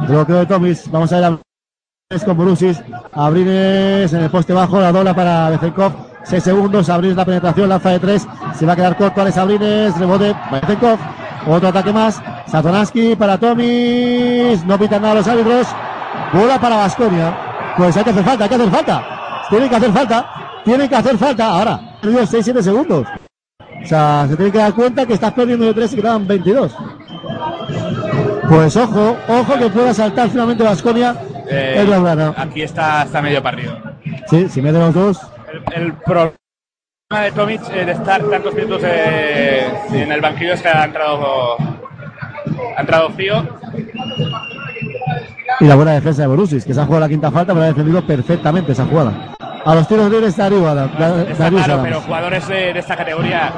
Bloqueo de Tomis. Vamos a ver a con Brusis. Abrines en el poste bajo. La dobla para Bezenkov. 6 segundos. Abrines la penetración. Lanza de 3. Se va a quedar corto. Alex Abrines. Rebote. Bezenkov. Otro ataque más. Satoraski para Tomis. No pitan nada los árbitros. Bola para Vasconia. Pues hay que hacer falta. Hay que hacer falta. Tiene que hacer falta. Tiene que hacer falta. Ahora. 6-7 segundos. O sea, se tiene que dar cuenta que estás perdiendo de 3 y quedan 22. Pues ojo, ojo que pueda saltar finalmente Vasconia Eh, aquí está, está medio partido. Sí, si mete los dos. El, el problema de Tomic eh, de estar tantos minutos eh, en el banquillo es que ha entrado, ha entrado frío. Y la buena defensa de Borussis, que se ha jugado la quinta falta, pero ha defendido perfectamente esa jugada. A los tiros libres está arriba, Da- Da- Está Darius claro, pero jugadores de, de esta categoría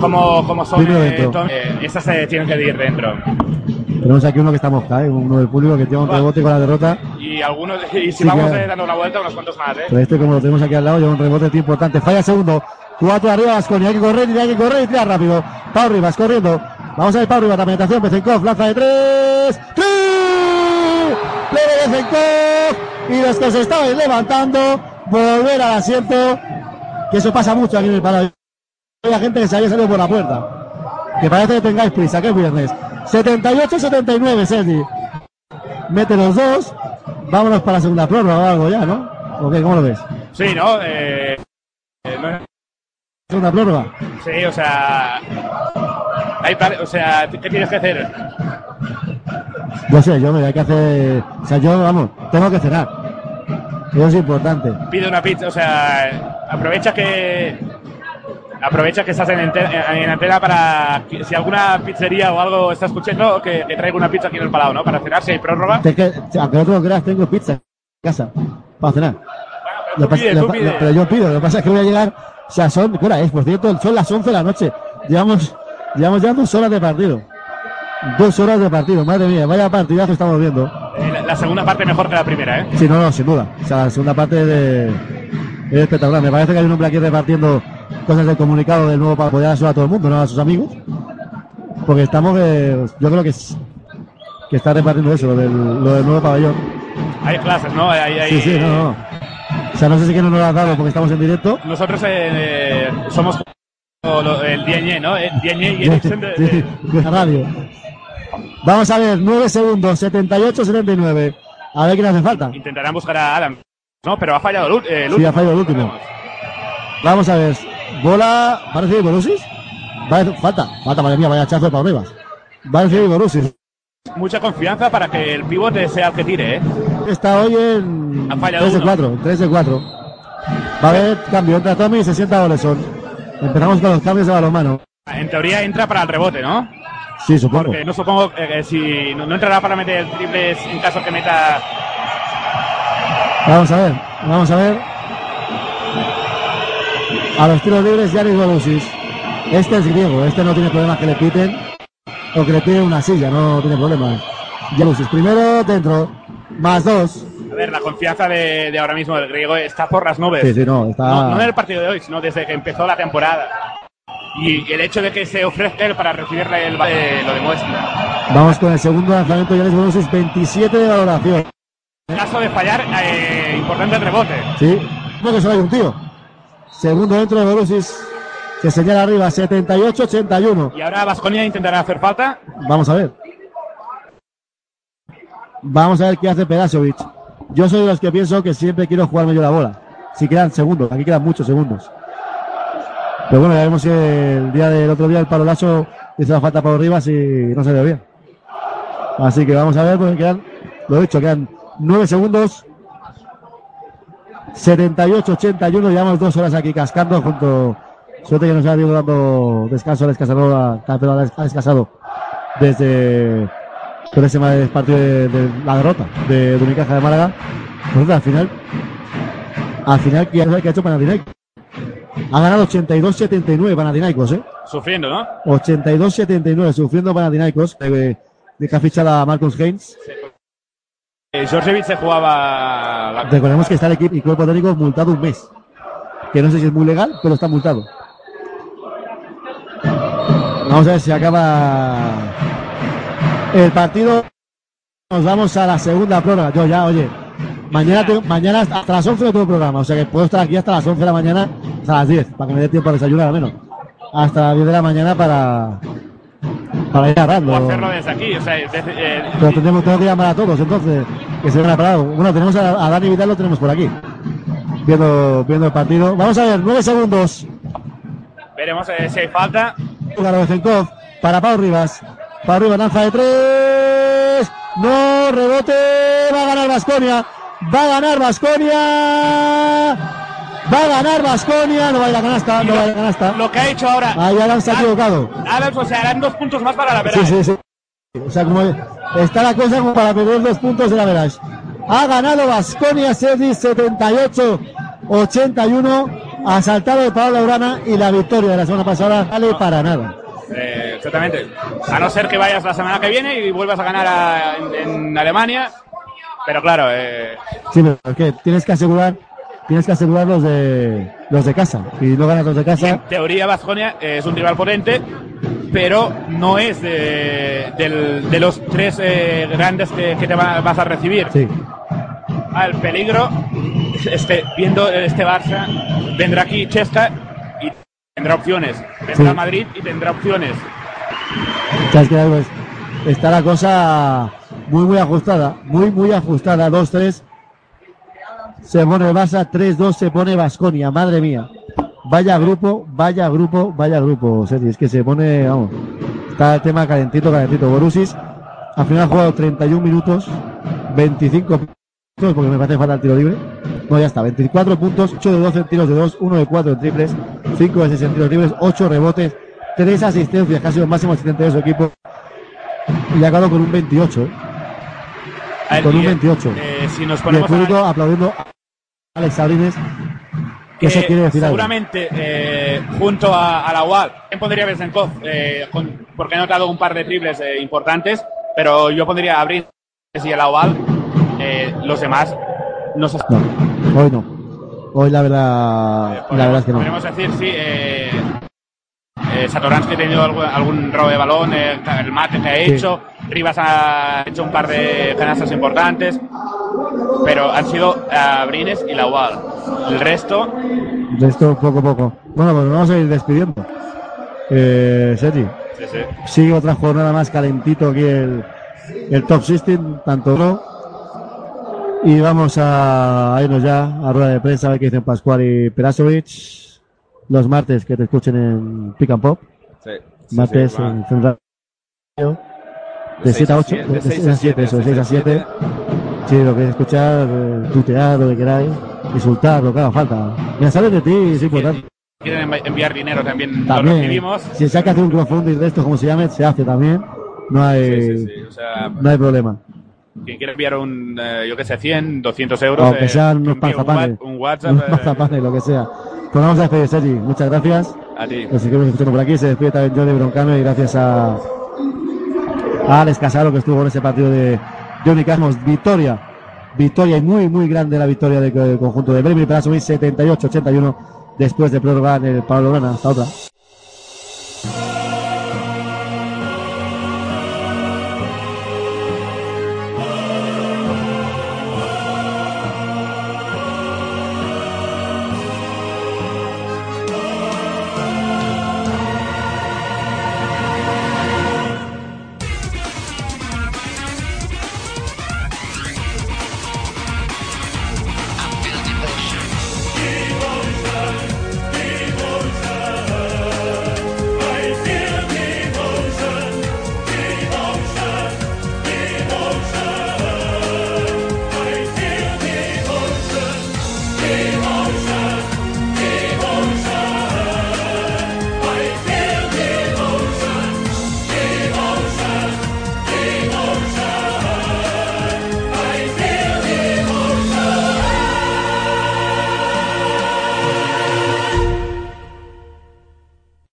como, como son eh. Tom- eh, estas se tienen que ir dentro. Tenemos aquí uno que está mosca, ¿eh? uno del público que tiene un rebote con la derrota. Y algunos, y si Sí, vamos eh, dando una vuelta, unos cuantos más, ¿eh? Pero este, como lo tenemos aquí al lado, lleva un rebote tío importante. Falla segundo. Cuatro arriba, Vasconia. Hay que correr, y hay que correr y tirar rápido. Pau Rivas corriendo. Vamos a ver Pau Rivas, la penetración. Bezenkov, lanza de tres. ¡Tres! Plebe Bezenkov. Y los que se estaban levantando, volver al asiento. Que eso pasa mucho aquí en el palacio. Hay gente que se había salido por la puerta. Que parece que tengáis prisa, que es viernes. 78-79, Sergi. Mete los dos. Vámonos para la segunda prórroga o algo ya, ¿no? ¿O qué? ¿Cómo lo ves? Sí, ¿no? Eh, eh, no- Segunda prórroga. Sí, o sea. Hay o sea, ¿qué tienes que hacer? Yo sé, yo me hay que hacer. O sea, yo, vamos, tengo que cenar. Eso es importante. Pide una pizza, o sea, aprovecha que. Aprovecha que estás en, en antena para. Si alguna pizzería o algo está escuchando, que, que traiga una pizza aquí en el palado, ¿no? Para cenar, si hay prórroga. Que, aunque no te lo creas, tengo pizza en casa para cenar. Pasa- lo pero yo pido, lo que pasa es que voy a llegar. O sea, son. ¿Qué hora es? Por cierto, son las 11 de la noche. Llevamos, llevamos ya dos horas de partido. Dos horas de partido, madre mía, vaya partidazo estamos viendo. Eh, la, la segunda parte mejor que la primera, ¿eh? Sí, no, no, sin duda. O sea, la segunda parte de, es espectacular. Me parece que hay un hombre aquí repartiendo cosas del comunicado del nuevo para poder ayudar a todo el mundo, no a sus amigos. Porque estamos, eh, yo creo que, es- que está repartiendo eso, lo del, lo del nuevo pabellón. Hay clases, ¿no? Hay, hay- Sí, sí, no, no. O sea, no sé si que no nos lo has dado porque estamos en directo. Nosotros eh, somos el DNE, ¿no? El DNE y Ericsson de- de- de radio. Vamos a ver, 9 segundos, 78-79. A ver quién hace falta. intentarán buscar a Adam, ¿no? Pero ha fallado el, eh, el Sí, último. ha fallado el último. Vamos a ver. Bola. ¿Va a recibir Borussis? Va a- falta. Falta, madre mía, vaya chazo para arriba. Va a recibir Borussis. Mucha confianza para que el pivote sea el que tire, ¿eh? Está hoy en Ha fallado 3 de uno. 4. 3 de 4. Va a haber cambio. Entra Tommy y se sienta Oleson. Empezamos con los cambios de balonmano. En teoría entra para el rebote, ¿no? Sí, supongo. Porque no supongo eh, que si no, no entrará para meter triples en caso que meta. Vamos a ver. Vamos a ver. A los tiros libres, Yanis Borussis. Este es griego. Este no tiene problemas que le piten. O que le piden una silla. No tiene problemas. Borussis. Primero dentro. Más dos. A ver, la confianza de, de ahora mismo del griego está por las nubes. Sí, sí, no, está- no. no en el partido de hoy, sino desde que empezó la temporada. Y el hecho de que se ofrezca él para recibirle el eh, lo demuestra. Vamos con el segundo lanzamiento de Yanis Borussis. 27 de valoración. En caso de fallar, eh, importante el rebote. Sí, no que solo hay un tío. Segundo dentro de Borussis. Se señala arriba, 78-81. Y ahora Vasconia intentará hacer falta. Vamos a ver. Vamos a ver qué hace Perasovic. Yo soy de los que pienso que siempre quiero jugarme yo la bola. Si quedan segundos, aquí quedan muchos segundos. Pero bueno, ya vemos que el día del otro día el palo lazo hizo la falta para Rivas y no se dio bien. Así que vamos a ver, porque quedan, lo he dicho, quedan nueve segundos. 78-81, llevamos dos horas aquí cascando junto. Suerte que nos ha ido dando descanso al Escasador, pero ha descansado desde por ese partido de, de la derrota de, de Unicaja de Málaga. Pues al final, al final, ¿qué ha hecho Panathinaikos? Ha ganado 82-79 Panathinaikos, ¿eh? Sufriendo, ¿no? 82-79, sufriendo Panathinaikos, de que ha fichado a Marcus Haynes. Eh, Georgievich se jugaba. Recordemos que está el equipo y cuerpo técnico multado un mes. Que no sé si es muy legal, pero está multado. Vamos a ver si acaba el partido. Nos vamos a la segunda prórroga. Yo ya, oye, mañana, mañana hasta las 11 no tengo programa, o sea que puedo estar aquí hasta las 11 de la mañana, hasta las 10, para que me dé tiempo a desayunar al menos. Hasta las 10 de la mañana para, para ir O agarrando. hacerlo desde aquí. O sea, desde- eh, Pero tengo que llamar a todos, entonces, que se van a parar. Bueno, tenemos a, a Dani Vidal, lo tenemos por aquí, viendo, viendo el partido. Vamos a ver, 9 segundos. veremos eh, si hay falta. Zenkov para Pau Rivas. Pau Rivas lanza de tres. No, rebote. Va a ganar Vasconia. Va a ganar Vasconia. Va a ganar Vasconia. No va a ir a canasta. No va a ir a canasta. Lo que ha hecho ahora. Ahí Adam se ha equivocado. Adams, o sea, harán dos puntos más para la Sí, verdad. sí, sí. O sea, como está la cosa como para perder dos puntos de la Verage. Ha ganado Vasconia Sergi 78-81. Ha saltado de Pablo Urana y la victoria de la semana pasada vale para nada. Eh, exactamente. A no ser que vayas la semana que viene y vuelvas a ganar a- en, en Alemania. Pero claro, eh, Sí, pero es que tienes que asegurar, tienes que asegurar los de los de casa. Si no ganas los de casa, en teoría Vasconia es un rival potente, pero no es de, del- de los tres eh, grandes que, que te va- vas a recibir. sí. El peligro, este, viendo este Barça, vendrá aquí Chesca y tendrá opciones. Vendrá Sí. Madrid y tendrá opciones. ¿Sabes qué? Pues, está la cosa muy, muy ajustada. Muy, muy ajustada. 2-3. Se pone el Barça. 3-2 se pone Vasconia. Madre mía. Vaya grupo, vaya grupo, vaya grupo, Sergi. Es que se pone, vamos. Está el tema calentito, calentito. Borusis al final ha jugado 31 minutos, 25 puntos, porque me parece falta el tiro libre. No, ya está. 24 puntos, 8 de 12 en tiros de 2, 1 de 4 en triples, 5 de 6 en tiros libres, 8 rebotes, 3 asistencias, que ha sido el máximo asistente de su equipo. Y ha acabado con un 28. ¿Eh? Ver, Con un y, 28. eh, si nos Y el ponemos a- público aplaudiendo a Alex Sabrines. Que eso que quiere decir seguramente eh, junto a, a la UAL, ¿quién pondría Besenkov? Eh, con- porque he notado un par de triples eh, importantes, pero yo pondría a Brines y a la UAL. eh, los demás no se No, hoy no. Hoy la verdad, la verdad es que no. Podríamos decir, sí, eh, eh, Satoransky ha tenido algún, algún robo de balón, eh, el mate que ha Sí. hecho, Rivas ha hecho un par de canastas importantes, pero han sido eh, Brines y la UAL. El resto, De esto poco a poco. Bueno, pues vamos a ir despidiendo. Eh, Sergi, sí, sí. sigue otra jornada más calentito aquí el, el Top 16, tanto no. Y vamos a irnos ya a rueda de prensa a ver qué dicen Pascual y Perasovic. Los martes que te escuchen en Pick and Pop. Sí, martes sí, en Central. De De 7 a 8, siete, de 6 a 7, eso, de 6 a 7. Sí, lo que escuchar, eh, tutear, lo que queráis, insultar, lo que haga falta. Mira, sabes de ti, es importante. quieren envi- enviar dinero también, lo También, recibimos. si se que hacer un crowdfunding de esto, como se llame, se hace también. No hay, Sí, sí, sí, o sea, no hay problema. Quien quiera enviar un, eh, yo qué sé, 100, 200 euros. Aunque eh, sean que unos un, panzapanes. wa- un WhatsApp. Unos eh, lo que sea. Pues vamos a despedir, Sergi. Muchas gracias. A ti. Nos seguimos escuchando por aquí. Se despide también Johnny Broncano y gracias a, a Alex Casaro que estuvo en ese partido de Johnny Casmos. Victoria. Victoria y muy, muy grande la victoria del, conjunto de Bremen para subir 78-81 después de prórroga en el Pablo Lana. Hasta otra.